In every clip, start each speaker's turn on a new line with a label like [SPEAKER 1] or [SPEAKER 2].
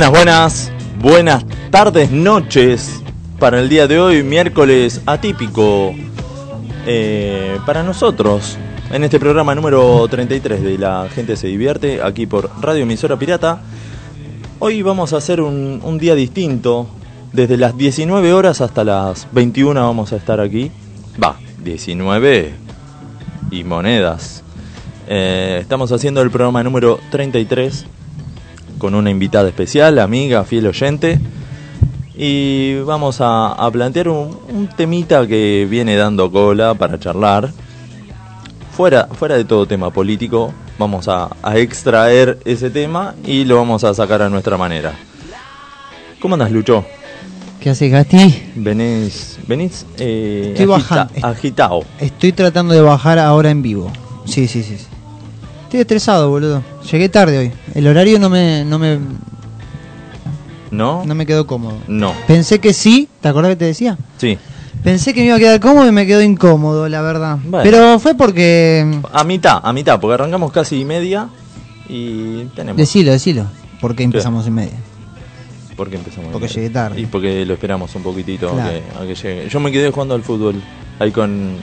[SPEAKER 1] Buenas, buenas, buenas. Tardes, noches para el día de hoy, miércoles atípico eh, para nosotros. En este programa número 33 de La Gente Se Divierte, aquí por Radio Emisora Pirata. Hoy vamos a hacer un, un día distinto. Desde las 19 horas hasta las 21 vamos a estar aquí. Va, 19 y monedas. Eh, estamos haciendo el programa número 33 con una invitada especial, amiga, fiel oyente. Y vamos a, a plantear un, un temita que viene dando cola para charlar. Fuera, fuera de todo tema político, vamos a, a extraer ese tema y lo vamos a sacar a nuestra manera. ¿Cómo andas, Lucho?
[SPEAKER 2] ¿Qué haces, Gasti?
[SPEAKER 1] Venís, venís eh,
[SPEAKER 2] Estoy
[SPEAKER 1] agita-
[SPEAKER 2] bajando.
[SPEAKER 1] agitado.
[SPEAKER 2] Estoy tratando de bajar ahora en vivo. Sí, sí, sí. Estoy estresado, boludo. Llegué tarde hoy. El horario no me, no me,
[SPEAKER 1] ¿No?
[SPEAKER 2] no me quedó cómodo.
[SPEAKER 1] No.
[SPEAKER 2] Pensé que sí, ¿te acordás que te decía?
[SPEAKER 1] Sí.
[SPEAKER 2] Pensé que me iba a quedar cómodo y me quedó incómodo, la verdad.
[SPEAKER 1] Bueno.
[SPEAKER 2] Pero fue porque...
[SPEAKER 1] A mitad, a mitad, porque arrancamos casi y media y tenemos.
[SPEAKER 2] Decilo, decilo. ¿Por qué empezamos en media?
[SPEAKER 1] ¿Por qué empezamos?
[SPEAKER 2] Porque llegué tarde.
[SPEAKER 1] Y porque lo esperamos un poquitito a que, a que llegue. Yo me quedé jugando al fútbol ahí con,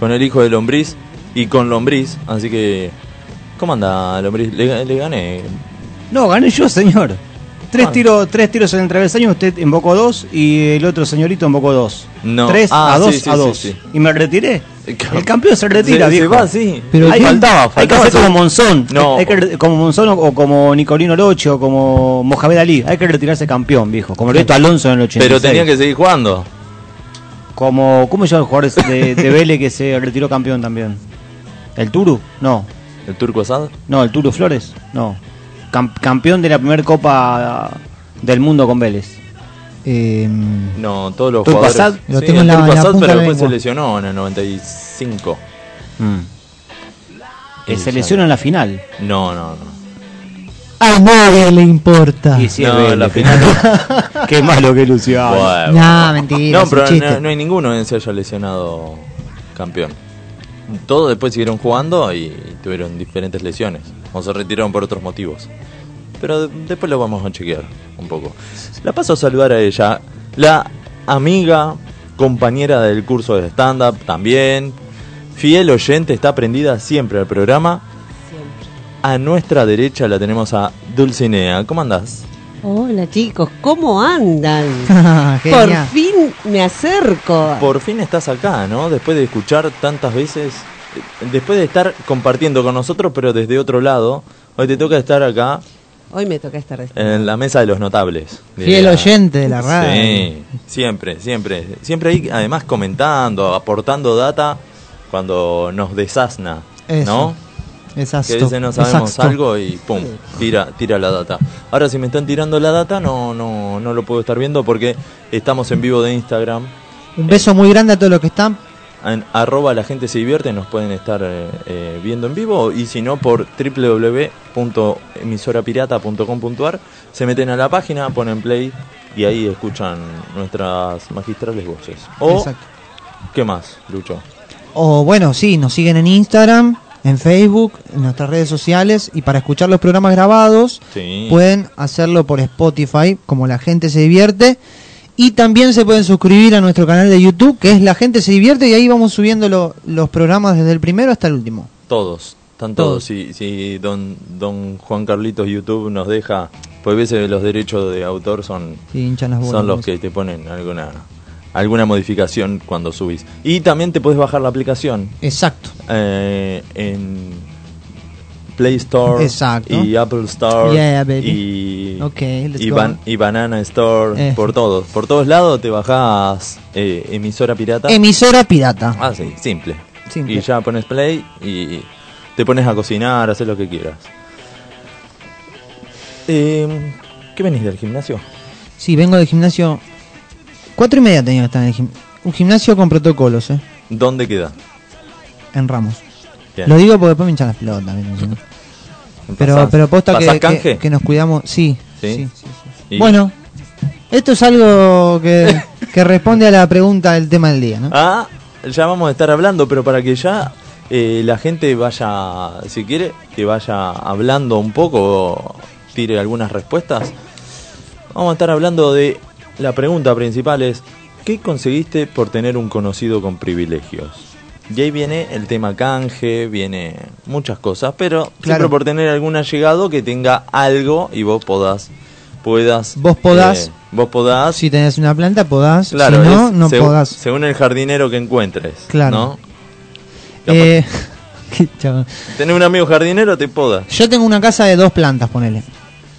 [SPEAKER 1] con el hijo de Lombriz y con Lombriz, así que. ¿Cómo anda Lombriz? Le, le gané.
[SPEAKER 3] No, gané yo, señor. Tres
[SPEAKER 1] Ah.
[SPEAKER 3] tiros, tres tiros en el travesaño, usted invocó dos y el otro señorito invocó dos.
[SPEAKER 1] No.
[SPEAKER 3] Tres
[SPEAKER 1] Ah,
[SPEAKER 3] a dos
[SPEAKER 1] sí,
[SPEAKER 3] a dos.
[SPEAKER 1] sí.
[SPEAKER 3] Y me retiré.
[SPEAKER 1] El
[SPEAKER 3] El campeón se retira,
[SPEAKER 1] se, se
[SPEAKER 3] viejo.
[SPEAKER 1] va, sí.
[SPEAKER 2] Pero
[SPEAKER 1] Ahí
[SPEAKER 2] ¿quién?
[SPEAKER 1] faltaba,
[SPEAKER 3] Hay que hacer como Monzón.
[SPEAKER 1] No.
[SPEAKER 3] Hay que como Monzón o, o como Nicolino Loche o como Mohamed Ali. Hay que retirarse campeón, viejo. Como Beto Alonso en el 86.
[SPEAKER 1] Pero tenía que seguir jugando.
[SPEAKER 3] Como, ¿cómo se llama el jugador de, de Vélez que se retiró campeón también? ¿El Turu? No.
[SPEAKER 1] ¿El turco Asad?
[SPEAKER 3] No, el Turu Flores. No. Cam- campeón de la primera Copa del Mundo con Vélez.
[SPEAKER 2] eh,
[SPEAKER 1] No, todos los
[SPEAKER 3] Turco
[SPEAKER 1] jugadores.
[SPEAKER 3] Asad.
[SPEAKER 2] Lo
[SPEAKER 1] Sí,
[SPEAKER 2] tengo
[SPEAKER 1] el
[SPEAKER 2] en la-
[SPEAKER 1] Turco
[SPEAKER 2] en la
[SPEAKER 1] Asad,
[SPEAKER 2] punta
[SPEAKER 1] pero
[SPEAKER 2] de la
[SPEAKER 1] después se
[SPEAKER 2] lengua.
[SPEAKER 1] lesionó en el 95.
[SPEAKER 3] Mm. Que
[SPEAKER 1] Y
[SPEAKER 3] se lesiona en la final.
[SPEAKER 1] No, no, no.
[SPEAKER 2] a nadie le importa.
[SPEAKER 3] Y si es
[SPEAKER 1] No,
[SPEAKER 3] Vélez,
[SPEAKER 1] en la final.
[SPEAKER 3] Qué malo que Luciano.
[SPEAKER 1] Bueno.
[SPEAKER 2] No, mentira.
[SPEAKER 1] No,
[SPEAKER 2] un
[SPEAKER 1] pero
[SPEAKER 2] chiste.
[SPEAKER 1] no, no hay ninguno que se haya lesionado campeón. Todos después siguieron jugando y tuvieron diferentes lesiones. O se retiraron por otros motivos. Pero de- después lo vamos a chequear un poco. La paso a saludar a ella. La amiga, compañera del curso de stand-up también. Fiel oyente, está prendida siempre al programa. A nuestra derecha la tenemos a Dulcinea. ¿Cómo andás?
[SPEAKER 4] Hola chicos, ¿cómo andan? Por fin me acerco.
[SPEAKER 1] Por fin estás acá, ¿no? Después de escuchar tantas veces, después de estar compartiendo con nosotros, pero desde otro lado, hoy te toca estar acá
[SPEAKER 4] Hoy me toca estar
[SPEAKER 1] en la mesa de los notables.
[SPEAKER 2] Fiel oyente de la radio.
[SPEAKER 1] Sí, siempre, siempre. Siempre ahí, además, comentando, aportando data cuando nos desasna,
[SPEAKER 2] Eso.
[SPEAKER 1] ¿no?
[SPEAKER 2] Exacto.
[SPEAKER 1] Que veces no sabemos
[SPEAKER 2] exacto.
[SPEAKER 1] algo y pum, tira, tira la data. Ahora si me están tirando la data no, no, no lo puedo estar viendo porque estamos en vivo de Instagram.
[SPEAKER 2] Un beso muy grande a todos los que están.
[SPEAKER 1] En arroba la gente se divierte nos pueden estar eh, eh, viendo en vivo y si no por www.emisorapirata.com.ar se meten a la página, ponen play y ahí escuchan nuestras magistrales voces. O,
[SPEAKER 2] Exacto.
[SPEAKER 1] ¿qué más, Lucho?
[SPEAKER 2] O bueno, sí, nos siguen en Instagram, en Facebook, en nuestras redes sociales y para escuchar los programas grabados
[SPEAKER 1] Sí.
[SPEAKER 2] pueden hacerlo por Spotify, como la gente se divierte. Y también se pueden suscribir a nuestro canal de YouTube, que es La Gente Se Divierte, y ahí vamos subiendo lo- los programas desde el primero hasta el último.
[SPEAKER 1] Todos, están
[SPEAKER 2] Todos.
[SPEAKER 1] Si, si don, don Juan Carlitos YouTube nos deja, pues a veces los derechos de autor son,
[SPEAKER 2] Sí, bolas.
[SPEAKER 1] son los que te ponen alguna alguna modificación cuando subís. Y también te puedes bajar la aplicación
[SPEAKER 2] Exacto.
[SPEAKER 1] eh, en Play Store
[SPEAKER 2] Exacto.
[SPEAKER 1] y Apple Store
[SPEAKER 2] Yeah, baby.
[SPEAKER 1] y,
[SPEAKER 2] Ok, let's
[SPEAKER 1] y,
[SPEAKER 2] go.
[SPEAKER 1] Ban- y Banana Store,
[SPEAKER 2] Eh.
[SPEAKER 1] por todos. Por todos lados te bajás eh, emisora pirata.
[SPEAKER 2] Emisora pirata.
[SPEAKER 1] Ah, sí, simple.
[SPEAKER 2] Simple.
[SPEAKER 1] Y ya pones play y te pones a cocinar, hacer lo que quieras. Eh, ¿Qué venís del gimnasio?
[SPEAKER 2] Sí, vengo del gimnasio. Cuatro y media tenía que estar en el gimnasio. Un gimnasio con protocolos, ¿eh?
[SPEAKER 1] ¿Dónde queda?
[SPEAKER 2] En Ramos.
[SPEAKER 1] Bien.
[SPEAKER 2] Lo digo porque después me hinchan las pelotas. ¿viste? Pero,
[SPEAKER 1] ¿Pasás-
[SPEAKER 2] pero posta que, que, que nos cuidamos. Sí.
[SPEAKER 1] ¿Sí?
[SPEAKER 2] Bueno, esto es algo que, que responde a la pregunta del tema del día, ¿no?
[SPEAKER 1] Ah, ya vamos a estar hablando, pero para que ya eh, la gente vaya, si quiere, que vaya hablando un poco, tire algunas respuestas. vamos a estar hablando de la pregunta principal es ¿qué conseguiste por tener un conocido con privilegios? Y ahí viene el tema canje, viene muchas cosas, pero siempre
[SPEAKER 2] Claro.
[SPEAKER 1] por tener algún allegado que tenga algo y vos podás, puedas.
[SPEAKER 2] Vos podás.
[SPEAKER 1] eh, vos podás.
[SPEAKER 2] Si tenés una planta, podás.
[SPEAKER 1] claro,
[SPEAKER 2] si no,
[SPEAKER 1] es
[SPEAKER 2] no
[SPEAKER 1] según,
[SPEAKER 2] podás.
[SPEAKER 1] según el jardinero que encuentres.
[SPEAKER 2] Claro.
[SPEAKER 1] ¿no?
[SPEAKER 2] Eh.
[SPEAKER 1] Tenés un amigo jardinero, te poda.
[SPEAKER 2] Yo tengo una casa de dos plantas, ponele.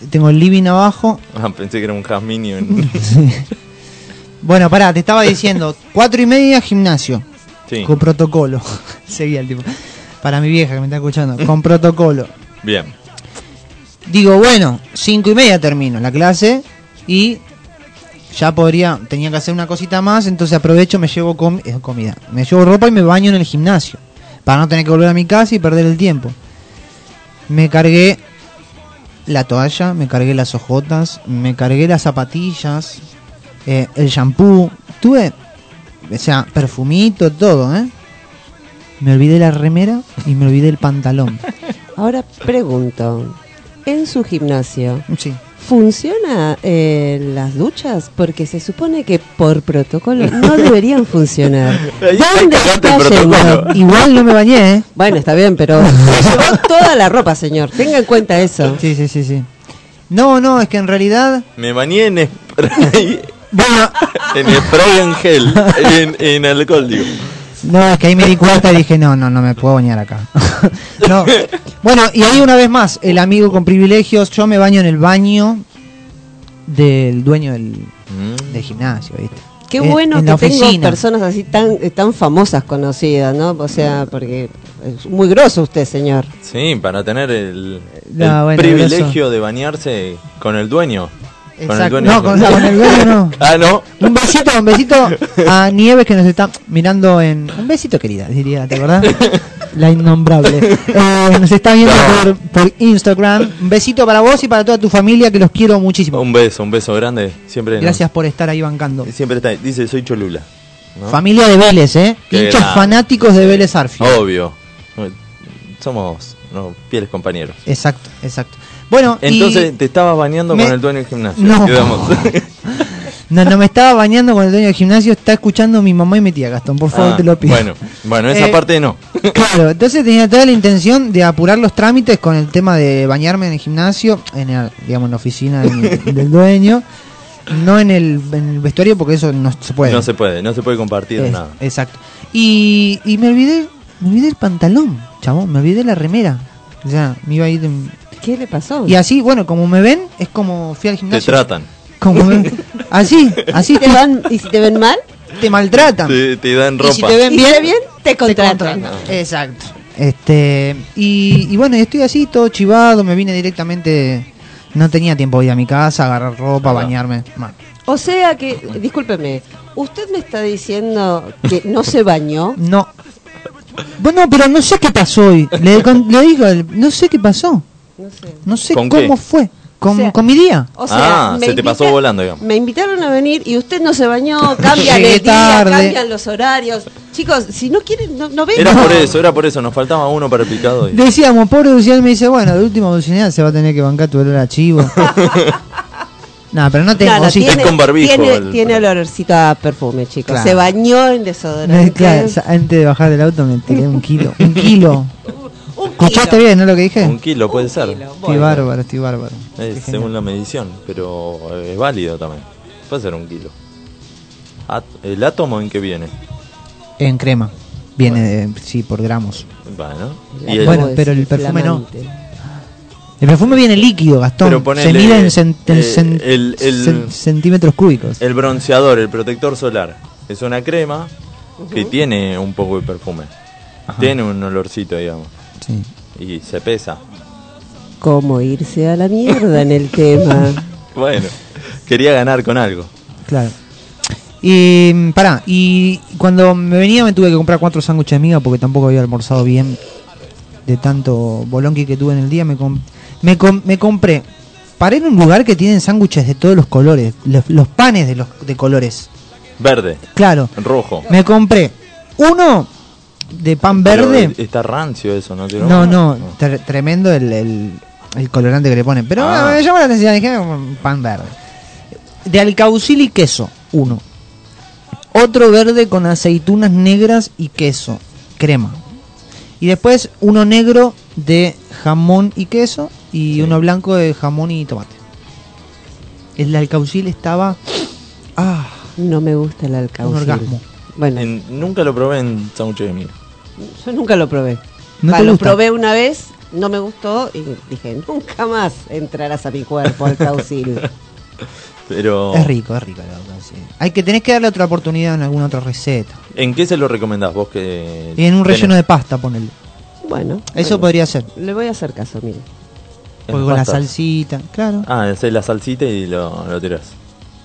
[SPEAKER 2] Tengo el living abajo.
[SPEAKER 1] Ah, pensé que era un jazminio. en-
[SPEAKER 2] Bueno, pará, te estaba diciendo, cuatro y media gimnasio.
[SPEAKER 1] sí,
[SPEAKER 2] Con protocolo. Seguía el tipo. Para mi vieja que me está escuchando. Con protocolo.
[SPEAKER 1] bien.
[SPEAKER 2] Digo, bueno, cinco y media termino la clase y ya podría, tenía que hacer una cosita más, entonces aprovecho, me llevo com- eh, comida, me llevo ropa y me baño en el gimnasio, para no tener que volver a mi casa y perder el tiempo. Me cargué la toalla, me cargué las ojotas, me cargué las zapatillas, eh, el shampoo, tuve, o sea, perfumito, todo, ¿eh? Me olvidé la remera y me olvidé el pantalón.
[SPEAKER 4] Ahora pregunto, en su gimnasio,
[SPEAKER 2] Sí.
[SPEAKER 4] ¿Funciona eh, las duchas? Porque se supone que por protocolo no deberían funcionar. ¿Dónde está yendo?
[SPEAKER 2] Igual no me bañé, ¿eh?
[SPEAKER 4] Bueno, está bien, pero llevó toda la ropa, señor. Tenga en cuenta eso.
[SPEAKER 2] Sí, sí, sí, sí. No, no, es que en realidad.
[SPEAKER 1] Me bañé en spray,
[SPEAKER 2] Bueno,
[SPEAKER 1] en spray en gel, en, en alcohol, digo.
[SPEAKER 2] No, es que ahí me di cuenta y dije, no, no, no me puedo bañar acá. no. Bueno, y ahí una vez más, el amigo con privilegios, yo me baño en el baño del dueño del,
[SPEAKER 1] Mm.
[SPEAKER 2] del gimnasio, ¿viste?
[SPEAKER 4] Qué
[SPEAKER 2] En-
[SPEAKER 4] bueno
[SPEAKER 2] en
[SPEAKER 4] que tengo personas así tan tan famosas conocidas, ¿no? O sea, porque es muy grosso usted, señor.
[SPEAKER 1] Sí, para tener el,
[SPEAKER 2] No,
[SPEAKER 1] el
[SPEAKER 2] bueno,
[SPEAKER 1] privilegio de bañarse con el dueño. Con el
[SPEAKER 2] Exacto.
[SPEAKER 1] dueño.
[SPEAKER 2] No, con, con el dueño no.
[SPEAKER 1] Ah, no.
[SPEAKER 2] Un besito, un besito a Nieves que nos está mirando en. Un besito, querida, diría, ¿te acordás? La innombrable. Eh, nos está viendo por, por Instagram. Un besito para vos y para toda tu familia que los quiero muchísimo.
[SPEAKER 1] Un beso, un beso grande. Siempre nos-
[SPEAKER 2] Gracias por estar ahí bancando.
[SPEAKER 1] Siempre está. Dice, soy Cholula. ¿no?
[SPEAKER 2] Familia de Vélez, ¿eh?
[SPEAKER 1] Grande.
[SPEAKER 2] fanáticos de Vélez Arfi.
[SPEAKER 1] Obvio. Somos no, fieles compañeros.
[SPEAKER 2] Exacto, exacto. Bueno,
[SPEAKER 1] Entonces te estabas bañando
[SPEAKER 2] Me-
[SPEAKER 1] con el dueño del gimnasio.
[SPEAKER 2] No. No, no me estaba bañando con el dueño del gimnasio. Está escuchando mi mamá y mi tía, Gastón. Por favor,
[SPEAKER 1] Ah,
[SPEAKER 2] te lo pido.
[SPEAKER 1] Bueno, bueno, esa
[SPEAKER 2] Eh,
[SPEAKER 1] parte no.
[SPEAKER 2] Claro, entonces tenía toda la intención de apurar los trámites con el tema de bañarme en el gimnasio, en el, digamos, en la oficina del, del dueño, no en el, en el vestuario porque eso no se puede.
[SPEAKER 1] No se puede, no se puede compartir
[SPEAKER 2] Es-
[SPEAKER 1] nada.
[SPEAKER 2] Exacto. Y, y me olvidé, me olvidé el pantalón, chabón, me olvidé la remera. Sea, me iba a ir en-
[SPEAKER 4] ¿Qué le pasó?
[SPEAKER 2] Y así, bueno, como me ven, es como fui al
[SPEAKER 1] Te
[SPEAKER 2] gimnasio.
[SPEAKER 1] tratan.
[SPEAKER 2] Como me- así, así
[SPEAKER 4] ¿Y te,
[SPEAKER 2] te,
[SPEAKER 4] van, ¿Y si te ven mal?
[SPEAKER 2] te maltratan.
[SPEAKER 1] Te, te dan
[SPEAKER 2] Y
[SPEAKER 1] ropa.
[SPEAKER 2] si te ven
[SPEAKER 4] ¿Y
[SPEAKER 2] bien,
[SPEAKER 4] te bien? Te
[SPEAKER 2] te
[SPEAKER 4] contratan.
[SPEAKER 2] contratan. Exacto. Este, y, y bueno, estoy así, todo chivado, me vine directamente, no tenía tiempo de ir a mi casa, agarrar ropa,
[SPEAKER 1] Ah.
[SPEAKER 2] bañarme.
[SPEAKER 4] O sea que, discúlpeme, ¿usted me está diciendo que no se bañó?
[SPEAKER 2] no. Bueno, pero no sé qué pasó hoy. Le, con- le digo, no sé qué pasó.
[SPEAKER 4] No sé.
[SPEAKER 2] No sé
[SPEAKER 1] ¿Con
[SPEAKER 2] cómo
[SPEAKER 1] qué?
[SPEAKER 2] fue. Con,
[SPEAKER 4] O sea,
[SPEAKER 2] con mi día.
[SPEAKER 4] O sea,
[SPEAKER 1] Ah,
[SPEAKER 4] me
[SPEAKER 1] se te pasó volando, digamos.
[SPEAKER 4] Me invitaron a venir y usted no se bañó, cambian
[SPEAKER 2] Llegué
[SPEAKER 4] el día,
[SPEAKER 2] tarde.
[SPEAKER 4] cambian los horarios. Chicos, si no quieren, no, no vengan.
[SPEAKER 1] Era por eso, era por eso, nos faltaba uno para el picado. y-
[SPEAKER 2] Decíamos, pobre Dulcinea me dice, bueno, de última Dulcinea se va a tener que bancar tu olor a chivo. no, pero no tengo
[SPEAKER 4] No, no,
[SPEAKER 2] sí,
[SPEAKER 4] tiene,
[SPEAKER 1] con barbijo
[SPEAKER 4] tiene,
[SPEAKER 1] el-
[SPEAKER 4] tiene olorcito a perfume, chicos.
[SPEAKER 2] Claro.
[SPEAKER 4] Se bañó en desodorante.
[SPEAKER 2] claro, antes de bajar del auto me tiré un kilo. Un kilo. ¿Escuchaste bien, no lo que dije?
[SPEAKER 1] Un kilo puede ser.
[SPEAKER 4] kilo.
[SPEAKER 2] Estoy bárbaro, estoy bárbaro.
[SPEAKER 1] Es según la medición, pero es válido también. Puede ser un kilo. At- ¿El átomo en qué viene?
[SPEAKER 2] En crema. Viene de, sí, por gramos.
[SPEAKER 1] Bueno,
[SPEAKER 4] La
[SPEAKER 1] y el-
[SPEAKER 2] Bueno, pero el perfume no. El perfume viene líquido, Gastón.
[SPEAKER 1] Pero
[SPEAKER 2] Se mide en,
[SPEAKER 1] eh, el- el-
[SPEAKER 2] centímetros cúbicos.
[SPEAKER 1] el bronceador, el protector solar, es una crema que tiene un poco de perfume. Tiene un olorcito, digamos.
[SPEAKER 2] Sí.
[SPEAKER 1] Y se pesa.
[SPEAKER 4] ¿Cómo irse a la mierda en el tema?
[SPEAKER 1] Bueno, quería ganar con algo.
[SPEAKER 2] Claro. Y pará, y cuando me venía me tuve que comprar cuatro sándwiches de miga porque tampoco había almorzado bien de tanto bolonqui que tuve en el día. Me, com- me, com- me compré, paré en un lugar que tienen sándwiches de todos los colores, los, los panes de los de colores.
[SPEAKER 1] Verde,
[SPEAKER 2] Claro,
[SPEAKER 1] rojo.
[SPEAKER 2] me compré uno de pan
[SPEAKER 1] Pero
[SPEAKER 2] verde.
[SPEAKER 1] está rancio eso, ¿no?
[SPEAKER 2] No, no, tre- tremendo el, el, el colorante que le ponen. Pero
[SPEAKER 1] Ah.
[SPEAKER 2] me llamó la atención, dije, "Mm, pan verde. de alcaucil y queso, uno. Otro verde con aceitunas negras y queso, crema. Y después uno negro de jamón y queso y
[SPEAKER 1] Sí.
[SPEAKER 2] uno blanco de jamón y tomate. El alcaucil estaba... Ah,
[SPEAKER 4] No me gusta el alcaucil.
[SPEAKER 2] Un orgasmo.
[SPEAKER 4] Bueno,
[SPEAKER 1] En- nunca lo probé en sándwiches de miga.
[SPEAKER 4] yo nunca lo probé.
[SPEAKER 2] ¿No
[SPEAKER 4] lo probé una vez, no me gustó y dije, nunca más entrarás a mi cuerpo alcaucil.
[SPEAKER 1] Pero,
[SPEAKER 2] es rico, es rico el alcaucil. Hay que tenés que darle otra oportunidad en alguna otra receta.
[SPEAKER 1] ¿en qué se lo recomendás vos que
[SPEAKER 2] Y en un
[SPEAKER 1] tenés-
[SPEAKER 2] relleno de pasta, ponele.
[SPEAKER 4] bueno.
[SPEAKER 2] Eso
[SPEAKER 4] bueno,
[SPEAKER 2] podría ser.
[SPEAKER 4] Le voy a hacer caso, mire.
[SPEAKER 2] Porque con la salsita, claro.
[SPEAKER 1] Ah, haces la salsita y lo, lo tirás.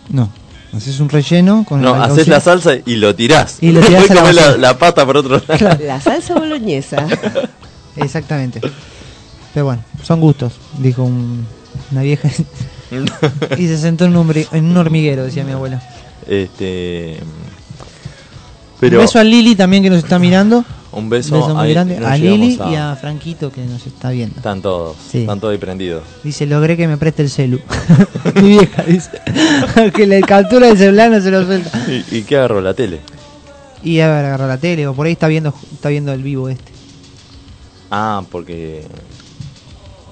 [SPEAKER 2] No. Haces un relleno con
[SPEAKER 1] No, haces la salsa y lo tirás.
[SPEAKER 2] Y lo tirás a la
[SPEAKER 1] pata por otro lado.
[SPEAKER 4] La salsa boloñesa.
[SPEAKER 2] Exactamente. Pero bueno, son gustos, dijo un- una vieja. y se sentó en un, en un hormiguero, decía mi abuela.
[SPEAKER 1] este. Pero
[SPEAKER 2] un beso a Lili también que nos está mirando.
[SPEAKER 1] Un
[SPEAKER 2] Un
[SPEAKER 1] beso,
[SPEAKER 2] muy
[SPEAKER 1] ahí
[SPEAKER 2] grande. A Lili
[SPEAKER 1] a-
[SPEAKER 2] y a Franquito que nos está viendo.
[SPEAKER 1] Están todos,
[SPEAKER 2] Sí.
[SPEAKER 1] están todos ahí prendidos.
[SPEAKER 2] Dice, logré que me preste el celu. mi vieja dice. que le captura el celular no se lo suelta.
[SPEAKER 1] ¿Y, y qué agarró la tele?
[SPEAKER 2] Y a ver, agarra la tele o por ahí está viendo, está viendo el vivo este.
[SPEAKER 1] Ah, porque.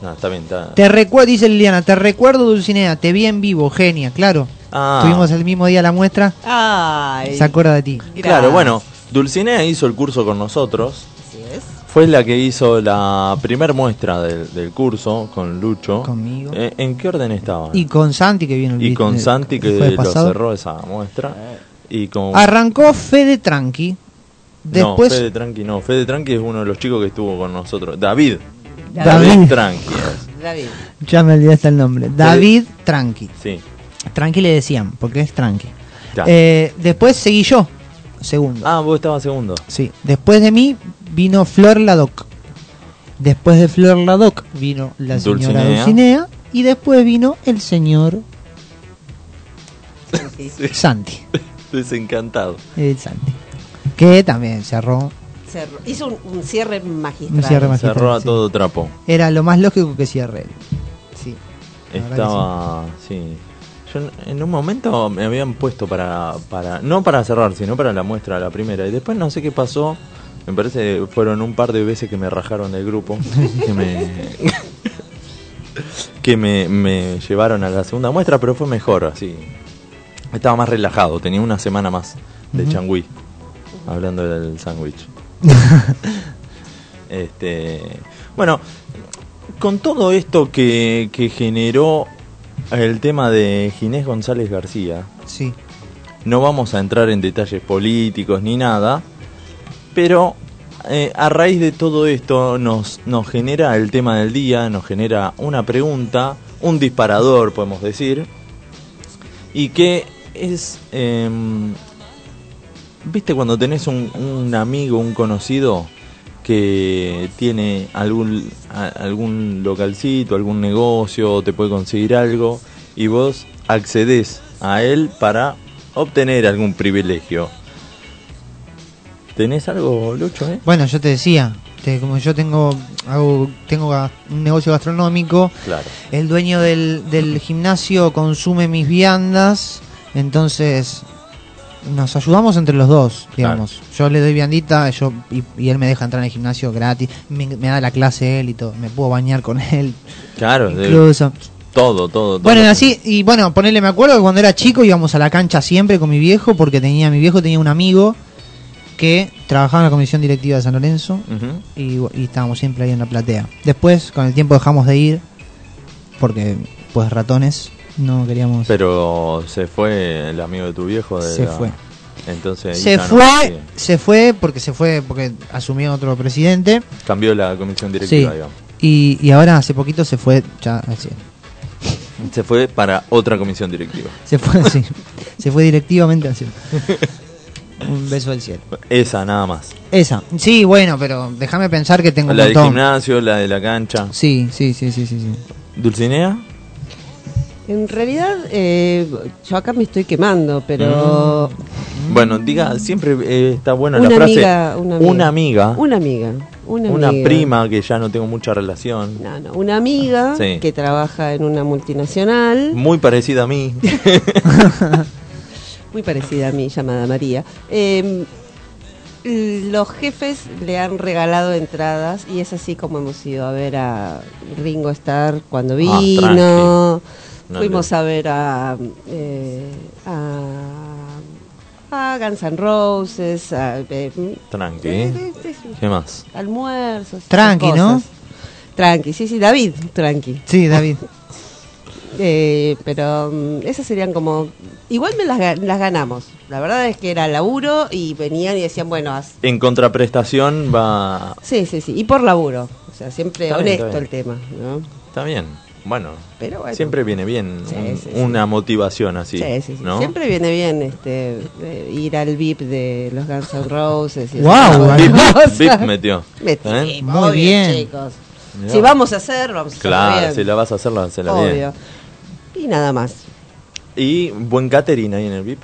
[SPEAKER 1] No, está bien, está.
[SPEAKER 2] Te recuerdo, dice Liliana, te recuerdo Dulcinea, te vi en vivo, genia, claro.
[SPEAKER 1] Ah.
[SPEAKER 2] Tuvimos el mismo día la muestra,
[SPEAKER 4] Ay.
[SPEAKER 2] se acuerda de ti.
[SPEAKER 1] Claro, bueno, Dulcinea hizo el curso con nosotros.
[SPEAKER 4] Así es.
[SPEAKER 1] Fue la que hizo la primer muestra del, del curso con Lucho.
[SPEAKER 2] Conmigo.
[SPEAKER 1] Eh, ¿En qué orden estaba?
[SPEAKER 2] Y con Santi que vino el
[SPEAKER 1] Y con
[SPEAKER 2] el
[SPEAKER 1] Santi que lo
[SPEAKER 2] pasado.
[SPEAKER 1] cerró esa muestra. Y con.
[SPEAKER 2] Arrancó Fede Tranqui. Después
[SPEAKER 1] No, Fede Tranqui no. Fede Tranqui es uno de los chicos que estuvo con nosotros. David.
[SPEAKER 2] David.
[SPEAKER 1] Tranqui. es.
[SPEAKER 4] David.
[SPEAKER 2] ya me olvidé hasta el nombre. David Tranqui.
[SPEAKER 1] Sí.
[SPEAKER 2] Tranqui le decían, porque es Tranqui. Eh, después seguí yo, segundo.
[SPEAKER 1] Ah, vos estabas segundo.
[SPEAKER 2] Sí. Después de mí vino Flor Ladoc. Después de Flor Ladoc vino la señora
[SPEAKER 1] Dulcinea.
[SPEAKER 2] Dulcinea. Y después vino el señor Santi.
[SPEAKER 1] Desencantado.
[SPEAKER 2] El Santi. Que también cerró.
[SPEAKER 4] Cerró. Hizo un, un cierre magistral.
[SPEAKER 2] Un cierre magistral.
[SPEAKER 1] Cerró a
[SPEAKER 2] sí.
[SPEAKER 1] todo trapo.
[SPEAKER 2] Era lo más lógico que cierre él. Sí. la
[SPEAKER 1] Estaba, sí. Yo en- un momento me habían puesto para, para, no para cerrar, sino para la muestra, la primera. Y después no sé qué pasó. Me parece que fueron un par de veces que me rajaron del grupo. que me, que me, me llevaron a la segunda muestra, pero fue mejor así. Estaba más relajado, tenía una semana más de
[SPEAKER 2] Ujú.
[SPEAKER 1] changüí. Hablando del sándwich. Este, bueno, con todo esto que, que generó el tema de Ginés González García,
[SPEAKER 2] Sí.
[SPEAKER 1] no vamos a entrar en detalles políticos ni nada, pero eh, a raíz de todo esto nos, nos genera el tema del día, nos genera una pregunta, un disparador podemos decir, y que es, em, viste cuando tenés un, un amigo, un conocido que tiene algún, a- algún localcito, algún negocio, te puede conseguir algo, y vos accedes a él para obtener algún privilegio. ¿Tenés algo, Lucho? Eh?
[SPEAKER 2] Bueno, yo te decía, te- como yo tengo hago, tengo un negocio gastronómico,
[SPEAKER 1] Claro.
[SPEAKER 2] el dueño del, del gimnasio consume mis viandas, entonces nos ayudamos entre los dos, digamos. Yo le doy viandita yo, y, y él me deja entrar en el gimnasio gratis, me, me da la clase él y todo, me puedo bañar con él,
[SPEAKER 1] Claro,
[SPEAKER 2] incluso.
[SPEAKER 1] todo, todo, todo.
[SPEAKER 2] Bueno, así, y bueno, ponerle, me acuerdo que cuando era chico íbamos a la cancha siempre con mi viejo, porque tenía, mi viejo tenía un amigo que trabajaba en la comisión directiva de San Lorenzo, y, y estábamos siempre ahí en la platea. Después, con el tiempo dejamos de ir, porque, pues, ratones, no queríamos...
[SPEAKER 1] Pero se fue el amigo de tu viejo. De
[SPEAKER 2] Se
[SPEAKER 1] la-
[SPEAKER 2] fue.
[SPEAKER 1] Entonces
[SPEAKER 2] se
[SPEAKER 1] no-
[SPEAKER 2] fue, se fue, porque se fue, porque asumió otro presidente,
[SPEAKER 1] Cambió la comisión
[SPEAKER 2] sí,
[SPEAKER 1] directiva, digamos.
[SPEAKER 2] y, y ahora hace poquito se fue, ya, así,
[SPEAKER 1] Se fue para otra comisión directiva.
[SPEAKER 2] se fue, sí, se fue directivamente así. Un beso al cielo.
[SPEAKER 1] Esa, nada más.
[SPEAKER 2] Esa, sí, bueno, pero déjame pensar que tengo un
[SPEAKER 1] La del gimnasio, la de la cancha.
[SPEAKER 2] Sí, sí, sí, sí, sí, sí.
[SPEAKER 1] ¿Dulcinea?
[SPEAKER 4] En realidad, eh, yo acá me estoy quemando, pero
[SPEAKER 1] Bueno, diga, siempre eh, está buena la frase.
[SPEAKER 4] amiga, una amiga.
[SPEAKER 1] Una amiga.
[SPEAKER 4] una amiga. Una,
[SPEAKER 1] prima que ya no tengo mucha relación.
[SPEAKER 4] No, no, una amiga
[SPEAKER 1] Sí.
[SPEAKER 4] que trabaja en una multinacional,
[SPEAKER 1] Muy parecida a mí.
[SPEAKER 4] muy parecida a mí, llamada María. Eh, los jefes le han regalado entradas y es así como hemos ido a ver a Ringo Starr cuando
[SPEAKER 1] Ah,
[SPEAKER 4] vino.
[SPEAKER 1] No
[SPEAKER 4] Fuimos a ver a, eh, a, a Guns N' Roses, a, eh,
[SPEAKER 1] Tranqui.
[SPEAKER 4] eh, eh, eh,
[SPEAKER 1] ¿Qué más?
[SPEAKER 4] almuerzos.
[SPEAKER 2] Tranqui, ¿no?
[SPEAKER 4] Tranqui, sí, sí, David, tranqui.
[SPEAKER 2] Sí, David.
[SPEAKER 4] Eh, pero mm, esas serían como... Igual me las, las ganamos. La verdad es que era laburo y venían y decían, bueno, haz-
[SPEAKER 1] En contraprestación va.
[SPEAKER 4] sí, sí, sí. Y por laburo. O sea, siempre
[SPEAKER 1] Está
[SPEAKER 4] honesto
[SPEAKER 1] bien.
[SPEAKER 4] el tema, ¿no?
[SPEAKER 1] Está bien. Bueno,
[SPEAKER 4] Pero bueno.
[SPEAKER 1] siempre viene bien
[SPEAKER 4] Sí,
[SPEAKER 1] un-
[SPEAKER 4] sí, sí.
[SPEAKER 1] una motivación así.
[SPEAKER 4] Sí, sí, sí.
[SPEAKER 1] ¿no?
[SPEAKER 4] Siempre viene bien este ir al VIP de los Guns N' Roses. y
[SPEAKER 1] Bip,
[SPEAKER 4] cosas.
[SPEAKER 1] bip metió.
[SPEAKER 4] Metí,
[SPEAKER 1] ¿Eh?
[SPEAKER 2] Muy
[SPEAKER 4] obvio,
[SPEAKER 2] bien.
[SPEAKER 4] chicos.
[SPEAKER 1] Mirá.
[SPEAKER 4] Si vamos a hacer, vamos a hacerlo
[SPEAKER 1] Claro,
[SPEAKER 4] bien.
[SPEAKER 1] si la vas a hacer, la
[SPEAKER 4] Obvio.
[SPEAKER 1] bien.
[SPEAKER 4] Y nada más.
[SPEAKER 1] Y buen catering ahí en el VIP.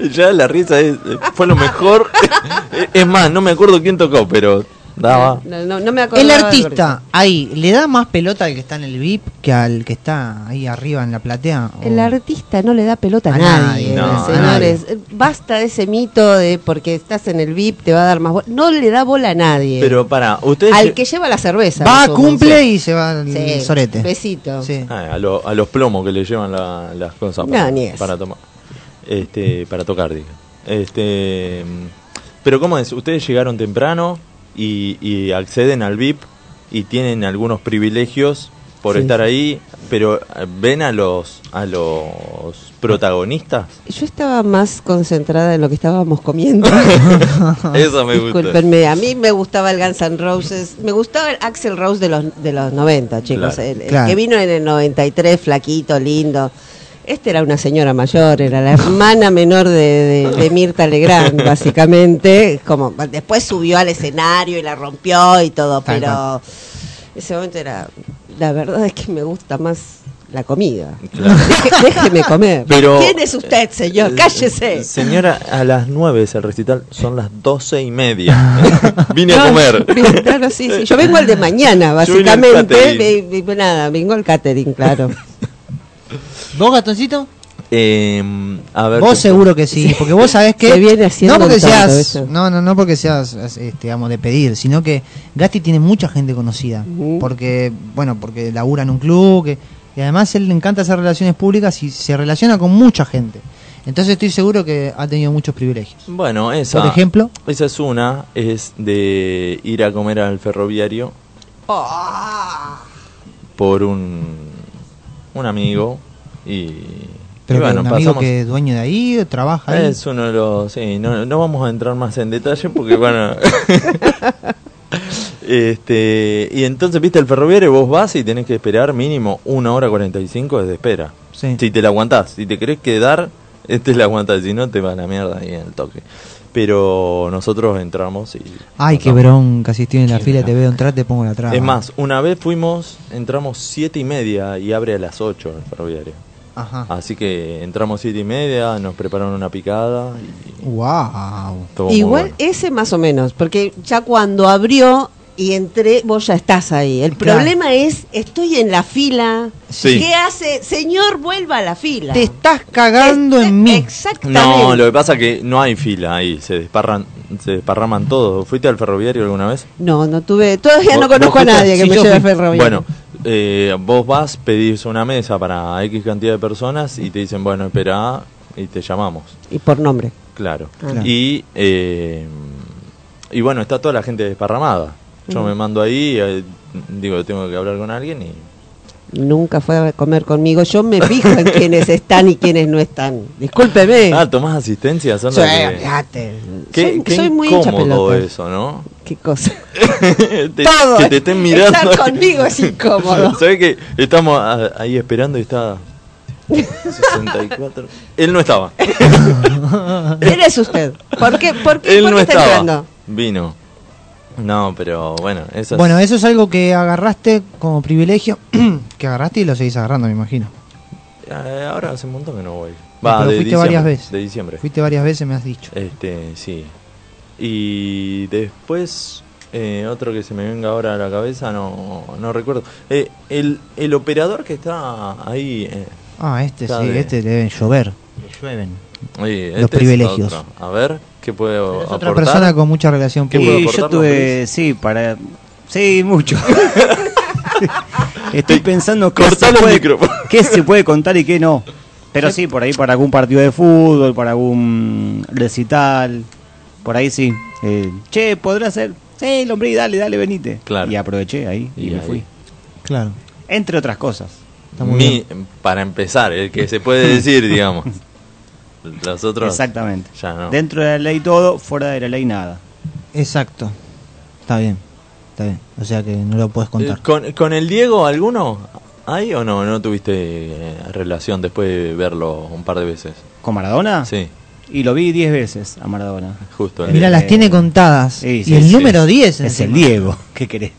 [SPEAKER 1] ya la risa es- fue lo mejor. es más, no me acuerdo quién tocó, pero daba.
[SPEAKER 4] No, no, no me acuerdo.
[SPEAKER 2] El artista ahí, ¿le da más pelota al que está en el VIP que al que está ahí arriba en la platea? ¿O-
[SPEAKER 4] El artista no le da pelota a,
[SPEAKER 2] A
[SPEAKER 4] nadie,
[SPEAKER 2] nadie,
[SPEAKER 1] no, a
[SPEAKER 4] señores. Eh, Basta de ese mito de porque estás en el VIP te va a dar más bola. No le da bola a nadie.
[SPEAKER 1] Pero para, ustedes.
[SPEAKER 4] Al que lleva la cerveza.
[SPEAKER 2] Va, cumple y se va sorete.
[SPEAKER 4] Besito.
[SPEAKER 2] Sí.
[SPEAKER 1] Ah, a, lo- a los plomos que le llevan la- las cosas
[SPEAKER 4] No,
[SPEAKER 1] para,
[SPEAKER 4] ni eso.
[SPEAKER 1] para tomar. Este, para tocar, digo. Este, mm, pero ¿cómo es? Ustedes llegaron temprano y, y acceden al VIP y tienen algunos privilegios por
[SPEAKER 4] Sí.
[SPEAKER 1] estar ahí, pero eh, ven a los a los protagonistas.
[SPEAKER 4] Yo estaba más concentrada en lo que estábamos comiendo.
[SPEAKER 1] Eso me gusta.
[SPEAKER 4] Discúlpenme, a mí me gustaba el Guns N' Roses, me gustaba el Axel Rose de los, de los 90, chicos,
[SPEAKER 1] Claro.
[SPEAKER 4] el, el
[SPEAKER 2] Claro.
[SPEAKER 4] que vino en el 93, flaquito, lindo. Este era una señora mayor, era la hermana menor de, de- de Mirta Legrand, básicamente. Como después subió al escenario y la rompió y todo, pero ese momento era, la verdad es que me gusta más la comida.
[SPEAKER 1] Claro.
[SPEAKER 4] Deje- déjeme comer.
[SPEAKER 1] Pero-
[SPEAKER 4] ¿Quién es usted, señor?
[SPEAKER 1] Eh,
[SPEAKER 4] Cállese.
[SPEAKER 1] Señora, a las 9 es el recital, son las doce y media. Vine a comer.
[SPEAKER 4] claro, sí, sí. Yo vengo al de mañana,
[SPEAKER 1] Yo vine al
[SPEAKER 4] básicamente.
[SPEAKER 1] catering.
[SPEAKER 4] Ve- ve- nada, vengo al catering, claro.
[SPEAKER 2] ¿Vos, gatoncito?
[SPEAKER 1] Eh, a ver,
[SPEAKER 2] Vos
[SPEAKER 1] ¿qué-
[SPEAKER 2] seguro que sí, porque vos sabés que
[SPEAKER 4] Se viene haciendo
[SPEAKER 2] no porque seas no no no porque seas este, digamos de pedir, sino que Gatti tiene mucha gente conocida,
[SPEAKER 4] Ujú.
[SPEAKER 2] porque bueno, porque labura en un club que, y además él le encanta hacer relaciones públicas y se relaciona con mucha gente. Entonces estoy seguro que ha tenido muchos privilegios.
[SPEAKER 1] Bueno, esa.
[SPEAKER 2] Por ejemplo,
[SPEAKER 1] Esa es una, es de ir a comer al ferroviario por un, un amigo y,
[SPEAKER 2] pero
[SPEAKER 1] y bueno,
[SPEAKER 2] que un amigo
[SPEAKER 1] pasamos-
[SPEAKER 2] que es dueño de ahí, trabaja ahí.
[SPEAKER 1] Es uno de los... Sí, no, no vamos a entrar más en detalle porque bueno... este Y entonces, viste, el ferroviario vos vas y tenés que esperar mínimo una hora 45 de espera.
[SPEAKER 2] Sí.
[SPEAKER 1] Si te la aguantás, si te querés quedar, este la aguantás, si no te va a la mierda ahí en el toque. Pero nosotros entramos y...
[SPEAKER 2] Ay, qué bronca, si estoy en la fila y te veo entrar, te pongo la traba.
[SPEAKER 1] Es más, una vez fuimos, entramos siete y media y abre a las 8 el ferroviario.
[SPEAKER 2] Ajá.
[SPEAKER 1] Así que entramos siete y media, nos prepararon una picada y
[SPEAKER 2] Wow.
[SPEAKER 4] Igual
[SPEAKER 1] bueno.
[SPEAKER 4] ese más o menos, porque ya cuando abrió y entré, vos ya estás ahí. El
[SPEAKER 2] Claro.
[SPEAKER 4] problema es, estoy en la fila.
[SPEAKER 1] Sí.
[SPEAKER 4] ¿Qué hace? Señor, vuelva a la fila.
[SPEAKER 2] Te estás cagando
[SPEAKER 4] Este-
[SPEAKER 2] en mí.
[SPEAKER 4] Exactamente.
[SPEAKER 1] No, lo que pasa es que no hay fila ahí, se desparran, se desparraman todos. ¿Fuiste al ferroviario alguna vez?
[SPEAKER 4] No, no tuve, todavía
[SPEAKER 1] ¿Vos-
[SPEAKER 4] no conozco a nadie que
[SPEAKER 2] Sí,
[SPEAKER 4] me lleve al ferroviario.
[SPEAKER 1] Bueno, eh, vos vas, pedís una mesa para X cantidad de personas y te dicen, bueno, espera y te llamamos.
[SPEAKER 4] Y por nombre.
[SPEAKER 1] Claro.
[SPEAKER 4] Ah.
[SPEAKER 2] Claro.
[SPEAKER 1] Y, eh, y bueno, está toda la gente desparramada. Yo me mando ahí, eh, digo, tengo que hablar con alguien y...
[SPEAKER 4] Nunca fue a comer conmigo. Yo me fijo en quiénes están y quiénes no están. Discúlpeme.
[SPEAKER 1] Ah, tomás asistencia, son
[SPEAKER 4] Sí,
[SPEAKER 1] que-
[SPEAKER 4] fíjate.
[SPEAKER 1] Qué,
[SPEAKER 4] soy,
[SPEAKER 1] qué
[SPEAKER 4] soy muy
[SPEAKER 1] incómodo eso, ¿no?
[SPEAKER 4] Qué cosa.
[SPEAKER 1] Te-
[SPEAKER 4] Todo.
[SPEAKER 1] que te estén mirando.
[SPEAKER 4] Estar conmigo es incómodo.
[SPEAKER 1] ¿Sabes que estamos ahí esperando y está 64? Él no estaba.
[SPEAKER 4] ¿Quién es usted? ¿Por qué, por qué,
[SPEAKER 1] Él
[SPEAKER 4] por
[SPEAKER 1] no
[SPEAKER 4] está
[SPEAKER 1] estaba. Vino. No, pero bueno, eso es-
[SPEAKER 2] Bueno, eso es algo que agarraste como privilegio, que agarraste y lo seguís agarrando, me imagino.
[SPEAKER 1] Eh, ahora hace un montón que no voy.
[SPEAKER 2] pero
[SPEAKER 1] Va, de
[SPEAKER 2] fuiste
[SPEAKER 1] diciembre,
[SPEAKER 2] varias veces.
[SPEAKER 1] De diciembre.
[SPEAKER 2] Fuiste varias veces, me has dicho.
[SPEAKER 1] Este, sí. Y después, eh, otro que se me venga ahora a la cabeza, no, no recuerdo. Eh, el, el operador que está ahí. eh,
[SPEAKER 2] Ah, este
[SPEAKER 1] Está
[SPEAKER 2] sí,
[SPEAKER 1] de-
[SPEAKER 2] este deben llover. Le llueven. Los
[SPEAKER 1] este es
[SPEAKER 2] privilegios.
[SPEAKER 1] A ver, ¿qué puede
[SPEAKER 2] Pero es otra persona con mucha relación
[SPEAKER 1] ¿Qué
[SPEAKER 2] pública.
[SPEAKER 1] puedo aportar,
[SPEAKER 3] yo tuve, sí, para... Sí, mucho. Estoy pensando qué se,
[SPEAKER 1] el
[SPEAKER 3] puede, qué se puede contar y qué no. Pero sí, por ahí para algún partido de fútbol, para algún recital, por ahí sí. Eh, che, ¿podrá ser? Sí, hombre, dale, dale, venite.
[SPEAKER 1] Claro.
[SPEAKER 3] Y aproveché ahí y,
[SPEAKER 1] Y
[SPEAKER 3] me
[SPEAKER 1] ahí.
[SPEAKER 3] fui.
[SPEAKER 2] Claro.
[SPEAKER 3] Entre otras cosas.
[SPEAKER 1] Mi- para empezar, el que se puede decir, digamos. Los otros.
[SPEAKER 3] Exactamente.
[SPEAKER 1] Ya no.
[SPEAKER 3] Dentro de la ley todo, fuera de la ley nada.
[SPEAKER 2] Exacto. Está bien. Está bien. O sea que no lo puedes contar.
[SPEAKER 1] Eh, ¿Con, ¿Con el Diego alguno? ¿Hay o no? ¿No tuviste eh, relación después de verlo un par de veces?
[SPEAKER 3] ¿Con Maradona?
[SPEAKER 1] Sí,
[SPEAKER 3] Y lo vi 10 veces a Maradona.
[SPEAKER 1] justo.
[SPEAKER 2] Mira, las
[SPEAKER 3] eh,
[SPEAKER 2] tiene contadas.
[SPEAKER 3] sí,
[SPEAKER 2] y el
[SPEAKER 3] sí.
[SPEAKER 2] número 10
[SPEAKER 3] Es el. Diego. ¿Qué querés?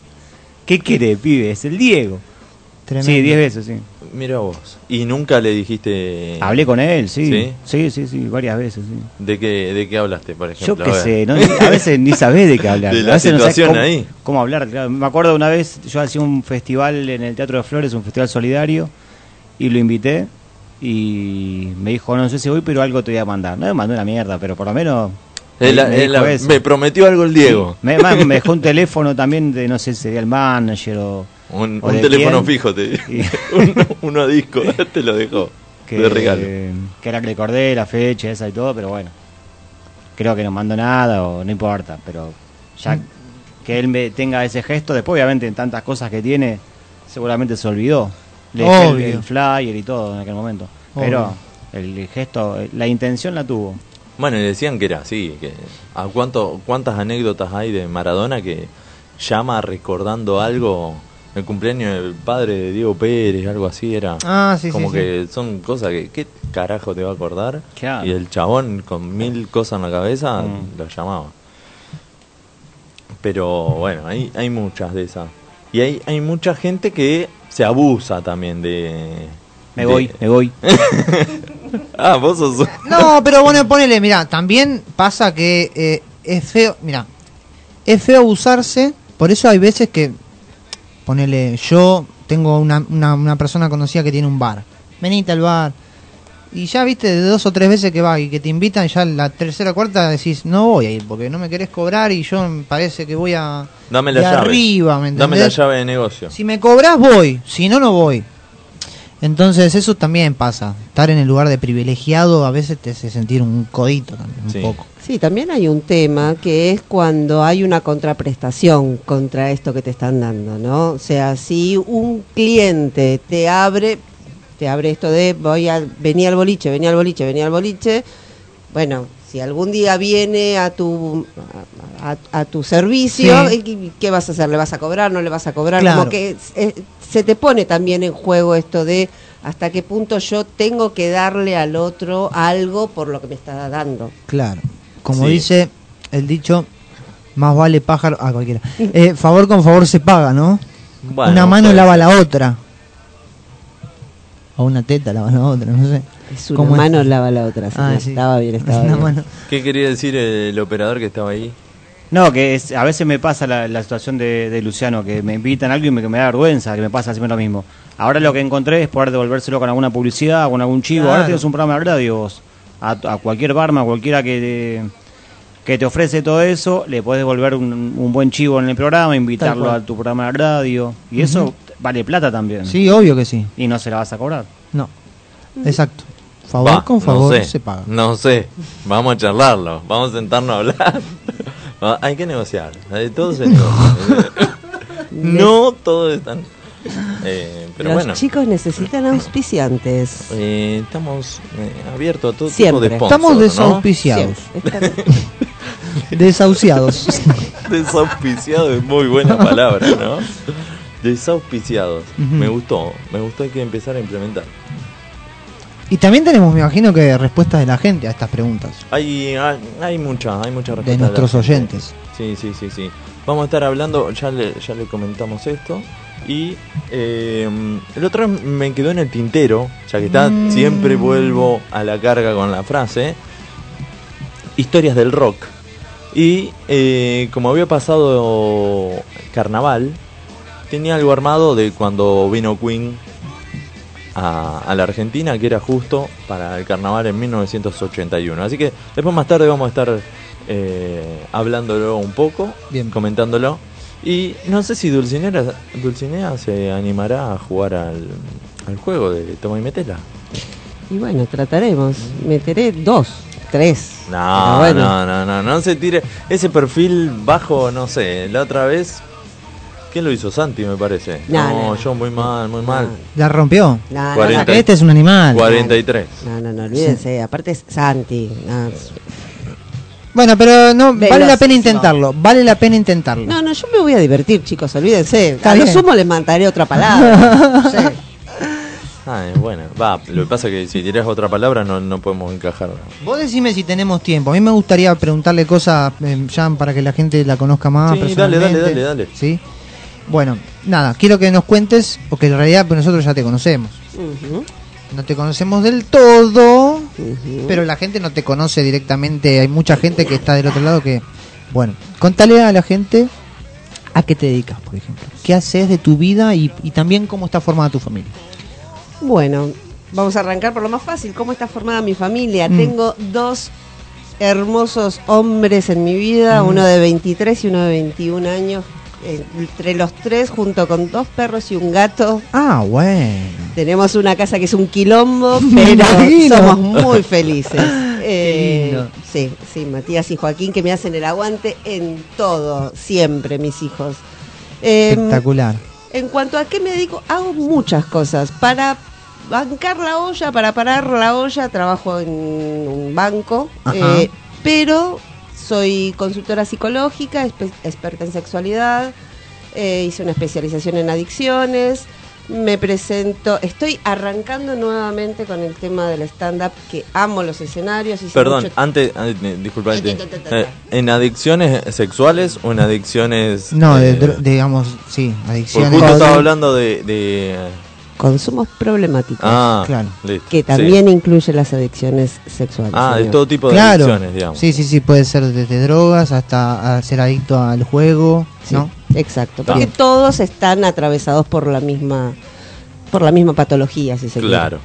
[SPEAKER 3] ¿Qué querés, pibe? Es el Diego.
[SPEAKER 2] Tremendo.
[SPEAKER 3] Sí, 10 veces, sí.
[SPEAKER 1] Mira vos. ¿Y nunca le dijiste
[SPEAKER 3] Hablé con él, sí.
[SPEAKER 1] ¿Sí?
[SPEAKER 3] Sí, sí, sí, varias veces, sí.
[SPEAKER 1] de qué, de qué hablaste, por
[SPEAKER 3] Yo
[SPEAKER 1] ejemplo?
[SPEAKER 3] qué
[SPEAKER 1] A ver.
[SPEAKER 3] sé, ¿no? a veces ni sabés de qué hablar.
[SPEAKER 1] De
[SPEAKER 3] A
[SPEAKER 1] la
[SPEAKER 3] no
[SPEAKER 1] situación
[SPEAKER 3] cómo,
[SPEAKER 1] ahí.
[SPEAKER 3] cómo hablar. claro. Me acuerdo una vez, yo hacía un festival en el Teatro de Flores, un festival solidario, y lo invité, y me dijo, no sé si voy, pero algo te voy a mandar. No me mandó una mierda, pero por lo menos... Me-
[SPEAKER 1] prometió algo el Diego.
[SPEAKER 3] Sí. Me, más, me dejó un teléfono también de, no sé, si sería el manager o...
[SPEAKER 1] Un,
[SPEAKER 3] ¿O
[SPEAKER 1] un
[SPEAKER 3] de
[SPEAKER 1] teléfono
[SPEAKER 3] quién?
[SPEAKER 1] fijo, te digo.
[SPEAKER 3] Y-
[SPEAKER 1] uno, disco, te lo dejó.
[SPEAKER 3] que,
[SPEAKER 1] de regalo.
[SPEAKER 3] que era que le acordé la fecha esa y todo, pero bueno. Creo que no mandó nada o no importa, pero ya
[SPEAKER 2] Mm.
[SPEAKER 3] que él me tenga ese gesto, después obviamente en tantas cosas que tiene, seguramente se olvidó. Le el,
[SPEAKER 2] Obvio.
[SPEAKER 3] el flyer y todo en aquel momento. Pero el gesto, la intención la tuvo.
[SPEAKER 1] Bueno, y decían que era así. Que, ¿a cuánto, ¿Cuántas anécdotas hay de Maradona que llama recordando algo? El cumpleaños del padre de Diego Pérez, algo así era.
[SPEAKER 2] Ah, sí, sí,
[SPEAKER 1] Como
[SPEAKER 2] sí.
[SPEAKER 1] que son cosas que, ¿qué carajo te va a acordar?
[SPEAKER 3] Claro.
[SPEAKER 1] Y el chabón con mil cosas en la cabeza
[SPEAKER 3] Mm.
[SPEAKER 1] lo llamaba. Pero bueno, hay, hay muchas de esas. Y hay, hay mucha gente que se abusa también de...
[SPEAKER 3] Me
[SPEAKER 1] de-
[SPEAKER 3] voy, me voy.
[SPEAKER 1] ah, vos sos...
[SPEAKER 2] No, pero bueno, ponele, mira, también pasa que eh, es feo, mira, es feo abusarse, por eso hay veces que, ponele, yo tengo una, una, una persona conocida que tiene un bar, venite al bar, y ya viste de dos o tres veces que va y que te invitan, ya la tercera o cuarta decís, no voy a ir porque no me querés cobrar y yo parece que voy a...
[SPEAKER 1] Dame la
[SPEAKER 2] de
[SPEAKER 1] llave.
[SPEAKER 2] arriba, ¿me
[SPEAKER 1] Dame la llave de negocio.
[SPEAKER 2] Si me cobras voy, si no, no voy. Entonces eso también pasa. Estar en el lugar de privilegiado a veces te hace sentir un codito también, un poco.
[SPEAKER 4] Sí, también hay un tema que es cuando hay una contraprestación contra esto que te están dando, ¿no? O sea, si un cliente te abre, te abre esto de voy a venir al boliche, venía al boliche, venía al boliche, bueno, si algún día viene a tu a, tu servicio,
[SPEAKER 2] Sí.
[SPEAKER 4] ¿y ¿qué, vas a hacer? ¿Le vas a cobrar? ¿No le vas a cobrar?
[SPEAKER 2] Claro.
[SPEAKER 4] Como que se te pone también en juego esto de hasta qué punto yo tengo que darle al otro algo por lo que me está dando.
[SPEAKER 2] Claro. Como
[SPEAKER 1] Sí.
[SPEAKER 2] dice el dicho, más vale pájaro... Ah, cualquiera. Eh, favor con favor se paga, ¿no?
[SPEAKER 1] Bueno,
[SPEAKER 2] una mano lava la otra. O una teta lava la otra, no sé.
[SPEAKER 4] Es una
[SPEAKER 2] ¿Cómo es?
[SPEAKER 4] mano lava la otra.
[SPEAKER 2] Ah, sí.
[SPEAKER 4] Estaba bien, estaba
[SPEAKER 2] Una
[SPEAKER 4] bien.
[SPEAKER 2] mano.
[SPEAKER 1] ¿Qué quería decir el operador que estaba ahí?
[SPEAKER 3] No, que es, a veces me pasa la, la situación de, de Luciano, que me invitan a algo y me, que me da vergüenza, que me pasa siempre lo mismo. Ahora lo que encontré es poder devolvérselo con alguna publicidad, con algún chivo.
[SPEAKER 2] Claro.
[SPEAKER 3] Ahora tienes un programa de radio vos. A, a cualquier barma, a cualquiera que te, que te ofrece todo eso, le podés devolver un, un buen chivo en el programa, invitarlo a tu programa de radio. Y eso vale plata también.
[SPEAKER 2] Sí, obvio que sí.
[SPEAKER 3] Y no se la vas a cobrar.
[SPEAKER 2] No. Exacto. Favor
[SPEAKER 1] Va,
[SPEAKER 2] con favor
[SPEAKER 1] no sé,
[SPEAKER 2] se paga.
[SPEAKER 1] No sé, vamos a charlarlo, vamos a sentarnos a hablar. Hay que negociar, de todo se negocia. no todo es tan... Eh, pero
[SPEAKER 4] Los
[SPEAKER 1] bueno,
[SPEAKER 4] chicos necesitan auspiciantes.
[SPEAKER 1] eh, estamos eh, abiertos a todo
[SPEAKER 4] Siempre.
[SPEAKER 1] tipo de sponsor,
[SPEAKER 2] Estamos
[SPEAKER 1] ¿no?
[SPEAKER 2] desauspiciados.
[SPEAKER 4] Están-
[SPEAKER 2] Desauciados.
[SPEAKER 1] Desauspiciado es muy buena palabra, ¿no? Desauspiciados. Me gustó, me gustó, hay que empezar a implementar.
[SPEAKER 2] y también tenemos, me imagino, que respuestas de la gente a estas preguntas.
[SPEAKER 1] Hay, hay, hay muchas, hay muchas
[SPEAKER 2] De
[SPEAKER 1] respuestas.
[SPEAKER 2] nuestros
[SPEAKER 1] la gente.
[SPEAKER 2] oyentes.
[SPEAKER 1] Sí, sí, sí, sí. Vamos a estar hablando, ya le, ya le comentamos esto. Y eh, el otro me quedó en el tintero, ya que está,
[SPEAKER 2] Mm.
[SPEAKER 1] siempre vuelvo a la carga con la frase. Historias del rock. Y eh, como había pasado carnaval, tenía algo armado de cuando vino Queen a, a la Argentina, que era justo para el carnaval en 1981. Así que después más tarde vamos a estar eh, hablándolo un poco,
[SPEAKER 2] Bien.
[SPEAKER 1] comentándolo. Y no sé si Dulcinea, Dulcinea se animará a jugar al, al juego de Toma y Metela.
[SPEAKER 4] Y bueno, trataremos. Meteré dos, tres.
[SPEAKER 1] No,
[SPEAKER 4] bueno.
[SPEAKER 1] no, no, no, no se tire. Ese perfil bajo, no sé, la otra vez. ¿Quién lo hizo? Santi, me parece.
[SPEAKER 4] No,
[SPEAKER 1] No,
[SPEAKER 4] no,
[SPEAKER 1] yo muy mal, muy mal.
[SPEAKER 2] La rompió.
[SPEAKER 4] No, no,
[SPEAKER 1] Cuarenta.
[SPEAKER 4] no,
[SPEAKER 2] Este es un animal.
[SPEAKER 1] 43.
[SPEAKER 4] no, no, no, olvídense. Aparte es Santi. No.
[SPEAKER 2] Bueno, pero no vale la pena intentarlo. Vale la pena intentarlo.
[SPEAKER 4] No, no, yo me voy a divertir, chicos, olvídense.
[SPEAKER 2] Está
[SPEAKER 4] a lo
[SPEAKER 2] bien.
[SPEAKER 4] sumo les mandaré otra palabra. No sé.
[SPEAKER 1] Ah, es bueno. Va, lo que pasa es que si tirás otra palabra no, no podemos encajar.
[SPEAKER 2] Vos decime si tenemos tiempo. A mí me gustaría preguntarle cosas, eh, ya para que la gente la conozca más.
[SPEAKER 1] Sí, dale,
[SPEAKER 2] personalmente.
[SPEAKER 1] dale, dale, dale.
[SPEAKER 2] ¿Sí? Bueno, nada, quiero que nos cuentes, porque en realidad pues, nosotros ya te conocemos.
[SPEAKER 4] Ujú,
[SPEAKER 2] No te conocemos del todo, pero la gente no te conoce directamente. Hay mucha gente que está del otro lado que... Bueno, contale a la gente a qué te dedicas, por ejemplo. ¿Qué haces de tu vida y, y también cómo está formada tu familia?
[SPEAKER 4] Bueno, vamos a arrancar por lo más fácil. ¿Cómo está formada mi familia?
[SPEAKER 2] Mm.
[SPEAKER 4] Tengo dos hermosos hombres en mi vida,
[SPEAKER 2] Mm.
[SPEAKER 4] uno de 23 y uno de 21 años. Eh, Entre los tres, junto con dos perros y un gato,
[SPEAKER 2] Ah, bueno.
[SPEAKER 4] tenemos una casa que es un quilombo, pero somos muy felices. Eh, sí, sí, Matías y Joaquín que me hacen el aguante en todo, siempre, mis hijos. Eh,
[SPEAKER 2] Espectacular.
[SPEAKER 4] en cuanto a qué me dedico, hago muchas cosas. Para bancar la olla, para parar la olla, trabajo en un banco, eh, pero soy consultora psicológica, experta en sexualidad, eh, hice una especialización en adicciones, me presento, estoy arrancando nuevamente con el tema del stand-up, que amo los escenarios. hice
[SPEAKER 1] Perdón,
[SPEAKER 4] mucho-
[SPEAKER 1] antes, eh, disculpa, eh, ¿en adicciones sexuales o en adicciones...?
[SPEAKER 2] No, de,
[SPEAKER 1] eh,
[SPEAKER 2] dro- digamos, sí,
[SPEAKER 1] porque
[SPEAKER 2] adicciones.
[SPEAKER 1] justo
[SPEAKER 4] Con-
[SPEAKER 1] estaba hablando de... de-
[SPEAKER 4] Consumos problemáticos,
[SPEAKER 1] ah,
[SPEAKER 2] Claro.
[SPEAKER 1] listo,
[SPEAKER 4] que
[SPEAKER 1] sí.
[SPEAKER 4] también incluye las adicciones sexuales.
[SPEAKER 1] Ah, de todo tipo de
[SPEAKER 2] Claro.
[SPEAKER 1] adicciones, digamos.
[SPEAKER 2] Sí, sí, sí, puede ser desde drogas hasta a ser adicto al juego,
[SPEAKER 4] Sí,
[SPEAKER 2] ¿no?
[SPEAKER 4] Exacto, porque todos están atravesados por la misma por la misma patología, si se quiere.
[SPEAKER 1] Claro,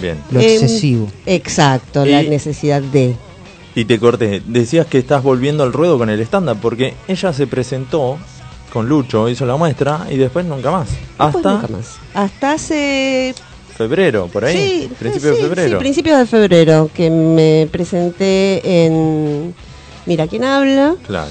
[SPEAKER 1] bien.
[SPEAKER 2] Lo
[SPEAKER 4] Em,
[SPEAKER 2] excesivo.
[SPEAKER 4] Exacto, la necesidad de.
[SPEAKER 1] Y te corté, decías que estás volviendo al ruedo con el stand-up, porque ella se presentó con Lucho, hizo la muestra y después nunca más.
[SPEAKER 4] Después
[SPEAKER 1] Hasta
[SPEAKER 4] nunca más. Hasta hace
[SPEAKER 1] febrero, por ahí.
[SPEAKER 4] Sí,
[SPEAKER 1] principio
[SPEAKER 4] sí,
[SPEAKER 1] de febrero.
[SPEAKER 4] Sí, principios de febrero, que me presenté en Mira quién habla,
[SPEAKER 1] Claro.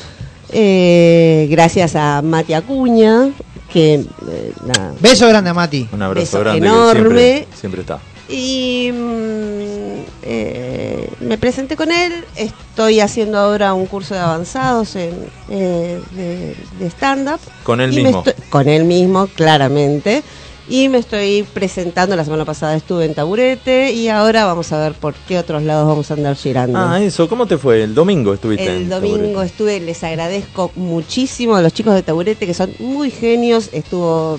[SPEAKER 4] eh, gracias a Mati Acuña, que eh, nada,
[SPEAKER 2] Beso grande a Mati.
[SPEAKER 1] Un abrazo
[SPEAKER 4] Beso
[SPEAKER 1] grande
[SPEAKER 4] enorme.
[SPEAKER 1] que siempre, siempre está.
[SPEAKER 4] Y mm, eh, me presenté con él. Estoy haciendo ahora un curso de avanzados en, eh, de, de stand-up.
[SPEAKER 1] Con él mismo.
[SPEAKER 4] estoy- con él mismo, claramente. Y me estoy presentando. La semana pasada estuve en Taburete. Y ahora vamos a ver por qué otros lados vamos a andar girando.
[SPEAKER 1] Ah, eso, ¿cómo te fue? El domingo estuviste
[SPEAKER 4] El
[SPEAKER 1] en
[SPEAKER 4] domingo
[SPEAKER 1] Taburete.
[SPEAKER 4] estuve, les agradezco muchísimo a los chicos de Taburete que son muy genios. Estuvo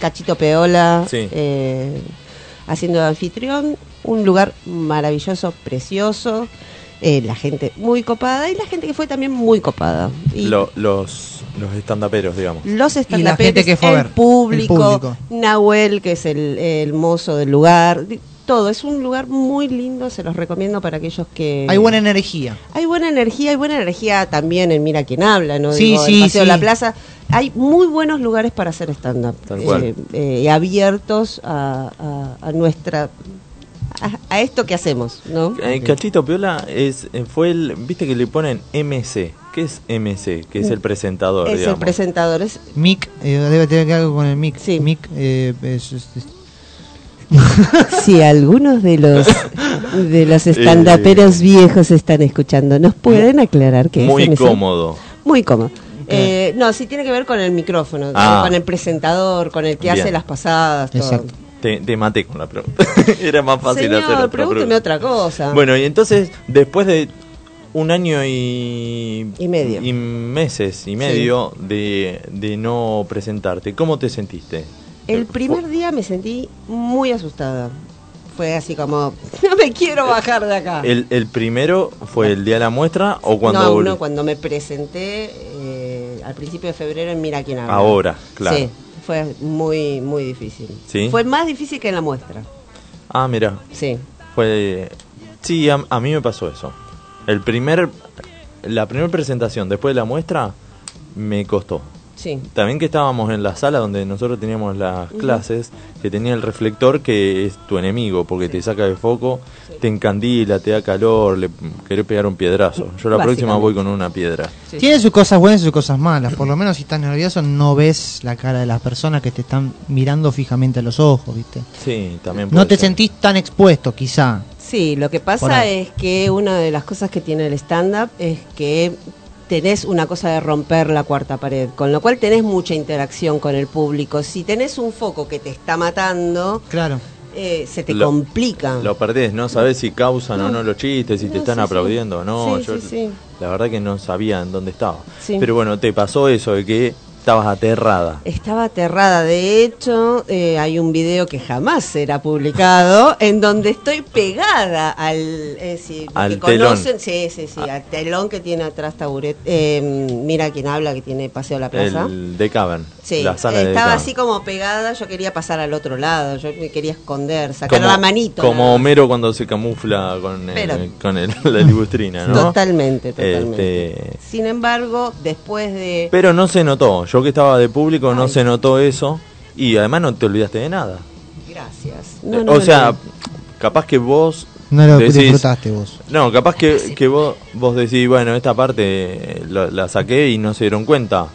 [SPEAKER 4] Cachito Peola
[SPEAKER 1] Sí.
[SPEAKER 4] eh, haciendo de anfitrión. Un lugar maravilloso, precioso. eh, la gente muy copada y la gente que fue también muy copada. Y
[SPEAKER 1] Lo- los, los estandaperos, digamos.
[SPEAKER 4] los estandaperos, el
[SPEAKER 2] el
[SPEAKER 4] público. Nahuel, que es el, el mozo del lugar. Todo, es un lugar muy lindo, se los recomiendo para aquellos que...
[SPEAKER 2] Hay buena energía.
[SPEAKER 4] Hay buena energía, hay buena energía también en Mira quién habla, ¿no?
[SPEAKER 2] Sí,
[SPEAKER 4] Digo,
[SPEAKER 2] sí,
[SPEAKER 4] el Paseo de
[SPEAKER 2] sí.
[SPEAKER 4] la Plaza. Hay muy buenos lugares para hacer stand-up. Eh, eh, abiertos a, a- a nuestra. A, a esto que hacemos, ¿no?
[SPEAKER 1] Eh, Cachito Piola es, eh, fue el, viste que le ponen MC. ¿Qué es MC? Que es el presentador,
[SPEAKER 4] es el presentador. Es,
[SPEAKER 2] Mic, eh, debe tener que algo con el mic.
[SPEAKER 4] Sí.
[SPEAKER 2] Mic, eh, es- es- es-
[SPEAKER 4] si algunos de los de los estandaperos viejos están escuchando, ¿nos pueden aclarar qué.
[SPEAKER 1] Muy
[SPEAKER 4] es MC?
[SPEAKER 1] cómodo.
[SPEAKER 4] Muy cómodo. Eh, no, sí tiene que ver con el micrófono,
[SPEAKER 1] Ah.
[SPEAKER 4] con el presentador, con el que
[SPEAKER 1] Bien.
[SPEAKER 4] hace las pasadas. todo.
[SPEAKER 2] Exacto.
[SPEAKER 1] Te, te maté con la pregunta. Era más fácil hacer
[SPEAKER 4] Señor,
[SPEAKER 1] otra
[SPEAKER 4] pregúnteme
[SPEAKER 1] pregunta.
[SPEAKER 4] otra cosa.
[SPEAKER 1] Bueno, y entonces, después de un año y...
[SPEAKER 4] Y medio.
[SPEAKER 1] Y meses y medio de, de no presentarte, ¿cómo te sentiste?
[SPEAKER 4] El primer día me sentí muy asustada. Fue así como, no me quiero bajar de acá.
[SPEAKER 1] ¿El, el primero fue el día de la muestra o cuando
[SPEAKER 4] no, cuando me presenté eh, al principio de febrero en Mira quién habla.
[SPEAKER 1] Ahora, claro.
[SPEAKER 4] Sí, fue muy, muy difícil.
[SPEAKER 1] ¿Sí?
[SPEAKER 4] Fue más difícil que en la muestra.
[SPEAKER 1] Ah, mira,
[SPEAKER 4] Sí.
[SPEAKER 1] fue... Sí, a, a mí me pasó eso. El primer... La primera presentación después de la muestra me costó.
[SPEAKER 4] Sí.
[SPEAKER 1] También que estábamos en la sala donde nosotros teníamos las clases, que tenía el reflector que es tu enemigo, porque te saca de foco, te encandila, te da calor, le querés pegar un piedrazo. Yo la próxima voy con una piedra.
[SPEAKER 4] Sí.
[SPEAKER 2] Tiene sus cosas buenas y sus cosas malas. Por lo menos si estás nervioso no ves la cara de las personas que te están mirando fijamente a los ojos, ¿viste?
[SPEAKER 1] Sí, también
[SPEAKER 2] No te
[SPEAKER 1] ser.
[SPEAKER 2] sentís tan expuesto, quizá.
[SPEAKER 4] Sí, lo que pasa es que una de las cosas que tiene el stand-up es que tenés una cosa de romper la cuarta pared, con lo cual tenés mucha interacción con el público. Si tenés un foco que te está matando,
[SPEAKER 2] Claro.
[SPEAKER 4] eh, se te
[SPEAKER 1] Lo-
[SPEAKER 4] complica.
[SPEAKER 1] Lo perdés, no sabés si causan o
[SPEAKER 4] No.
[SPEAKER 1] los chistes, si
[SPEAKER 4] No,
[SPEAKER 1] te están
[SPEAKER 4] sí, sí.
[SPEAKER 1] aplaudiendo o no.
[SPEAKER 4] Sí,
[SPEAKER 1] Yo
[SPEAKER 4] sí, sí.
[SPEAKER 1] la verdad que no sabía en dónde estaba.
[SPEAKER 4] Sí.
[SPEAKER 1] Pero bueno, te pasó eso de que estabas aterrada.
[SPEAKER 4] Estaba aterrada. De hecho, eh, hay un video que jamás será publicado en donde estoy pegada al. eh, sí,
[SPEAKER 1] Al
[SPEAKER 4] que
[SPEAKER 1] telón.
[SPEAKER 4] conocen- Sí, sí, sí, al telón que tiene atrás Taburet. Eh, mira quién habla, que tiene Paseo a la Plaza.
[SPEAKER 1] El de Cavern.
[SPEAKER 4] Sí,
[SPEAKER 1] la sala de
[SPEAKER 4] estaba
[SPEAKER 1] Cavern.
[SPEAKER 4] así como pegada, yo quería pasar al otro lado, yo me quería esconder, sacar
[SPEAKER 1] como,
[SPEAKER 4] la manito.
[SPEAKER 1] Como. Homero cuando se camufla con, el-
[SPEAKER 4] Pero-
[SPEAKER 1] con el- la libustrina, ¿no?
[SPEAKER 4] Totalmente, totalmente.
[SPEAKER 1] Este,
[SPEAKER 4] Sin embargo, después de...
[SPEAKER 1] pero no se notó. Yo que estaba de público no
[SPEAKER 4] Ay.
[SPEAKER 1] se notó eso. Y además no te olvidaste de nada.
[SPEAKER 4] Gracias. No, no
[SPEAKER 1] o sea, capaz que vos.
[SPEAKER 2] No lo
[SPEAKER 1] decís-
[SPEAKER 2] disfrutaste vos.
[SPEAKER 1] No, capaz que, que vos, vos decís, bueno, esta parte eh, la, la saqué y no se dieron cuenta,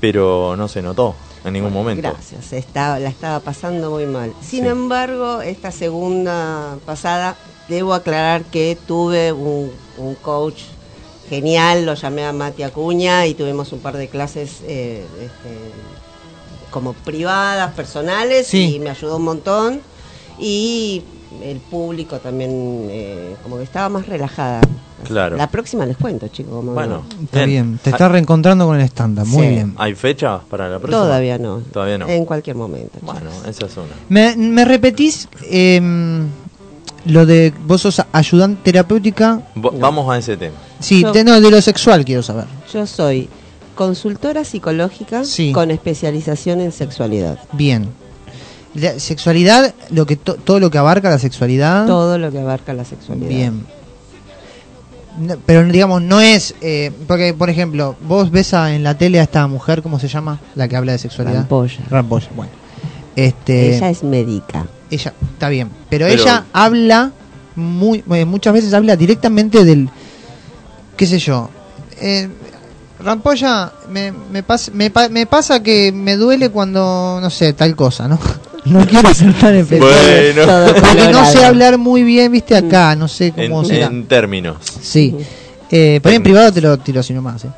[SPEAKER 1] pero no se notó en ningún momento.
[SPEAKER 4] Gracias, estaba, la estaba pasando muy mal. Sin
[SPEAKER 1] Sí.
[SPEAKER 4] embargo, esta segunda pasada, debo aclarar que tuve un, un coach genial, lo llamé a Mati Acuña y tuvimos un par de clases eh, este, como privadas, personales,
[SPEAKER 2] Sí.
[SPEAKER 4] y me ayudó un montón. Y el público también, eh, como que estaba más relajada.
[SPEAKER 1] Claro.
[SPEAKER 4] La próxima les cuento, chicos.
[SPEAKER 1] Bueno,
[SPEAKER 2] Está bien. Te estás reencontrando con el estándar. Muy
[SPEAKER 4] Sí.
[SPEAKER 2] bien.
[SPEAKER 1] ¿Hay fecha para la próxima?
[SPEAKER 4] Todavía no.
[SPEAKER 1] Todavía no.
[SPEAKER 4] En cualquier momento. chicos.
[SPEAKER 1] Bueno, esa es una.
[SPEAKER 2] ¿Me, me repetís em, lo de vos sos ayudante terapéutica?
[SPEAKER 1] Vamos a ese tema.
[SPEAKER 2] Sí,
[SPEAKER 4] Yo-
[SPEAKER 2] de, no, de lo sexual quiero saber.
[SPEAKER 4] Yo soy consultora psicológica
[SPEAKER 2] Sí.
[SPEAKER 4] con especialización en sexualidad.
[SPEAKER 2] Bien. La sexualidad, lo que to- todo lo que abarca la sexualidad.
[SPEAKER 4] Todo lo que abarca la sexualidad.
[SPEAKER 2] Bien. No, pero digamos, no es. eh, porque, por ejemplo, vos ves a- en la tele a esta mujer, ¿cómo se llama? La que habla de sexualidad.
[SPEAKER 4] Rampolla.
[SPEAKER 2] Rampolla, bueno. Este,
[SPEAKER 4] Ella es médica.
[SPEAKER 2] ella, está bien. Pero,
[SPEAKER 1] Pero-
[SPEAKER 2] ella habla, muy, eh, muchas veces habla directamente del. ¿Qué sé yo? Eh, Rampolla, me, me, pas- me, pa- me pasa que me duele cuando, no sé, tal cosa, ¿no? No quiero ser tan específico.
[SPEAKER 1] Bueno.
[SPEAKER 2] Porque no sé hablar muy bien, viste, acá, no sé cómo
[SPEAKER 1] En,
[SPEAKER 2] será.
[SPEAKER 1] en términos.
[SPEAKER 2] Sí. Eh, por ahí en privado te lo tiro así nomás. Eh.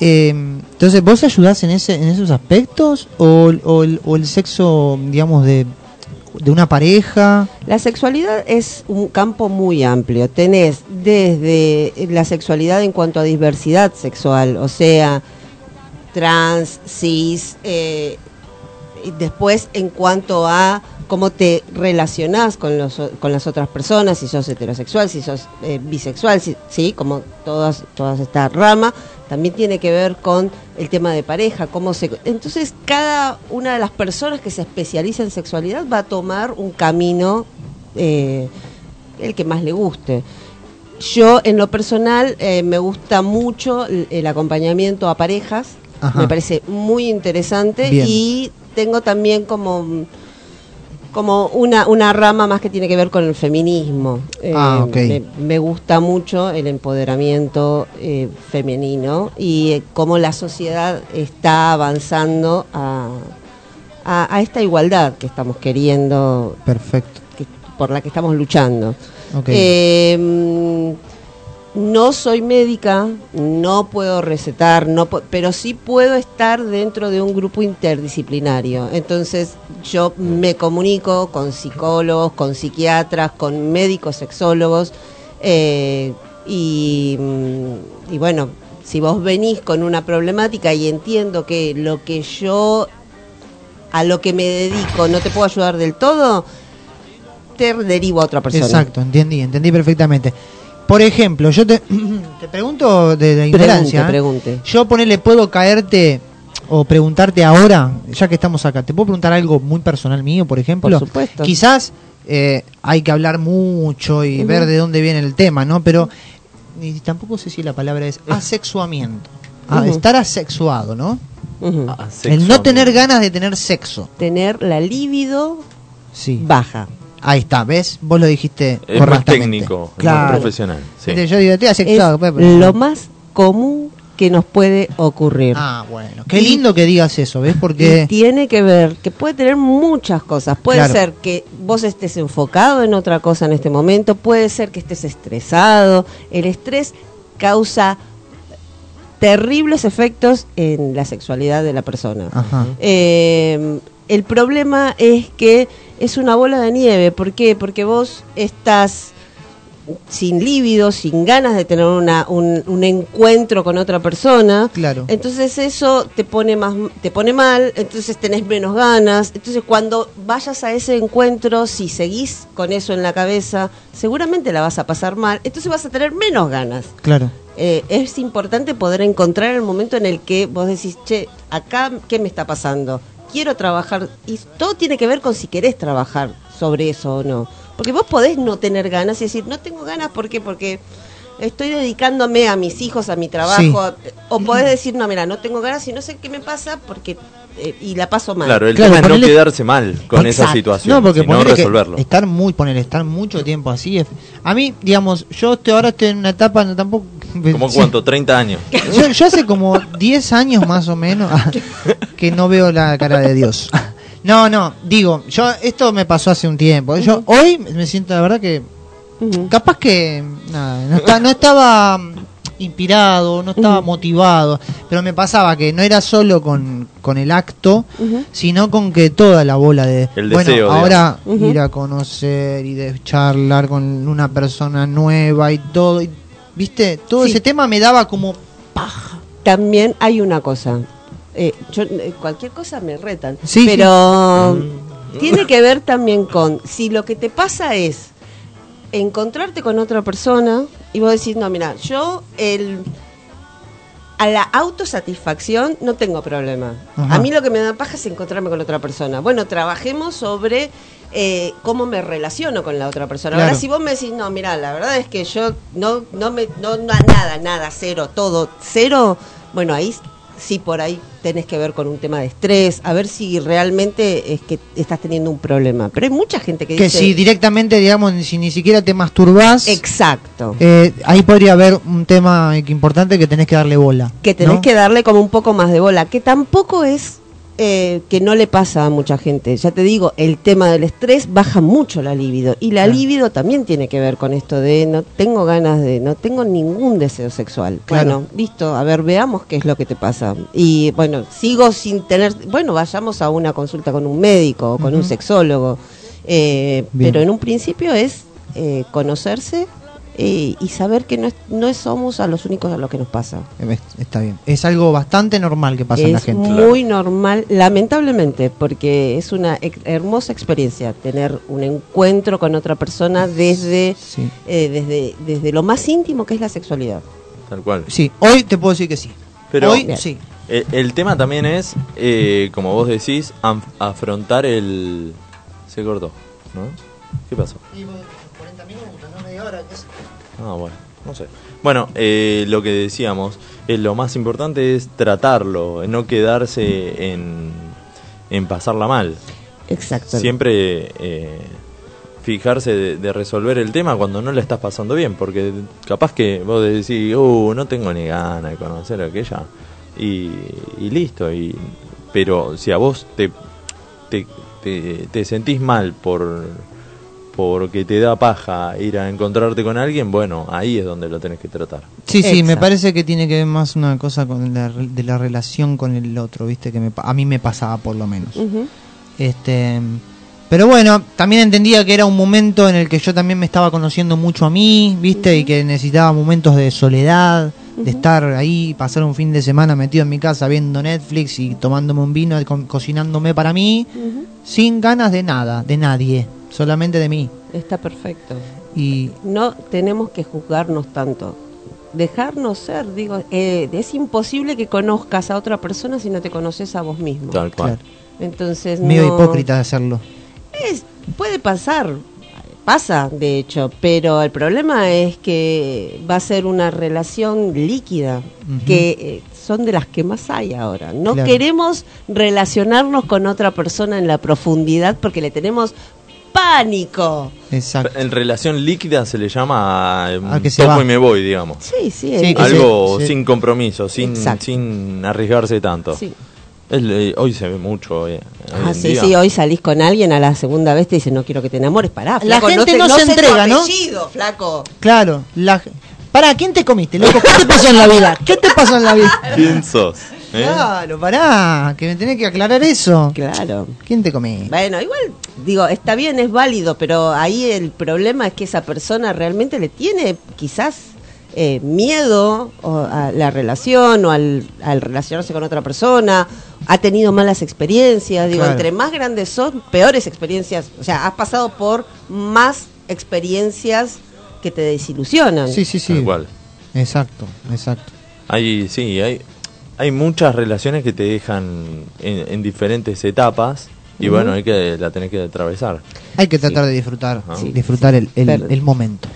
[SPEAKER 2] Eh, entonces, ¿vos ayudás en ese en esos aspectos? ¿O, o el, o el sexo, digamos, de, de una pareja?
[SPEAKER 4] La sexualidad es un campo muy amplio. Tenés desde la sexualidad en cuanto a diversidad sexual, o sea, trans, cis, eh, y después en cuanto a cómo te relacionás con, los, con las otras personas, si sos heterosexual, si sos eh, bisexual, si- sí, como todas, todas esta rama, también tiene que ver con el tema de pareja, cómo se... Entonces, cada una de las personas que se especializa en sexualidad va a tomar un camino, eh, el que más le guste. Yo, en lo personal, eh, me gusta mucho el, el acompañamiento a parejas,
[SPEAKER 2] Ajá.
[SPEAKER 4] me parece muy interesante
[SPEAKER 2] Bien.
[SPEAKER 4] y tengo también como como una, una rama más que tiene que ver con el feminismo. Eh,
[SPEAKER 2] Ah, ok.
[SPEAKER 4] me, me gusta mucho el empoderamiento eh, femenino y eh, cómo la sociedad está avanzando a, a, a esta igualdad que estamos queriendo,
[SPEAKER 2] Perfecto.
[SPEAKER 4] que- por la que estamos luchando.
[SPEAKER 2] Ok.
[SPEAKER 4] No soy médica, no puedo recetar, no pero sí puedo estar dentro de un grupo interdisciplinario. Entonces yo me comunico con psicólogos, con psiquiatras, con médicos sexólogos eh, y, mm, y bueno, si vos venís con una problemática y entiendo que lo que yo a lo que me dedico no te puedo ayudar del todo, te derivo a otra persona.
[SPEAKER 2] Exacto, entendí, entendí perfectamente. Por ejemplo, yo te, te pregunto de la
[SPEAKER 4] Pregunte,
[SPEAKER 2] ignorancia. ¿eh?
[SPEAKER 4] pregunte.
[SPEAKER 2] Yo ponerle, puedo caerte o preguntarte ahora, ya que estamos acá, ¿te puedo preguntar algo muy personal mío, por ejemplo?
[SPEAKER 4] Por supuesto.
[SPEAKER 2] Quizás eh, hay que hablar mucho y ver de dónde viene el tema, ¿no? Pero y tampoco sé si la palabra es asexuamiento. Ah,
[SPEAKER 4] Ujú.
[SPEAKER 2] Estar asexuado, ¿no?
[SPEAKER 1] Ah,
[SPEAKER 2] el no tener ganas de tener sexo.
[SPEAKER 4] Tener la libido
[SPEAKER 2] Sí.
[SPEAKER 4] baja.
[SPEAKER 2] Ahí está, ¿ves? Vos lo dijiste
[SPEAKER 1] Es más técnico,
[SPEAKER 2] claro.
[SPEAKER 1] más profesional. sí.
[SPEAKER 2] Yo digo, estoy
[SPEAKER 4] Es
[SPEAKER 2] asexuado. pues,
[SPEAKER 4] lo más común que nos puede ocurrir.
[SPEAKER 2] Ah, bueno. Qué lindo que digas eso, ¿ves? Porque...
[SPEAKER 4] tiene que ver, que puede tener muchas cosas. Puede
[SPEAKER 2] Claro.
[SPEAKER 4] ser que vos estés enfocado en otra cosa en este momento, puede ser que estés estresado. El estrés causa terribles efectos en la sexualidad de la persona.
[SPEAKER 2] Ajá.
[SPEAKER 4] Eh, el problema es que es una bola de nieve. ¿Por qué? Porque vos estás sin líbido, sin ganas de tener una, un, un encuentro con otra persona.
[SPEAKER 2] Claro.
[SPEAKER 4] Entonces eso te pone más, te pone mal, entonces tenés menos ganas. Entonces cuando vayas a ese encuentro, si seguís con eso en la cabeza, seguramente la vas a pasar mal. Entonces vas a tener menos ganas.
[SPEAKER 2] Claro.
[SPEAKER 4] Eh, es importante poder encontrar el momento en el que vos decís, che, acá, ¿qué me está pasando? Quiero trabajar. Y todo tiene que ver con si querés trabajar sobre eso o no. Porque vos podés no tener ganas y decir, no tengo ganas, ¿por qué? Porque estoy dedicándome a mis hijos, a mi trabajo. O podés decir, no, mira, no tengo ganas y no sé qué me pasa porque. Eh, y la paso mal.
[SPEAKER 1] Claro, el
[SPEAKER 2] Claro,
[SPEAKER 1] tema es no quedarse mal con esa situación,
[SPEAKER 2] No, porque
[SPEAKER 1] sino resolverlo.
[SPEAKER 2] estar muy, poner, estar mucho tiempo así es... A mí, digamos, yo estoy, ahora estoy en una etapa, no tampoco...
[SPEAKER 1] ¿Cómo cuánto? ¿30 años?
[SPEAKER 2] Yo, yo hace como 10 años más o menos que no veo la cara de Dios. No, no, digo, yo esto me pasó hace un tiempo. Yo hoy me siento, la verdad que capaz que nada, no, esta- no estaba inspirado, no estaba motivado, pero me pasaba que no era solo con, con el acto, sino con que toda la bola de
[SPEAKER 1] El
[SPEAKER 2] bueno,
[SPEAKER 1] deseo,
[SPEAKER 2] ahora ir a conocer y de charlar con una persona nueva y todo, y, ¿viste? Todo
[SPEAKER 4] Sí.
[SPEAKER 2] ese tema me daba como
[SPEAKER 4] También hay una cosa. Eh, yo, eh, cualquier cosa me retan.
[SPEAKER 2] Sí,
[SPEAKER 4] pero
[SPEAKER 1] sí.
[SPEAKER 4] tiene que ver también con si lo que te pasa es encontrarte con otra persona y vos decís, no, mira, yo el a la autosatisfacción no tengo problema.
[SPEAKER 2] Ajá.
[SPEAKER 4] A mí lo que me da paja es encontrarme con otra persona. Bueno, trabajemos sobre eh, cómo me relaciono con la otra persona.
[SPEAKER 2] Claro.
[SPEAKER 4] Ahora, si vos me decís, no, mira, la verdad es que yo no, no me, no, no, nada, nada, cero, todo, cero, bueno, ahí sí por ahí tenés que ver con un tema de estrés, a ver si realmente es que estás teniendo un problema. Pero hay mucha gente que,
[SPEAKER 2] que
[SPEAKER 4] dice...
[SPEAKER 2] si directamente, digamos, si ni siquiera te masturbás,
[SPEAKER 4] Exacto.
[SPEAKER 2] eh, ahí podría haber un tema que importante que tenés que darle bola.
[SPEAKER 4] que tenés
[SPEAKER 2] ¿no?
[SPEAKER 4] que darle como un poco más de bola, que tampoco es eh, que no le pasa a mucha gente. Ya te digo, el tema del estrés baja mucho la libido y la
[SPEAKER 2] Claro.
[SPEAKER 4] libido también tiene que ver con esto de no tengo ganas de, no tengo ningún deseo sexual.
[SPEAKER 2] Claro.
[SPEAKER 4] Bueno, listo, a ver, veamos qué es lo que te pasa. Y bueno, sigo sin tener, bueno, vayamos a una consulta con un médico o con un sexólogo. Eh, pero en un principio es eh, conocerse eh, y saber que no, es- no somos a los únicos a los que nos pasa.
[SPEAKER 2] Eh, Está bien. Es algo bastante normal que pasa en la
[SPEAKER 4] es
[SPEAKER 2] gente.
[SPEAKER 4] muy normal, lamentablemente, porque es una ex- hermosa experiencia tener un encuentro con otra persona desde,
[SPEAKER 2] Sí.
[SPEAKER 4] eh, desde, desde lo más íntimo que es la sexualidad.
[SPEAKER 1] Tal cual.
[SPEAKER 2] Sí, hoy te puedo decir que sí.
[SPEAKER 1] Pero
[SPEAKER 2] hoy
[SPEAKER 4] Bien.
[SPEAKER 2] sí.
[SPEAKER 1] eh, el tema también es, eh, como vos decís, afrontar el... Se cortó, ¿no? ¿Qué pasó?
[SPEAKER 2] 40 minutos, no media hora.
[SPEAKER 1] Ah, bueno, no sé. Bueno, eh, lo que decíamos, eh, lo más importante es tratarlo, no quedarse en, en pasarla mal.
[SPEAKER 4] Exacto.
[SPEAKER 1] Siempre eh, fijarse de, de resolver el tema cuando no la estás pasando bien, porque capaz que vos decís, uh, no tengo ni ganas de conocer a aquella, y, y listo, y, pero si a vos te, te, te, te sentís mal por porque te da paja ir a encontrarte con alguien, bueno, ahí es donde lo tenés que tratar.
[SPEAKER 2] Sí, sí, me parece que tiene que ver más una cosa con la, de la relación con el otro, ¿viste? Que me, pa- a mí me pasaba por lo menos. Este, pero bueno, también entendía que era un momento en el que yo también me estaba conociendo mucho a mí, ¿viste? Y que necesitaba momentos de soledad, de estar ahí, pasar un fin de semana metido en mi casa viendo Netflix y tomándome un vino, co- cocinándome para mí, sin ganas de nada, de nadie. Solamente de mí.
[SPEAKER 4] Está perfecto.
[SPEAKER 2] Y
[SPEAKER 4] No tenemos que juzgarnos tanto. Dejarnos ser, digo, eh, es imposible que conozcas a otra persona si no te conoces a vos mismo.
[SPEAKER 1] Tal cual.
[SPEAKER 2] claro,
[SPEAKER 4] Entonces,
[SPEAKER 2] medio
[SPEAKER 4] no-
[SPEAKER 2] hipócrita de hacerlo.
[SPEAKER 4] Es- puede pasar, pasa de hecho, pero el problema es que va a ser una relación líquida, que eh, son de las que más hay ahora. No
[SPEAKER 2] Claro.
[SPEAKER 4] queremos relacionarnos con otra persona en la profundidad porque le tenemos pánico.
[SPEAKER 2] Exacto.
[SPEAKER 1] En relación líquida se le llama eh,
[SPEAKER 2] Ah, que se
[SPEAKER 1] toco
[SPEAKER 2] va.
[SPEAKER 1] y me voy, digamos.
[SPEAKER 4] Sí, sí,
[SPEAKER 1] Algo
[SPEAKER 2] se- se-
[SPEAKER 1] sin compromiso, sin,
[SPEAKER 4] Exacto.
[SPEAKER 1] sin arriesgarse tanto.
[SPEAKER 4] sí.
[SPEAKER 1] Hoy se ve mucho. eh, hoy
[SPEAKER 4] Ah, sí,
[SPEAKER 1] día.
[SPEAKER 4] sí, hoy salís con alguien, a la segunda vez te dice, no quiero que te enamores, pará,
[SPEAKER 2] La
[SPEAKER 4] flaco,
[SPEAKER 2] gente
[SPEAKER 4] te-
[SPEAKER 2] no se
[SPEAKER 4] tu
[SPEAKER 2] entrega, ¿no?
[SPEAKER 4] apellido, flaco.
[SPEAKER 2] Claro, la Pará, ¿quién te comiste, loco? ¿Qué te pasó en la vida? ¿Qué te pasó en la vida?
[SPEAKER 1] ¿Quién sos? Eh?
[SPEAKER 2] Claro, pará, que me tenés que aclarar eso.
[SPEAKER 4] Claro.
[SPEAKER 2] ¿Quién te comí?
[SPEAKER 4] Bueno, igual, digo, está bien, es válido, pero ahí el problema es que esa persona realmente le tiene quizás eh, miedo o a la relación o al, al relacionarse con otra persona, ha tenido malas experiencias, digo,
[SPEAKER 2] Claro.
[SPEAKER 4] entre más grandes son, peores experiencias, o sea, has pasado por más experiencias que te desilusionan.
[SPEAKER 2] Sí, sí, sí.
[SPEAKER 1] Cual.
[SPEAKER 2] Exacto, exacto.
[SPEAKER 1] Hay, sí, hay, hay muchas relaciones que te dejan en, en diferentes etapas y bueno, hay que la tenés que atravesar.
[SPEAKER 2] Hay que tratar de disfrutar, sí, disfrutar el, el- el momento.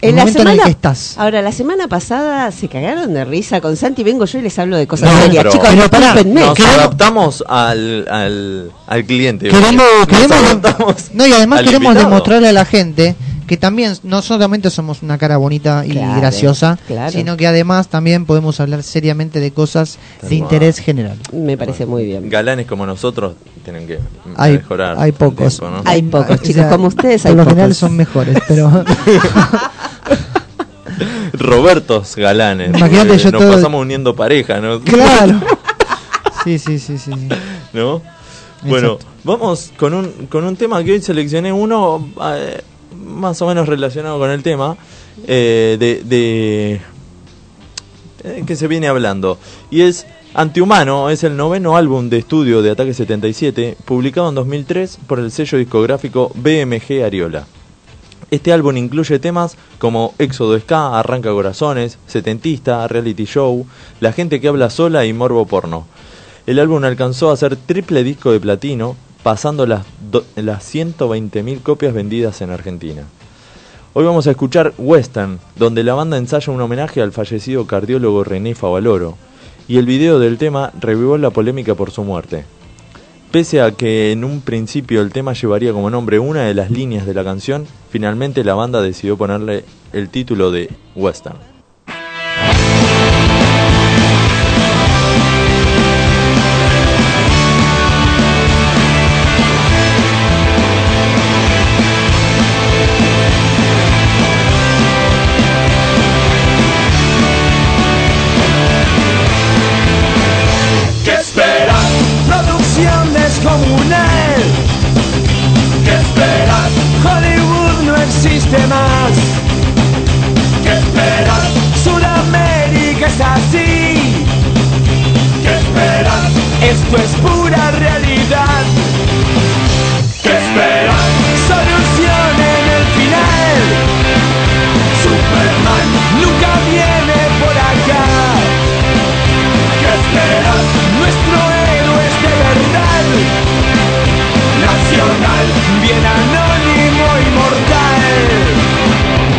[SPEAKER 4] En la
[SPEAKER 2] en el
[SPEAKER 4] semana,
[SPEAKER 2] que estás.
[SPEAKER 4] Ahora, la semana pasada se cagaron de risa con Santi. Vengo yo y les hablo de cosas
[SPEAKER 1] No,
[SPEAKER 4] serias.
[SPEAKER 1] pero-
[SPEAKER 4] Chicos,
[SPEAKER 2] pero.
[SPEAKER 1] Nos
[SPEAKER 2] queremos-
[SPEAKER 1] adaptamos al, al, al cliente.
[SPEAKER 2] Queremos,
[SPEAKER 1] Nos
[SPEAKER 2] queremos
[SPEAKER 1] adaptamos
[SPEAKER 2] no y además queremos
[SPEAKER 1] invitado.
[SPEAKER 2] demostrarle a la gente que también no solamente somos una cara bonita y
[SPEAKER 4] Claro,
[SPEAKER 2] graciosa,
[SPEAKER 4] claro.
[SPEAKER 2] sino que además también podemos hablar seriamente de cosas
[SPEAKER 1] Tal
[SPEAKER 2] de interés general.
[SPEAKER 4] Me parece muy bien.
[SPEAKER 1] Galanes como nosotros tienen que
[SPEAKER 2] Hay,
[SPEAKER 1] mejorar.
[SPEAKER 2] hay pocos.
[SPEAKER 1] tiempo, ¿no?
[SPEAKER 4] Hay pocos,
[SPEAKER 2] O
[SPEAKER 4] chicos, como ustedes hay
[SPEAKER 2] lo
[SPEAKER 4] pocos.
[SPEAKER 2] general son mejores, pero
[SPEAKER 1] Robertos Galanes.
[SPEAKER 2] Imagínate yo
[SPEAKER 1] nos
[SPEAKER 2] todo-
[SPEAKER 1] pasamos uniendo pareja, ¿no?
[SPEAKER 2] claro. Sí, sí, sí, sí. sí.
[SPEAKER 1] ¿No? Bueno,
[SPEAKER 2] Exacto.
[SPEAKER 1] vamos con un, con un tema que hoy seleccioné uno eh, más o menos relacionado con el tema eh, de, de eh, que se viene hablando y es Antihumano, es el noveno álbum de estudio de Ataque 77 publicado en 2003 por el sello discográfico BMG Ariola. Este álbum incluye temas como Éxodo Ska, Arranca Corazones, Setentista, Reality Show, La gente que habla sola y Morbo Porno. El álbum alcanzó a ser triple disco de platino, pasando las, las 120.000 copias vendidas en Argentina. Hoy vamos a escuchar Western, donde la banda ensaya un homenaje al fallecido cardiólogo René Favaloro, y el video del tema revivó la polémica por su muerte. Pese a que en un principio el tema llevaría como nombre una de las líneas de la canción, finalmente la banda decidió ponerle el título de Western.
[SPEAKER 5] ¿Qué esperas? Sudamérica es así. ¿Qué esperas? Esto es pura realidad. ¿Qué esperas? Solución en el final. Superman nunca viene por acá. ¿Qué esperas? Nuestro héroe es de verdad. Nacional, bien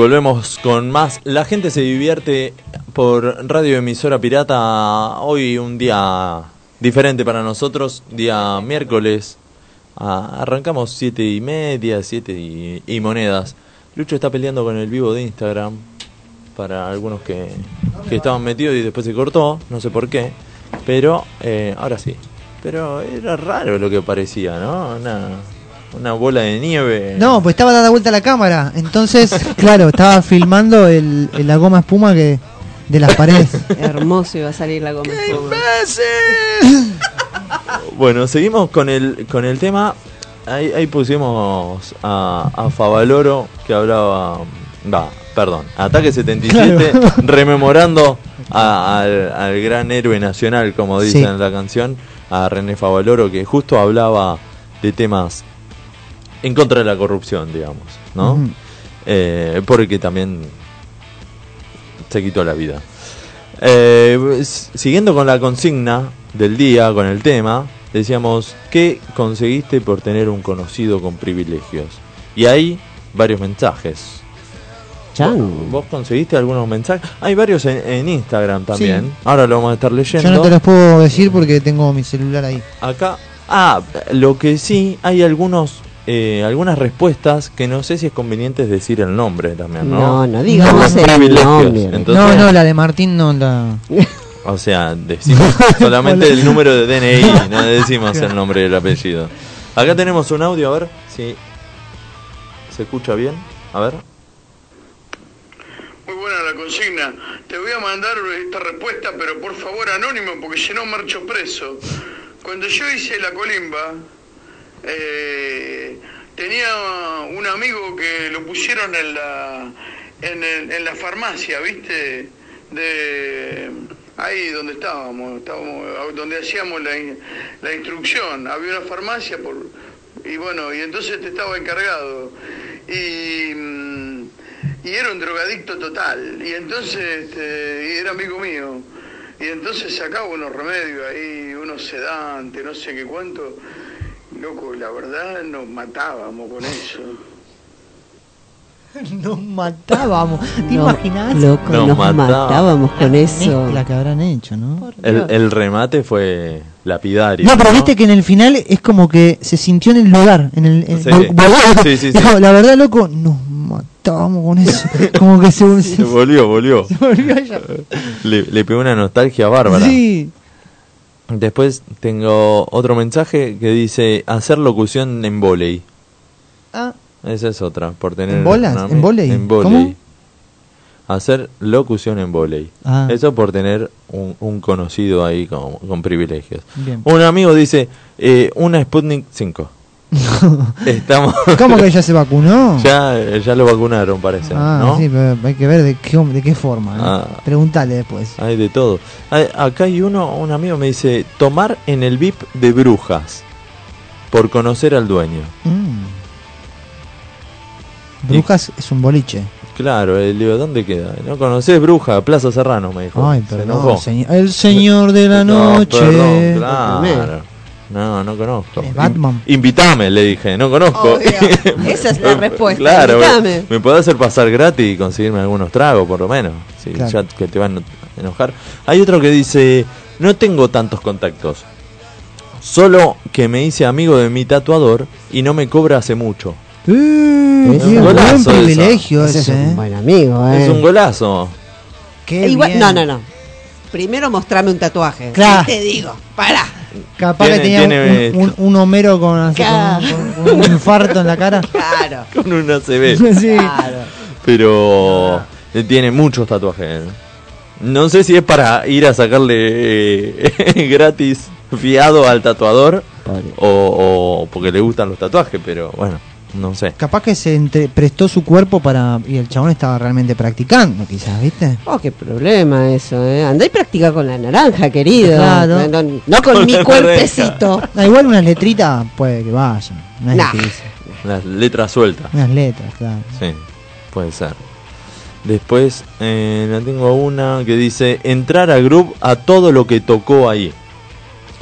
[SPEAKER 1] volvemos con más. La gente se divierte por Radio Emisora Pirata. Hoy un día diferente para nosotros. Día miércoles. Ah, arrancamos siete y media, siete y, monedas. Lucho está peleando con el vivo de Instagram. Para algunos que, que estaban metidos y después se cortó. No sé por qué. Pero eh, ahora sí. Pero era raro lo que parecía, ¿no? Una, una bola de nieve.
[SPEAKER 2] No, pues estaba dando vuelta la cámara. Entonces, claro, estaba filmando el, el- la goma espuma que de las paredes.
[SPEAKER 4] Hermoso iba a salir la goma. espuma.
[SPEAKER 1] Bueno, seguimos con el, con el tema. Ahí, ahí pusimos a, a Favaloro que hablaba. Va, perdón. Ataque 77, rememorando a- al, al gran héroe nacional, como dice
[SPEAKER 2] Sí.
[SPEAKER 1] en la canción, a René Favaloro, que justo hablaba de temas en contra de la corrupción, digamos, ¿no? Eh, porque también se quitó la vida. Eh, siguiendo con la consigna del día, con el tema, decíamos, ¿qué conseguiste por tener un conocido con privilegios? Y hay varios mensajes.
[SPEAKER 4] Chan.
[SPEAKER 1] ¿Vos conseguiste algunos mensajes? Hay varios en, en Instagram también. Ahora lo vamos a estar leyendo.
[SPEAKER 2] Yo no te los puedo decir porque tengo mi celular ahí.
[SPEAKER 1] Acá, ah, lo que sí, hay algunos, eh, algunas respuestas que no sé si es conveniente decir el nombre también, ¿no?
[SPEAKER 4] No, no digamos
[SPEAKER 1] Por
[SPEAKER 4] el nombre.
[SPEAKER 1] Entonces,
[SPEAKER 2] no, no, la de Martín no la.
[SPEAKER 1] O sea, decimos solamente el número de DNI, no decimos el nombre y el apellido. Acá tenemos un audio, a ver si se escucha bien. A ver.
[SPEAKER 6] Muy buena la consigna. Te voy a mandar esta respuesta, pero por favor anónimo, porque si no marcho preso. Cuando yo hice la colimba, eh, tenía un amigo que lo pusieron en la, en, la farmacia, ¿viste? De ahí donde estábamos, estábamos donde hacíamos la, la instrucción. Había una farmacia por, y bueno, y entonces te estaba encargado. Y, mm, y era un drogadicto total. Y entonces este, y era amigo mío. Y entonces sacaba unos remedios ahí, unos sedantes, no sé qué cuánto. Loco, la verdad nos matábamos con eso.
[SPEAKER 2] Nos matábamos. ¿Te
[SPEAKER 4] No,
[SPEAKER 2] imaginas?
[SPEAKER 4] Loco,
[SPEAKER 1] Nos
[SPEAKER 4] nos, matábamos con eso.
[SPEAKER 2] La que habrán hecho, ¿no?
[SPEAKER 1] El, el remate fue lapidario.
[SPEAKER 2] No, pero viste que en el final es como que se sintió en el lugar. En el, en-
[SPEAKER 1] Sí. Sí, sí, sí.
[SPEAKER 2] No, la verdad, loco, nos matábamos con eso. Como que se,
[SPEAKER 1] Se
[SPEAKER 2] se,
[SPEAKER 1] volvió, volvió.
[SPEAKER 2] se volvió allá.
[SPEAKER 1] Le, le pegó una nostalgia bárbara.
[SPEAKER 2] Sí.
[SPEAKER 1] Después tengo otro mensaje que dice hacer locución en volei.
[SPEAKER 2] Ah,
[SPEAKER 1] Esa es otra, por tener
[SPEAKER 2] ¿En bolas?
[SPEAKER 1] una-
[SPEAKER 2] ¿En vóley?
[SPEAKER 1] En.
[SPEAKER 2] ¿Cómo?
[SPEAKER 1] hacer locución en volei.
[SPEAKER 2] Ah.
[SPEAKER 1] Eso por tener un, un conocido ahí con, con privilegios.
[SPEAKER 2] Bien.
[SPEAKER 1] Un amigo dice, eh, una Sputnik 5. Estamos...
[SPEAKER 2] ¿Cómo que ya se vacunó?
[SPEAKER 1] ya, ya lo vacunaron, parece.
[SPEAKER 2] ah,
[SPEAKER 1] ¿no?
[SPEAKER 2] sí, pero hay que ver de qué, de qué forma. ¿no?
[SPEAKER 1] Ah.
[SPEAKER 2] Preguntale después.
[SPEAKER 1] Hay de todo. Hay- acá hay uno, un amigo me dice, tomar en el VIP de brujas por conocer al dueño.
[SPEAKER 2] Mm. Brujas es un boliche.
[SPEAKER 1] Claro, eh, le digo, ¿dónde queda? ¿No conocés Bruja? Plaza Serrano, me dijo.
[SPEAKER 2] Ay,
[SPEAKER 1] Se
[SPEAKER 2] perdón.
[SPEAKER 1] enojó.
[SPEAKER 2] señor- el señor de la
[SPEAKER 1] No,
[SPEAKER 2] noche.
[SPEAKER 1] perdón, claro. No, no conozco.
[SPEAKER 2] Es Batman.
[SPEAKER 1] In- invitame, le dije, no conozco.
[SPEAKER 4] Esa es la respuesta,
[SPEAKER 1] Claro,
[SPEAKER 4] invitame.
[SPEAKER 1] me podés hacer pasar gratis y conseguirme algunos tragos, por lo menos. Si
[SPEAKER 2] Claro.
[SPEAKER 1] ya que te van a enojar. Hay otro que dice, no tengo tantos contactos. Solo que me hice amigo de mi tatuador y no me cobra hace mucho.
[SPEAKER 2] Uh,
[SPEAKER 4] Es
[SPEAKER 2] qué
[SPEAKER 4] un
[SPEAKER 2] buen
[SPEAKER 1] golazo
[SPEAKER 2] privilegio
[SPEAKER 4] Ese
[SPEAKER 2] ese.
[SPEAKER 4] es un
[SPEAKER 2] ¿eh?
[SPEAKER 4] buen amigo, ¿eh?
[SPEAKER 1] Es un golazo.
[SPEAKER 2] Qué
[SPEAKER 4] Igual-
[SPEAKER 2] bien.
[SPEAKER 4] no, no, no. Primero mostrame un tatuaje.
[SPEAKER 2] Claro.
[SPEAKER 4] Y te digo, para.
[SPEAKER 2] Capaz
[SPEAKER 1] Tiene-
[SPEAKER 2] que tenía un, un- un Homero con, así,
[SPEAKER 4] Claro.
[SPEAKER 2] con- con un infarto en la cara.
[SPEAKER 4] Claro.
[SPEAKER 1] Con una CB.
[SPEAKER 2] sí.
[SPEAKER 4] Claro.
[SPEAKER 1] Pero eh, tiene muchos tatuajes. No sé si es para ir a sacarle eh, gratis fiado al tatuador o porque le gustan los tatuajes, pero bueno, no sé.
[SPEAKER 2] Capaz que se entre- prestó su cuerpo para. Y el chabón estaba realmente practicando, quizás, ¿viste?
[SPEAKER 4] Oh, qué problema eso, ¿eh? Andá y practica con la naranja, querido.
[SPEAKER 2] Claro.
[SPEAKER 4] No, no- no con
[SPEAKER 1] Con
[SPEAKER 4] mi cuerpecito.
[SPEAKER 2] Da igual unas letritas, puede que vayan. No es
[SPEAKER 4] Nah.
[SPEAKER 2] difícil.
[SPEAKER 1] Las letras sueltas.
[SPEAKER 2] Unas letras, claro.
[SPEAKER 1] Sí, puede ser. Después eh, la tengo una que dice entrar a Groove a todo lo que tocó ahí.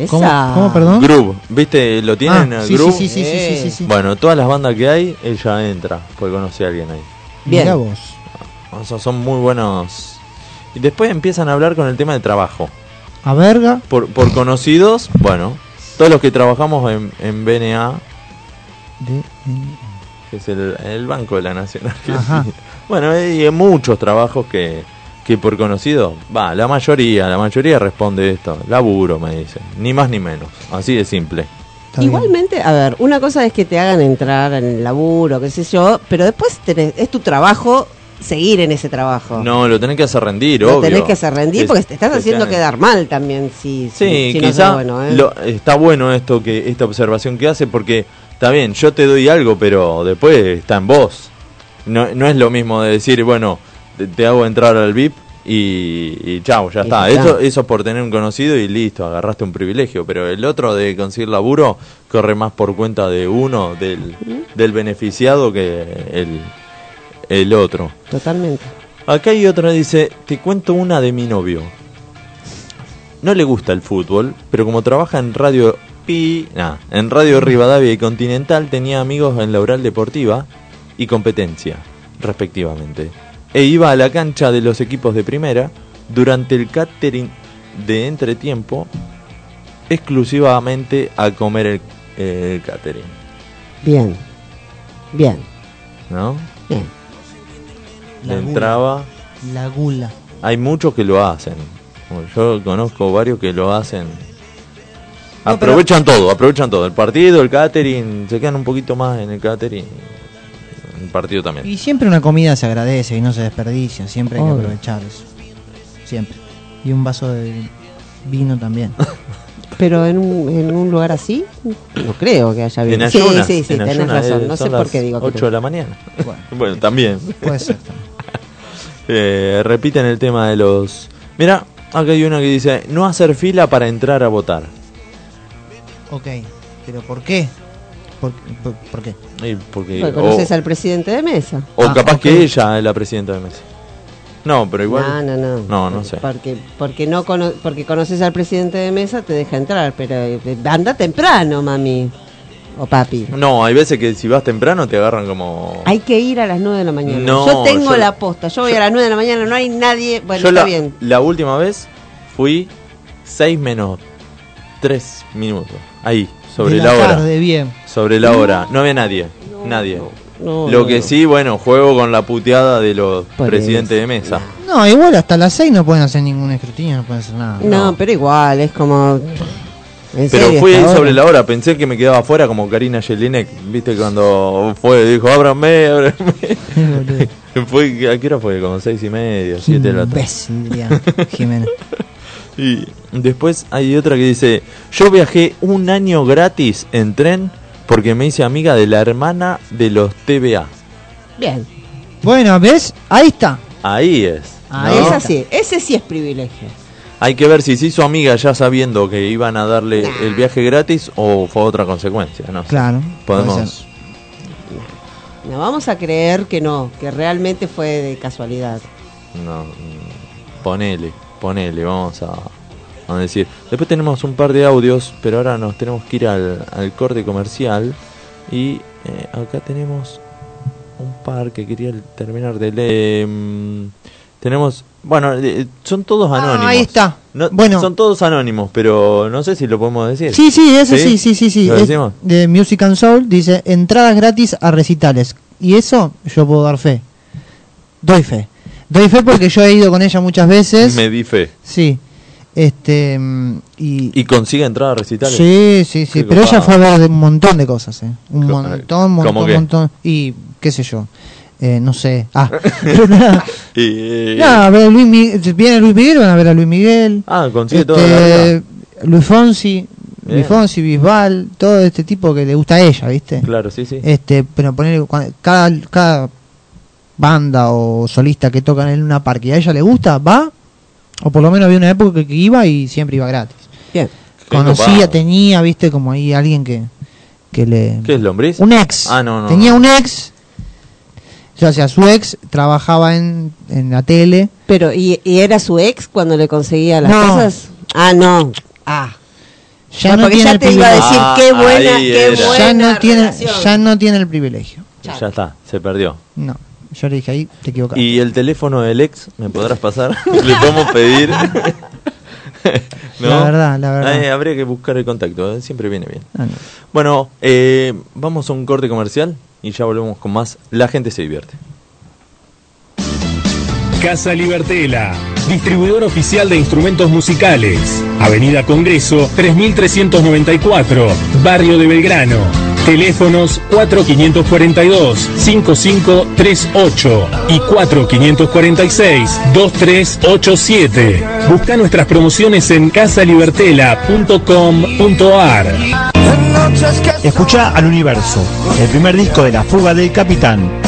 [SPEAKER 2] ¿Cómo,
[SPEAKER 4] Esa.
[SPEAKER 2] cómo, perdón?
[SPEAKER 1] Groove, ¿viste? ¿Lo tienen?
[SPEAKER 2] Ah, sí,
[SPEAKER 1] Groove?
[SPEAKER 2] sí, sí, sí, sí, sí, sí, sí.
[SPEAKER 1] Bueno, todas las bandas que hay, ella entra, porque conocí a alguien ahí.
[SPEAKER 4] Bien.
[SPEAKER 2] Mirá vos.
[SPEAKER 1] O sea, son muy buenos. Y después empiezan a hablar con el tema de trabajo.
[SPEAKER 2] A verga.
[SPEAKER 1] Por, por conocidos, bueno, todos los que trabajamos en, en BNA,
[SPEAKER 2] De,
[SPEAKER 1] que es el, el Banco de la Nación Argentina.
[SPEAKER 2] Ajá.
[SPEAKER 1] Bueno, hay muchos trabajos que, que por conocido, va, la mayoría, la mayoría responde esto. Laburo, me dicen. Ni más ni menos. Así de simple.
[SPEAKER 2] está bien.
[SPEAKER 4] Igualmente, a ver, una cosa es que te hagan entrar en el laburo, qué sé yo, pero después tenés- es tu trabajo seguir en ese trabajo.
[SPEAKER 1] No, lo tenés que hacer rendir,
[SPEAKER 4] Lo
[SPEAKER 1] obvio.
[SPEAKER 4] tenés que hacer rendir
[SPEAKER 1] Es-
[SPEAKER 4] porque te estás
[SPEAKER 1] que
[SPEAKER 4] haciendo quedar mal también si, si-
[SPEAKER 1] Sí,
[SPEAKER 4] si no
[SPEAKER 1] quizá
[SPEAKER 4] sos bueno, ¿eh?
[SPEAKER 1] lo- está bueno esto que esta observación que hace porque está bien, yo te doy algo, pero después está en vos. No, no es lo mismo de decir, bueno, te, te hago entrar al VIP y, y chao, ya está. Eso, eso es por tener un conocido y listo, agarraste un privilegio. Pero el otro de conseguir laburo corre más por cuenta de uno, del, del beneficiado, que el, el otro.
[SPEAKER 4] Totalmente.
[SPEAKER 1] Acá hay otra, dice, te cuento una de mi novio. No le gusta el fútbol, pero como trabaja en Radio Pi, nah, en Radio Rivadavia y Continental, tenía amigos en la oral deportiva y competencia, respectivamente. E iba a la cancha de los equipos de primera durante el catering de entretiempo, exclusivamente a comer el, el catering,
[SPEAKER 4] Bien. Bien.
[SPEAKER 1] ¿no?
[SPEAKER 4] Bien.
[SPEAKER 2] La gula.
[SPEAKER 1] entraba
[SPEAKER 2] La gula.
[SPEAKER 1] Hay muchos que lo hacen. Yo conozco varios que lo hacen.
[SPEAKER 2] No,
[SPEAKER 1] aprovechan todo, aprovechan todo. El partido, el catering, se quedan un poquito más en el catering. El partido también.
[SPEAKER 2] Y siempre una comida se agradece y no se desperdicia. Siempre hay que
[SPEAKER 4] Obvio.
[SPEAKER 2] aprovechar eso. Siempre. Y un vaso de vino también.
[SPEAKER 4] Pero en un, en un lugar así, no creo que haya
[SPEAKER 1] En
[SPEAKER 4] bien.
[SPEAKER 1] ayunas,
[SPEAKER 4] sí, sí, sí,
[SPEAKER 1] en
[SPEAKER 4] tenés
[SPEAKER 1] ayunas, eh,
[SPEAKER 4] razón. No sé
[SPEAKER 1] son
[SPEAKER 4] por
[SPEAKER 1] las
[SPEAKER 4] qué digo que
[SPEAKER 1] 8 de la mañana.
[SPEAKER 2] Bueno,
[SPEAKER 1] Bueno, también.
[SPEAKER 2] puede ser. también.
[SPEAKER 1] Eh, repiten el tema de los... Mira, acá hay una que dice, no hacer fila para entrar a votar.
[SPEAKER 2] Ok. ¿Pero por qué? ¿Por, por, por qué?
[SPEAKER 1] Y porque,
[SPEAKER 4] Porque
[SPEAKER 1] o
[SPEAKER 4] conoces al presidente de mesa.
[SPEAKER 1] o
[SPEAKER 2] Ah,
[SPEAKER 1] capaz que ella es la presidenta de mesa. No, pero igual...
[SPEAKER 4] No, no, no.
[SPEAKER 1] No, no sé.
[SPEAKER 4] Porque, porque, no cono- porque conoces al presidente de mesa, te deja entrar. Pero eh, anda temprano, mami. O papi.
[SPEAKER 1] No, hay veces que si vas temprano te agarran como...
[SPEAKER 4] Hay que ir a las 9 de la mañana.
[SPEAKER 1] No,
[SPEAKER 4] yo tengo
[SPEAKER 1] yo-
[SPEAKER 4] la posta. Yo voy a las 9 de la mañana, no hay nadie. Bueno,
[SPEAKER 1] Yo
[SPEAKER 4] está
[SPEAKER 1] la,
[SPEAKER 4] bien.
[SPEAKER 1] la última vez fui 6 menos 3 minutos. Ahí, sobre
[SPEAKER 2] De
[SPEAKER 1] la, hora.
[SPEAKER 2] tarde, bien.
[SPEAKER 1] Sobre la hora. No había nadie. nadie.
[SPEAKER 4] No,
[SPEAKER 1] Lo
[SPEAKER 4] no,
[SPEAKER 1] que
[SPEAKER 4] no.
[SPEAKER 1] sí, bueno, juego con la puteada de los presidentes de mesa.
[SPEAKER 2] No, igual hasta las 6 no pueden hacer ningún escrutinio, no pueden hacer nada.
[SPEAKER 4] No, pero igual, es como. ¿En
[SPEAKER 1] Pero
[SPEAKER 4] serio,
[SPEAKER 1] fui
[SPEAKER 4] hasta
[SPEAKER 1] sobre la hora, pensé que me quedaba afuera como Karina Jelinek, viste cuando fue, dijo, ábranme, ábranme. Fue, ¿A qué hora fue? Como seis y media, siete de la tarde. Y después hay otra que dice, yo viajé un año gratis en tren porque me hice amiga de la hermana de los TBA.
[SPEAKER 4] Bien.
[SPEAKER 2] Bueno, ¿ves? Ahí está.
[SPEAKER 1] Ahí es.
[SPEAKER 2] Ahí
[SPEAKER 1] ¿no?
[SPEAKER 4] Es así. Ese sí es privilegio.
[SPEAKER 1] Hay que ver si se hizo amiga ya sabiendo que iban a darle el viaje gratis o fue otra consecuencia. No.
[SPEAKER 2] Claro.
[SPEAKER 1] Podemos...
[SPEAKER 4] No, vamos a creer que no, que realmente fue de casualidad.
[SPEAKER 1] No, mm, ponele, ponele, vamos a, a decir. Después tenemos un par de audios, pero ahora nos tenemos que ir al, al corte comercial. Y eh, acá tenemos un par que quería terminar de leer. Mm, tenemos, bueno, eh, son todos
[SPEAKER 2] Ah,
[SPEAKER 1] anónimos.
[SPEAKER 2] ahí está.
[SPEAKER 1] No,
[SPEAKER 2] Bueno.
[SPEAKER 1] Son todos anónimos, pero no sé si lo podemos decir.
[SPEAKER 2] Sí, sí, ese sí, sí, sí, sí.
[SPEAKER 1] ¿Lo
[SPEAKER 2] Es
[SPEAKER 1] decimos?
[SPEAKER 2] de Music and Soul dice entradas gratis a recitales. Y eso yo puedo dar fe. Doy fe. Doy fe porque yo he ido con ella muchas veces.
[SPEAKER 1] Me di fe.
[SPEAKER 2] Sí. Este mm, y,
[SPEAKER 1] ¿Y consigue entrar a recitales?
[SPEAKER 2] Sí, sí, sí,
[SPEAKER 1] Qué
[SPEAKER 2] pero ella fue a ver un montón de cosas, ¿eh? Un
[SPEAKER 1] Co-
[SPEAKER 2] montón,
[SPEAKER 1] ¿cómo
[SPEAKER 2] montón,
[SPEAKER 1] qué?
[SPEAKER 2] montón. Y qué sé yo. Eh, no sé. Ah.
[SPEAKER 1] Y,
[SPEAKER 2] Nada, a ver a Luis Miguel, viene Luis Miguel, van a ver a Luis Miguel.
[SPEAKER 1] Ah, consigue
[SPEAKER 2] Este,
[SPEAKER 1] la vida.
[SPEAKER 2] Luis Fonsi,
[SPEAKER 1] Bien.
[SPEAKER 2] Luis Fonsi, Bisbal, todo este tipo que le gusta a ella, ¿viste?
[SPEAKER 1] Claro, sí, sí.
[SPEAKER 2] Este, pero poner cada, cada banda o solista que tocan en una parque y a ella le gusta, va, o por lo menos había una época que iba y siempre iba gratis.
[SPEAKER 4] Bien.
[SPEAKER 2] Conocía, tenía, viste, como ahí alguien que, que le...
[SPEAKER 1] ¿Qué es lombriz?
[SPEAKER 2] Un ex.
[SPEAKER 1] Ah, no, no.
[SPEAKER 2] tenía
[SPEAKER 1] no.
[SPEAKER 2] un ex, o sea, su ex trabajaba en, en la tele.
[SPEAKER 4] Pero, ¿y, y era su ex cuando le conseguía las
[SPEAKER 2] No.
[SPEAKER 4] cosas? Ah, no. Ah.
[SPEAKER 2] Ya
[SPEAKER 4] No,
[SPEAKER 2] tiene
[SPEAKER 4] ya
[SPEAKER 2] el
[SPEAKER 4] te iba a
[SPEAKER 2] privilegio.
[SPEAKER 4] decir
[SPEAKER 1] Ah,
[SPEAKER 4] qué buena,
[SPEAKER 1] ahí
[SPEAKER 4] qué buena
[SPEAKER 2] ya no tiene ya no tiene el privilegio.
[SPEAKER 1] Ya está, se perdió.
[SPEAKER 2] No, yo le dije ahí te equivocaste.
[SPEAKER 1] ¿Y el teléfono del ex me podrás pasar? ¿Le podemos pedir?
[SPEAKER 2] La verdad, la verdad.
[SPEAKER 1] Ay, habría que buscar el contacto, ¿eh? siempre viene bien.
[SPEAKER 2] Ah, no.
[SPEAKER 1] Bueno, eh, vamos a un corte comercial y ya volvemos con más. La gente se divierte.
[SPEAKER 7] Casa Libertela, distribuidor oficial de instrumentos musicales. Avenida Congreso 3394, Barrio de Belgrano. Teléfonos 4542-5538 y 4546-2387. Busca nuestras promociones en casalibertela.com.ar.
[SPEAKER 3] Escucha al universo, el primer disco de La Fuga del Capitán.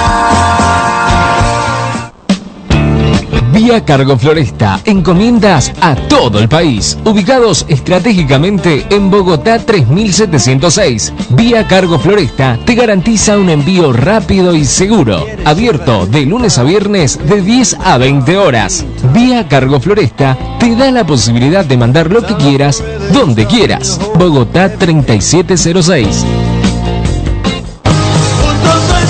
[SPEAKER 8] Vía Cargo Floresta, encomiendas a todo el país, ubicados estratégicamente en Bogotá 3706. Vía Cargo Floresta te garantiza un envío rápido y seguro, abierto de lunes a viernes de 10 a 20 horas. Vía Cargo Floresta te da la posibilidad de mandar lo que quieras, donde quieras. Bogotá 3706.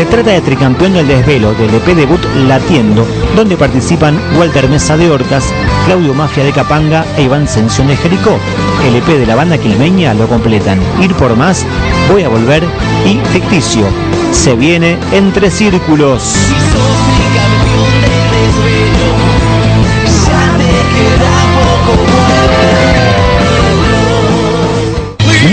[SPEAKER 3] Se trata de Tricampeón del Desvelo del EP debut Latiendo, donde participan Walter Mesa de Orcas, Claudio Mafia de Capanga e Iván Sención de Jericó. El EP de la banda quilmeña lo completan Ir por Más, Voy a Volver y Ficticio. Se viene Entre Círculos.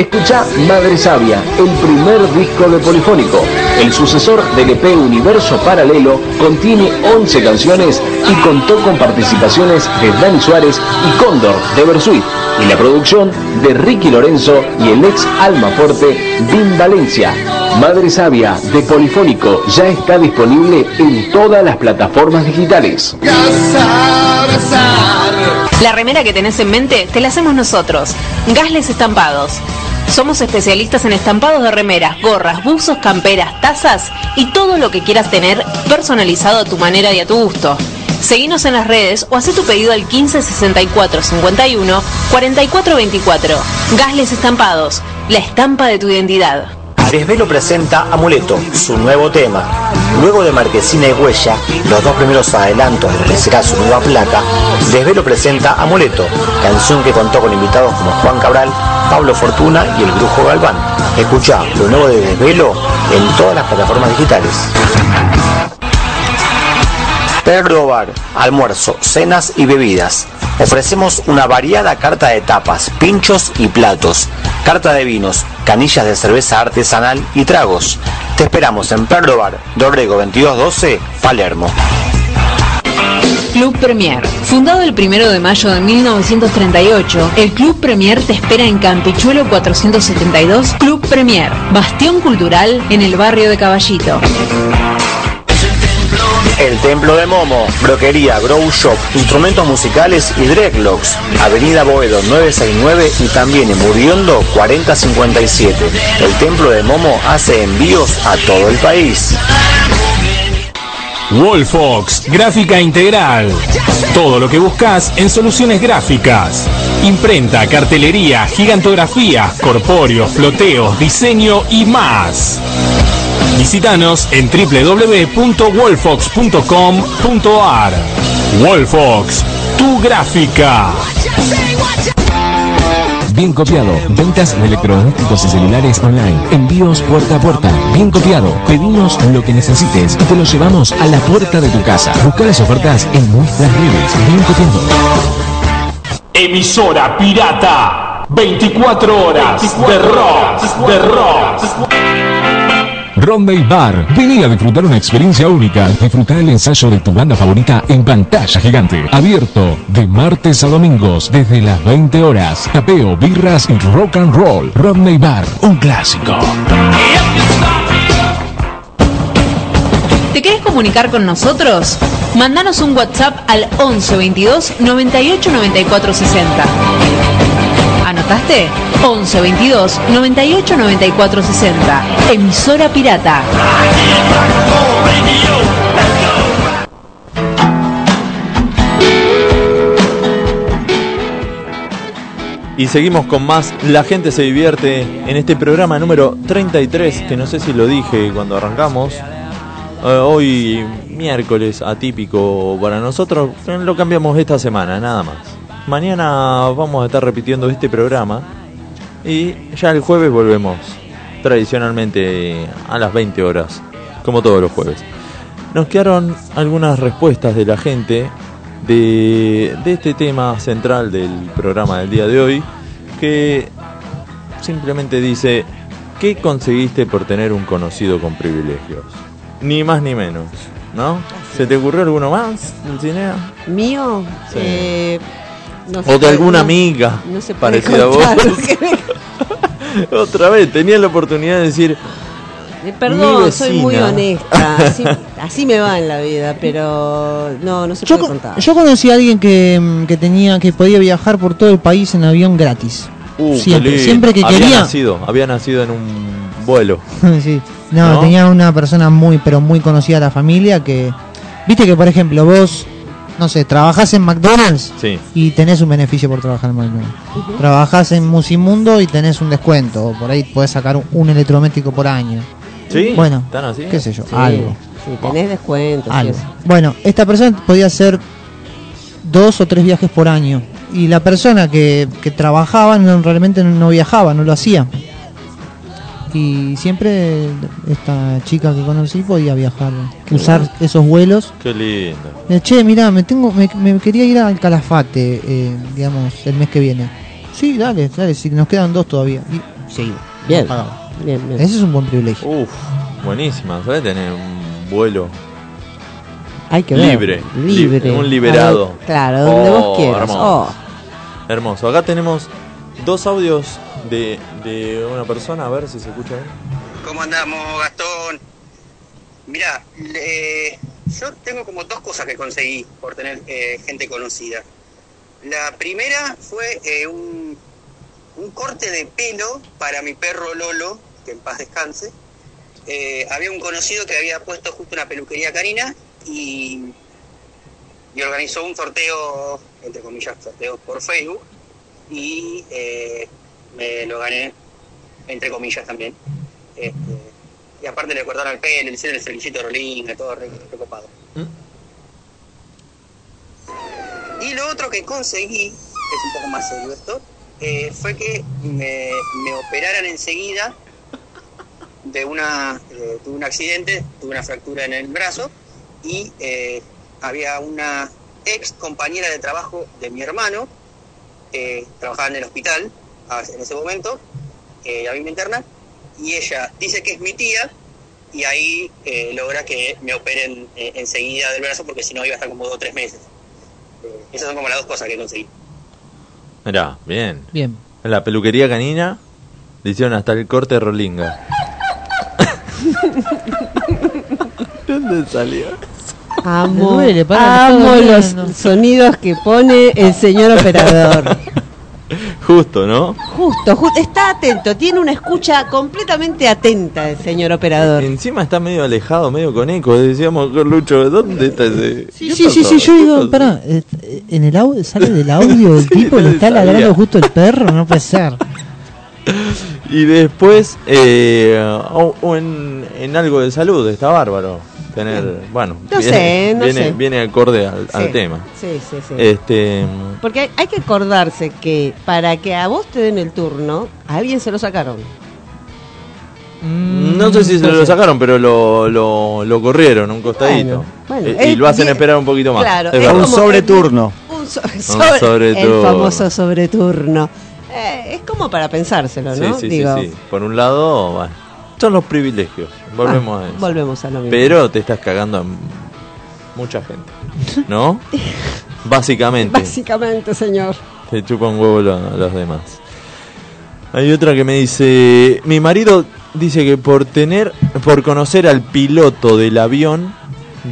[SPEAKER 9] Escucha Madre Sabia, el primer disco de Polifónico. El sucesor del EP Universo Paralelo contiene 11 canciones y contó con participaciones de Dani Suárez y Cóndor de Bersuit y la producción de Ricky Lorenzo y el ex Alma Fuerte Vin Valencia. Madre Sabia de Polifónico ya está disponible en todas las plataformas digitales.
[SPEAKER 10] La remera que tenés en mente te la hacemos nosotros. Gasles Estampados. Somos especialistas en estampados de remeras, gorras, buzos, camperas, tazas y todo lo que quieras tener personalizado a tu manera y a tu gusto. Seguinos en las redes o haz tu pedido al 15 64 51 44 24. Gasles Estampados, la estampa de tu identidad.
[SPEAKER 11] Desvelo presenta Amuleto, su nuevo tema. Luego de Marquesina y Huella, los dos primeros adelantos de lo que será su nueva placa, Desvelo presenta Amuleto, canción que contó con invitados como Juan Cabral, Pablo Fortuna y el Brujo Galván. Escucha lo nuevo de Desvelo en todas las plataformas digitales. Perro Bar, almuerzo, cenas y bebidas. Ofrecemos una variada carta de tapas, pinchos y platos, carta de vinos, canillas de cerveza artesanal y tragos. Te esperamos en Perro Bar, Dorrego 2212, Palermo.
[SPEAKER 10] Club Premier. Fundado el 1 de mayo de 1938, el Club Premier te espera en Campichuelo 472, Club Premier, bastión cultural en el barrio de Caballito.
[SPEAKER 11] El Templo de Momo, Broquería, Grow Shop, Instrumentos Musicales y Dreadlocks. Avenida Boedo 969 y también en Muriondo 4057. El Templo de Momo hace envíos a todo el país.
[SPEAKER 7] Wolfox, gráfica integral. Todo lo que buscas en soluciones gráficas. Imprenta, cartelería, gigantografía, corpóreo, floteos, diseño y más. Visítanos en www.wolfox.com.ar. Wolfox, tu gráfica.
[SPEAKER 8] Bien copiado. Ventas de electrodomésticos y celulares online. Envíos puerta a puerta. Bien copiado. Pedimos lo que necesites y te lo llevamos a la puerta de tu casa. Busca las ofertas en nuestras redes. Bien copiado.
[SPEAKER 7] Emisora pirata. 24 horas de rock, de rock.
[SPEAKER 8] Ronday Bar. Vení a disfrutar una experiencia única. Disfrutar el ensayo de tu banda favorita en pantalla gigante. Abierto de martes a domingos desde las 20 horas. Tapeo, birras y rock and roll. Rodney Bar, un clásico.
[SPEAKER 10] ¿Te querés comunicar con nosotros? Mandanos un WhatsApp al 11 22 98 94 60. ¿Anotaste? 11 22 98 94 60. Emisora Pirata.
[SPEAKER 1] Y seguimos con más La gente se divierte en este programa número 33, que no sé si lo dije cuando arrancamos. Eh, hoy miércoles atípico para nosotros, lo cambiamos esta semana, nada más. Mañana vamos a estar repitiendo este programa y ya el jueves volvemos tradicionalmente a las 20 horas, como todos los jueves. Nos quedaron algunas respuestas de la gente de, de este tema central del programa del día de hoy, que simplemente dice, ¿qué conseguiste por tener un conocido con privilegios? Ni más ni menos, ¿no? ¿Se te ocurrió alguno más, Dulcinea?
[SPEAKER 4] ¿Mío?
[SPEAKER 1] Sí.
[SPEAKER 4] Eh, no
[SPEAKER 1] O de alguna
[SPEAKER 4] no-
[SPEAKER 1] amiga
[SPEAKER 4] no se puede
[SPEAKER 1] parecida a vos.
[SPEAKER 4] me-
[SPEAKER 1] Otra vez, tenía la oportunidad de decir,
[SPEAKER 4] Eh, Perdón,
[SPEAKER 1] Mi
[SPEAKER 4] soy muy honesta. Así, así me va en la vida, pero no, no se
[SPEAKER 2] Yo,
[SPEAKER 4] puede
[SPEAKER 2] con-
[SPEAKER 4] contar.
[SPEAKER 2] yo conocí a alguien que, mm, que tenía que podía viajar por todo el país en avión gratis.
[SPEAKER 1] uh,
[SPEAKER 2] siempre, siempre que
[SPEAKER 1] había
[SPEAKER 2] quería.
[SPEAKER 1] nacido, había nacido en un vuelo.
[SPEAKER 2] sí. No,
[SPEAKER 1] ¿No?
[SPEAKER 2] tenía una persona muy, pero muy conocida de la familia que. Viste que, por ejemplo, vos, no sé, trabajás en McDonald's
[SPEAKER 1] Sí.
[SPEAKER 2] y tenés un beneficio por trabajar en McDonald's. Trabajás en Musimundo y tenés un descuento. o Por ahí podés sacar un, un electrodoméstico por año.
[SPEAKER 1] ¿Sí?
[SPEAKER 2] Bueno,
[SPEAKER 1] ¿Están así?
[SPEAKER 2] qué sé yo,
[SPEAKER 4] Sí,
[SPEAKER 2] algo.
[SPEAKER 4] sí, tenés descuentos.
[SPEAKER 2] algo. Bueno, esta persona podía hacer dos o tres viajes por año. Y la persona que, que trabajaba no, realmente no viajaba, no lo hacía. Y siempre esta chica que conocí podía viajar, usar esos vuelos.
[SPEAKER 1] Qué lindo.
[SPEAKER 2] Eh, Che, mirá, me tengo, me, me quería ir al Calafate, eh, digamos, el mes que viene. Sí, dale, dale, si nos quedan dos todavía. Y se iba.
[SPEAKER 4] Bien, bien, bien.
[SPEAKER 2] Ese es un buen privilegio.
[SPEAKER 1] Uf, buenísima. ¿Sabes? Tener un vuelo
[SPEAKER 4] Hay que ver.
[SPEAKER 1] libre.
[SPEAKER 4] Libre.
[SPEAKER 1] li- Un liberado.
[SPEAKER 4] Ver, claro, donde
[SPEAKER 1] Oh,
[SPEAKER 4] vos quieras.
[SPEAKER 1] Hermoso.
[SPEAKER 4] Oh.
[SPEAKER 1] Hermoso. Acá tenemos dos audios de, de una persona. A ver si se escucha bien.
[SPEAKER 12] ¿Cómo andamos, Gastón? Mira, yo tengo como dos cosas que conseguí por tener eh, gente conocida. La primera fue eh, un, un corte de pelo para mi perro Lolo, que en paz descanse. Eh, había un conocido que había puesto justo una peluquería canina y, y organizó un sorteo, entre comillas, sorteo por Facebook y me lo gané, entre comillas también. Este, y aparte le cortaron el pelo, le hicieron el de Rolinga, todo re, recopado. Y lo otro que conseguí, que es un poco más serio esto, eh, fue que me, me operaran enseguida de una, eh, tuve un accidente, tuve una fractura en el brazo y eh, había una ex compañera de trabajo de mi hermano, eh, trabajaba en el hospital en ese momento, eh, a mí me interna, y ella dice que es mi tía y ahí eh, logra que me operen eh, enseguida del brazo porque si no iba a estar como dos o tres meses. Eh, esas son como las dos cosas que conseguí.
[SPEAKER 1] Mirá, bien.
[SPEAKER 2] Bien.
[SPEAKER 1] En la peluquería canina le hicieron hasta el corte de Rolinga. ¿Dónde salió?
[SPEAKER 4] Amo,
[SPEAKER 2] duele,
[SPEAKER 4] amo los sonidos que pone el señor operador.
[SPEAKER 1] Justo, ¿no?
[SPEAKER 4] Justo, ju- está atento, tiene una escucha completamente atenta el señor operador.
[SPEAKER 1] Encima está medio alejado, medio con eco. Decíamos con Lucho, ¿dónde está ese?
[SPEAKER 2] Sí,
[SPEAKER 1] ¿Qué
[SPEAKER 2] sí, sí, yo
[SPEAKER 1] ¿Qué
[SPEAKER 2] digo, pará, eh, en el audio, sale del audio del tipo, le está ladrando justo el perro, no puede ser.
[SPEAKER 1] Y después, eh, en, en algo de salud, está bárbaro. Tener, bueno,
[SPEAKER 4] No
[SPEAKER 1] viene,
[SPEAKER 4] sé, no
[SPEAKER 1] viene,
[SPEAKER 4] sé.
[SPEAKER 1] viene acorde al, al
[SPEAKER 4] Sí,
[SPEAKER 1] tema.
[SPEAKER 4] Sí, sí, sí.
[SPEAKER 1] Este,
[SPEAKER 4] Porque hay, hay que acordarse que para que a vos te den el turno, a alguien se lo sacaron.
[SPEAKER 1] no sé si se lo sacaron, pero lo, lo, lo corrieron un costadito.
[SPEAKER 4] Bueno, bueno,
[SPEAKER 1] Eh, y lo hacen
[SPEAKER 4] bien-
[SPEAKER 1] esperar un poquito más.
[SPEAKER 4] Claro,
[SPEAKER 1] Es.
[SPEAKER 3] Un sobreturno.
[SPEAKER 4] Un so-
[SPEAKER 1] Un
[SPEAKER 4] sobre-
[SPEAKER 1] sobreturno.
[SPEAKER 4] El famoso sobreturno. Eh, es como para pensárselo,
[SPEAKER 1] Sí,
[SPEAKER 4] ¿no?
[SPEAKER 1] sí, sí,
[SPEAKER 4] Digo,
[SPEAKER 1] sí. Por un lado, bueno, son los privilegios. Volvemos a eso.
[SPEAKER 4] volvemos a lo mismo.
[SPEAKER 1] Pero te estás cagando a mucha gente. ¿No? Básicamente.
[SPEAKER 4] Básicamente, señor.
[SPEAKER 1] Te chupa un huevo lo- los demás. Hay otra que me dice, mi marido dice que por tener, por conocer al piloto del avión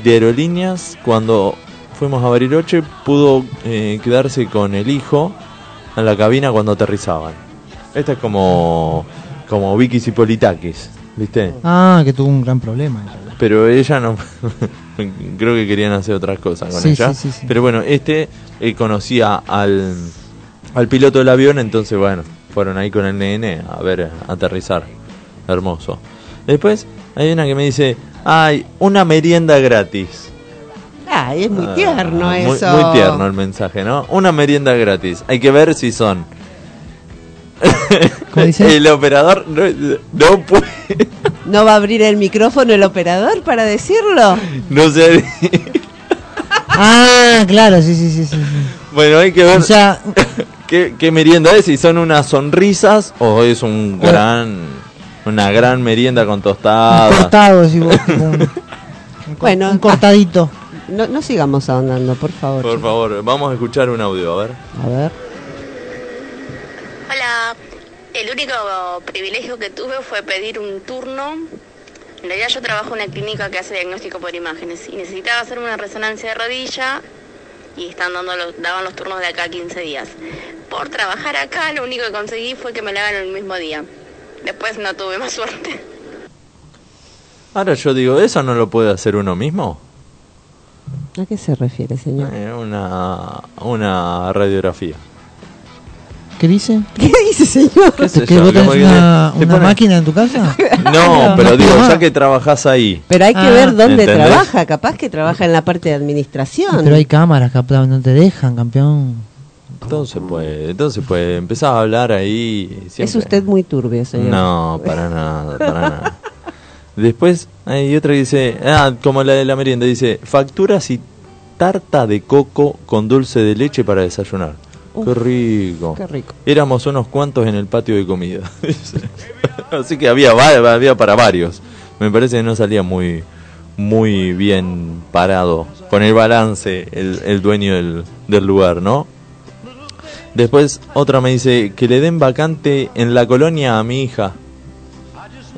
[SPEAKER 1] de aerolíneas, cuando fuimos a Bariloche, pudo eh, quedarse con el hijo en la cabina cuando aterrizaban. Esta es como, como Vicky Cipolitakis, ¿viste?
[SPEAKER 2] Ah, que tuvo un gran problema. ella.
[SPEAKER 1] Pero ella no. creo que querían hacer otras cosas con
[SPEAKER 2] Sí,
[SPEAKER 1] ella.
[SPEAKER 2] sí, sí, sí.
[SPEAKER 1] Pero bueno, este eh, conocía al, al piloto del avión, entonces bueno, fueron ahí con el nene a ver aterrizar. Hermoso. Después hay una que me dice: Ay, una merienda gratis.
[SPEAKER 4] Ay, es muy
[SPEAKER 1] Ah,
[SPEAKER 4] tierno
[SPEAKER 1] muy,
[SPEAKER 4] eso.
[SPEAKER 1] muy tierno el mensaje, ¿no? Una merienda gratis. Hay que ver si son.
[SPEAKER 2] ¿Cómo dice?
[SPEAKER 1] el operador no, no puede.
[SPEAKER 4] ¿No va a abrir el micrófono el operador para decirlo?
[SPEAKER 1] No sé.
[SPEAKER 2] Ah, claro, sí, sí, sí, sí.
[SPEAKER 1] Bueno, hay que ver
[SPEAKER 2] O sea,
[SPEAKER 1] qué, qué merienda es, si son unas sonrisas o es un gran, una gran merienda con
[SPEAKER 2] un
[SPEAKER 1] tostada.
[SPEAKER 2] cortado, si
[SPEAKER 4] Bueno,
[SPEAKER 2] un cortadito.
[SPEAKER 4] No, no sigamos ahondando, por favor.
[SPEAKER 1] Por favor, vamos a escuchar un audio, a ver.
[SPEAKER 4] A ver.
[SPEAKER 13] El único privilegio que tuve fue pedir un turno. En realidad yo trabajo en una clínica que hace diagnóstico por imágenes y necesitaba hacerme una resonancia de rodilla y están dando los, daban los turnos de acá a 15 días. Por trabajar acá lo único que conseguí fue que me la hagan el mismo día. Después no tuve más suerte.
[SPEAKER 1] Ahora yo digo, ¿eso no lo puede hacer uno mismo?
[SPEAKER 4] ¿A qué se refiere, señor?
[SPEAKER 1] Eh, una, una radiografía.
[SPEAKER 2] ¿Qué dice?
[SPEAKER 4] ¿Qué dice, señor?
[SPEAKER 1] ¿Qué sé
[SPEAKER 2] ¿Que
[SPEAKER 1] yo?
[SPEAKER 2] vos tenés
[SPEAKER 1] Como que
[SPEAKER 2] una,
[SPEAKER 1] te
[SPEAKER 2] una
[SPEAKER 1] pone-
[SPEAKER 2] máquina en tu casa?
[SPEAKER 1] No, pero digo,
[SPEAKER 2] Ah.
[SPEAKER 1] ya que trabajas ahí.
[SPEAKER 4] Pero hay que
[SPEAKER 2] Ah.
[SPEAKER 4] ver dónde
[SPEAKER 1] ¿Entendés?
[SPEAKER 4] trabaja. Capaz que trabaja en la parte de administración.
[SPEAKER 2] Pero hay cámaras, capaz, no te dejan, campeón.
[SPEAKER 1] Entonces puede, entonces puede empezar a hablar ahí.
[SPEAKER 4] Es
[SPEAKER 1] siempre.
[SPEAKER 4] usted muy turbio, señor.
[SPEAKER 1] No, para nada, para nada. Después hay otra que dice, ah, como la de la merienda, dice, facturas y tarta de coco con dulce de leche para desayunar. Qué rico.
[SPEAKER 4] Qué rico.
[SPEAKER 1] Éramos unos cuantos en el patio de comida. Así que había, había para varios. Me parece que no salía muy, muy bien parado, con el balance, el, el dueño del, del lugar, ¿no? Después otra me dice que le den vacante en la colonia a mi hija.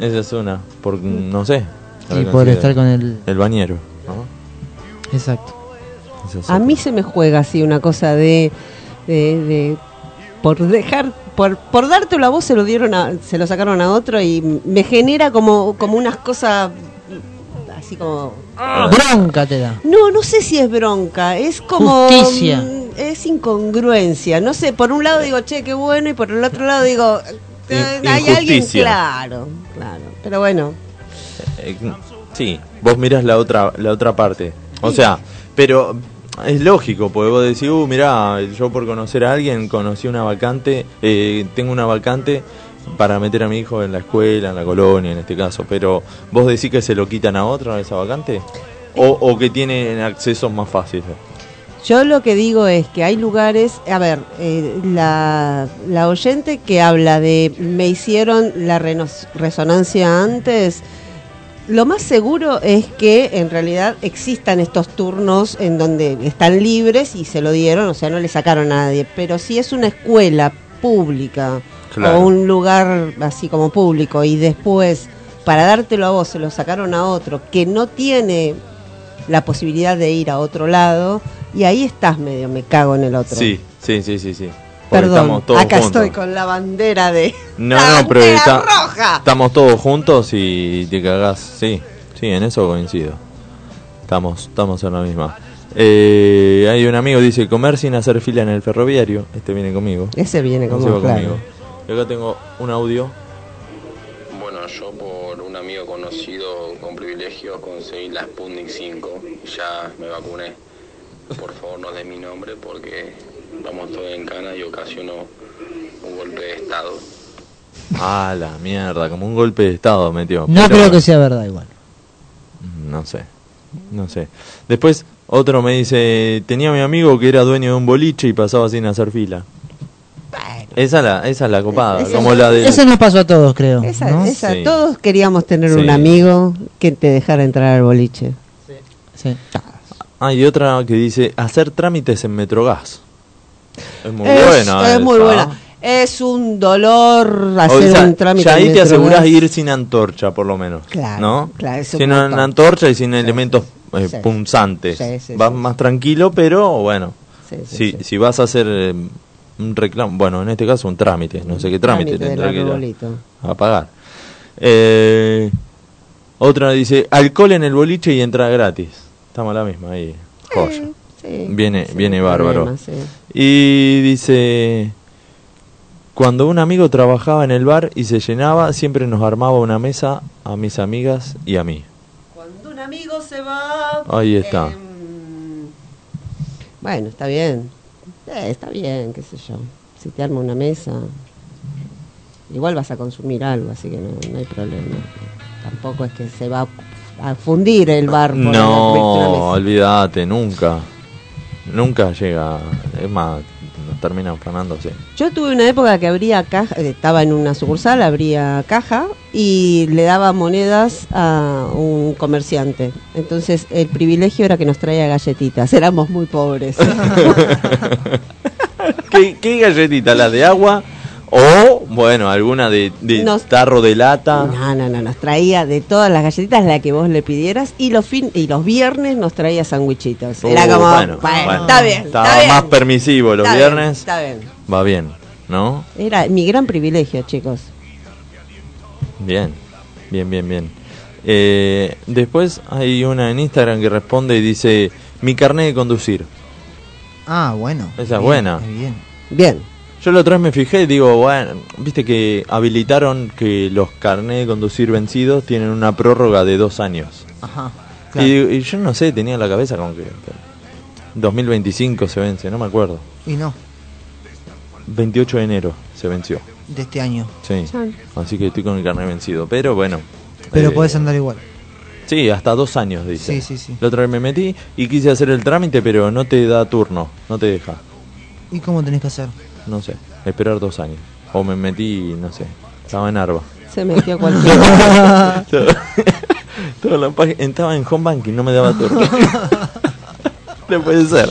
[SPEAKER 1] Esa es una, por no sé.
[SPEAKER 2] Y por estar con el...
[SPEAKER 1] el bañero, ¿no?
[SPEAKER 2] Exacto.
[SPEAKER 1] Es
[SPEAKER 4] A mí se me juega así una cosa de, de, de- por dejar, por, por dártelo a vos se lo dieron a, se lo sacaron a otro y me genera como, como unas cosas así como
[SPEAKER 2] Bronca te da.
[SPEAKER 4] no, no sé si es bronca, es como
[SPEAKER 2] Justicia.
[SPEAKER 4] mm, es incongruencia, no sé, por un lado digo, che, qué bueno, y por el otro lado digo, eh,
[SPEAKER 1] In-
[SPEAKER 4] hay alguien claro, claro, pero bueno,
[SPEAKER 1] Eh, sí, vos mirás la otra, la otra parte. O sea, pero es lógico, porque vos decís, uh, mirá, yo por conocer a alguien conocí una vacante, eh, tengo una vacante para meter a mi hijo en la escuela, en la colonia en este caso, pero vos decís que se lo quitan a otro esa vacante o, o que tienen accesos más fáciles.
[SPEAKER 4] Yo lo que digo es que hay lugares, a ver, eh, la, oyente que habla de me hicieron la resonancia antes, lo más seguro es que en realidad existan estos turnos en donde están libres y se lo dieron, o sea, no le sacaron a nadie, pero si es una escuela pública
[SPEAKER 1] Claro.
[SPEAKER 4] o un lugar así como público y después para dártelo a vos se lo sacaron a otro que no tiene la posibilidad de ir a otro lado y ahí estás medio me cago en el otro.
[SPEAKER 1] Sí, sí, sí, sí, sí.
[SPEAKER 4] Perdón,
[SPEAKER 1] estamos todos
[SPEAKER 4] acá
[SPEAKER 1] juntos.
[SPEAKER 4] estoy con la bandera de
[SPEAKER 1] No,
[SPEAKER 4] la
[SPEAKER 1] no, pero está-
[SPEAKER 4] roja.
[SPEAKER 1] estamos todos juntos y te cagás. Sí, sí, en eso coincido. Estamos, estamos en la misma. Eh, hay un amigo dice comer sin hacer fila en el ferroviario. Este viene conmigo.
[SPEAKER 4] Ese viene
[SPEAKER 1] Ese
[SPEAKER 4] como
[SPEAKER 1] va
[SPEAKER 4] claro.
[SPEAKER 1] conmigo. Y acá tengo un audio.
[SPEAKER 14] Bueno, yo por un amigo conocido con privilegios conseguí la Sputnik 5 y ya me vacuné. Por favor no dé mi nombre porque vamos todos en cana y ocasionó un golpe de estado.
[SPEAKER 1] Ah, la mierda, como un golpe de estado metió.
[SPEAKER 2] No
[SPEAKER 1] Pero-
[SPEAKER 2] creo que sea verdad igual.
[SPEAKER 1] No sé, no sé. Después otro me dice, tenía mi amigo que era dueño de un boliche y pasaba sin hacer fila. Esa es la, esa es la copada,
[SPEAKER 4] Esa-
[SPEAKER 1] como la de...
[SPEAKER 2] Ese nos pasó a todos, creo.
[SPEAKER 4] Esa,
[SPEAKER 2] ¿no?
[SPEAKER 4] esa,
[SPEAKER 1] Sí.
[SPEAKER 4] todos queríamos tener
[SPEAKER 1] Sí.
[SPEAKER 4] un amigo que te dejara entrar al boliche.
[SPEAKER 2] Sí.
[SPEAKER 1] Ah, y otra que dice, hacer trámites en Metrogas. Es muy
[SPEAKER 4] es,
[SPEAKER 1] buena.
[SPEAKER 4] es muy buena. Es un dolor
[SPEAKER 1] O
[SPEAKER 4] hacer
[SPEAKER 1] sea,
[SPEAKER 4] un trámite.
[SPEAKER 1] ya ahí te asegurás
[SPEAKER 4] Metrogas.
[SPEAKER 1] ir sin antorcha, por lo menos.
[SPEAKER 4] Claro,
[SPEAKER 1] ¿no?
[SPEAKER 4] claro, es un
[SPEAKER 1] sin
[SPEAKER 4] montón.
[SPEAKER 1] antorcha y sin elementos eh,
[SPEAKER 4] Sí.
[SPEAKER 1] punzantes. Vas más tranquilo, pero bueno. Si, si vas a hacer eh, un reclamo, bueno, en este caso un trámite, no sé qué trámite, tendrá que a, a pagar. Eh, otra dice, alcohol en el boliche y entrada gratis. Estamos la misma ahí. Joya.
[SPEAKER 4] Sí,
[SPEAKER 1] Viene,
[SPEAKER 4] sí,
[SPEAKER 1] viene bárbaro.
[SPEAKER 4] problema, sí.
[SPEAKER 1] Y dice, cuando un amigo trabajaba en el bar y se llenaba, siempre nos armaba una mesa a mis amigas y a mí.
[SPEAKER 4] Cuando un amigo se va.
[SPEAKER 1] Ahí está.
[SPEAKER 4] em, bueno, está bien. Eh, está bien, qué sé yo. Si te arma una mesa. Igual vas a consumir algo, así que no, no hay problema. Tampoco es que se va a fundir el bar por
[SPEAKER 1] No, olvídate, nunca. Nunca llega. Es más, nos terminan fanándose.
[SPEAKER 4] Yo tuve una época que abría caja, eh, estaba en una sucursal, abría caja y le daba monedas a un comerciante. Entonces el privilegio era que nos traía galletitas, éramos muy pobres.
[SPEAKER 1] ¿Qué, qué galletita? ¿La de agua? O, bueno, alguna de, de
[SPEAKER 4] Nos-
[SPEAKER 1] tarro de lata.
[SPEAKER 4] No, no, no, nos traía de todas las galletitas la que vos le pidieras y los fin y los viernes nos traía sandwichitos. Era
[SPEAKER 1] Uh,
[SPEAKER 4] como,
[SPEAKER 1] bueno,
[SPEAKER 4] bueno,
[SPEAKER 1] bueno.
[SPEAKER 4] está bien,
[SPEAKER 1] Estaba
[SPEAKER 4] está bien.
[SPEAKER 1] más permisivo los
[SPEAKER 4] Está bien,
[SPEAKER 1] viernes.
[SPEAKER 4] está bien.
[SPEAKER 1] Va bien, ¿no?
[SPEAKER 4] Era mi gran privilegio, chicos.
[SPEAKER 1] Bien, bien, bien, bien. Eh, después hay una en Instagram que responde y dice, mi carnet de conducir.
[SPEAKER 2] Ah, bueno.
[SPEAKER 1] Esa es buena.
[SPEAKER 2] Bien.
[SPEAKER 4] Bien.
[SPEAKER 1] Yo la otra vez me fijé y digo, bueno, viste que habilitaron que los carnés de conducir vencidos tienen una prórroga de dos años.
[SPEAKER 2] Ajá.
[SPEAKER 1] Y,
[SPEAKER 2] claro.
[SPEAKER 1] y yo no sé, tenía en la cabeza como que 2025 se vence, no me acuerdo.
[SPEAKER 2] Y no,
[SPEAKER 1] 28 de enero se venció.
[SPEAKER 2] de este año.
[SPEAKER 1] Sí. Así que estoy con el carnet vencido. Pero bueno.
[SPEAKER 2] Pero
[SPEAKER 1] eh,
[SPEAKER 2] podés andar igual.
[SPEAKER 1] Sí, hasta dos años, dice.
[SPEAKER 2] Sí, sí, sí.
[SPEAKER 1] La otra vez me metí y quise hacer el trámite, pero no te da turno, no te deja.
[SPEAKER 2] ¿Y cómo tenés que hacer?
[SPEAKER 1] No sé, esperar dos años. O me metí, no sé, estaba en Arba.
[SPEAKER 4] Se metió cualquiera.
[SPEAKER 1] Toda la Estaba en home banking, no me daba turno. no puede ser.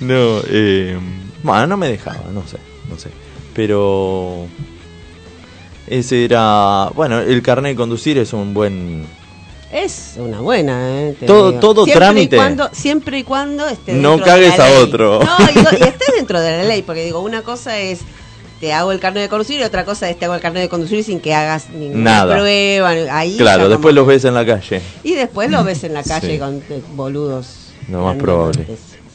[SPEAKER 1] No, eh, bueno, no me dejaba, no sé, no sé. Pero ese era, bueno, el carnet de conducir es un buen
[SPEAKER 4] Es una buena, ¿eh? Te
[SPEAKER 1] Todo-
[SPEAKER 4] digo.
[SPEAKER 1] todo
[SPEAKER 4] Siempre y
[SPEAKER 1] trámite.
[SPEAKER 4] cuando- siempre y cuando esté
[SPEAKER 1] No
[SPEAKER 4] dentro de
[SPEAKER 1] cagues
[SPEAKER 4] la
[SPEAKER 1] a
[SPEAKER 4] ley.
[SPEAKER 1] otro.
[SPEAKER 4] No, y, y estés dentro de la ley, porque digo, una cosa es te hago el carnet de conducir y otra cosa es te hago el carnet de conducir sin que hagas ninguna
[SPEAKER 1] Nada.
[SPEAKER 4] prueba. Ahí
[SPEAKER 1] Claro, después
[SPEAKER 4] como-
[SPEAKER 1] los ves en la calle.
[SPEAKER 4] Y después lo ves en la calle
[SPEAKER 1] Sí.
[SPEAKER 4] con eh, boludos.
[SPEAKER 1] Lo más probable.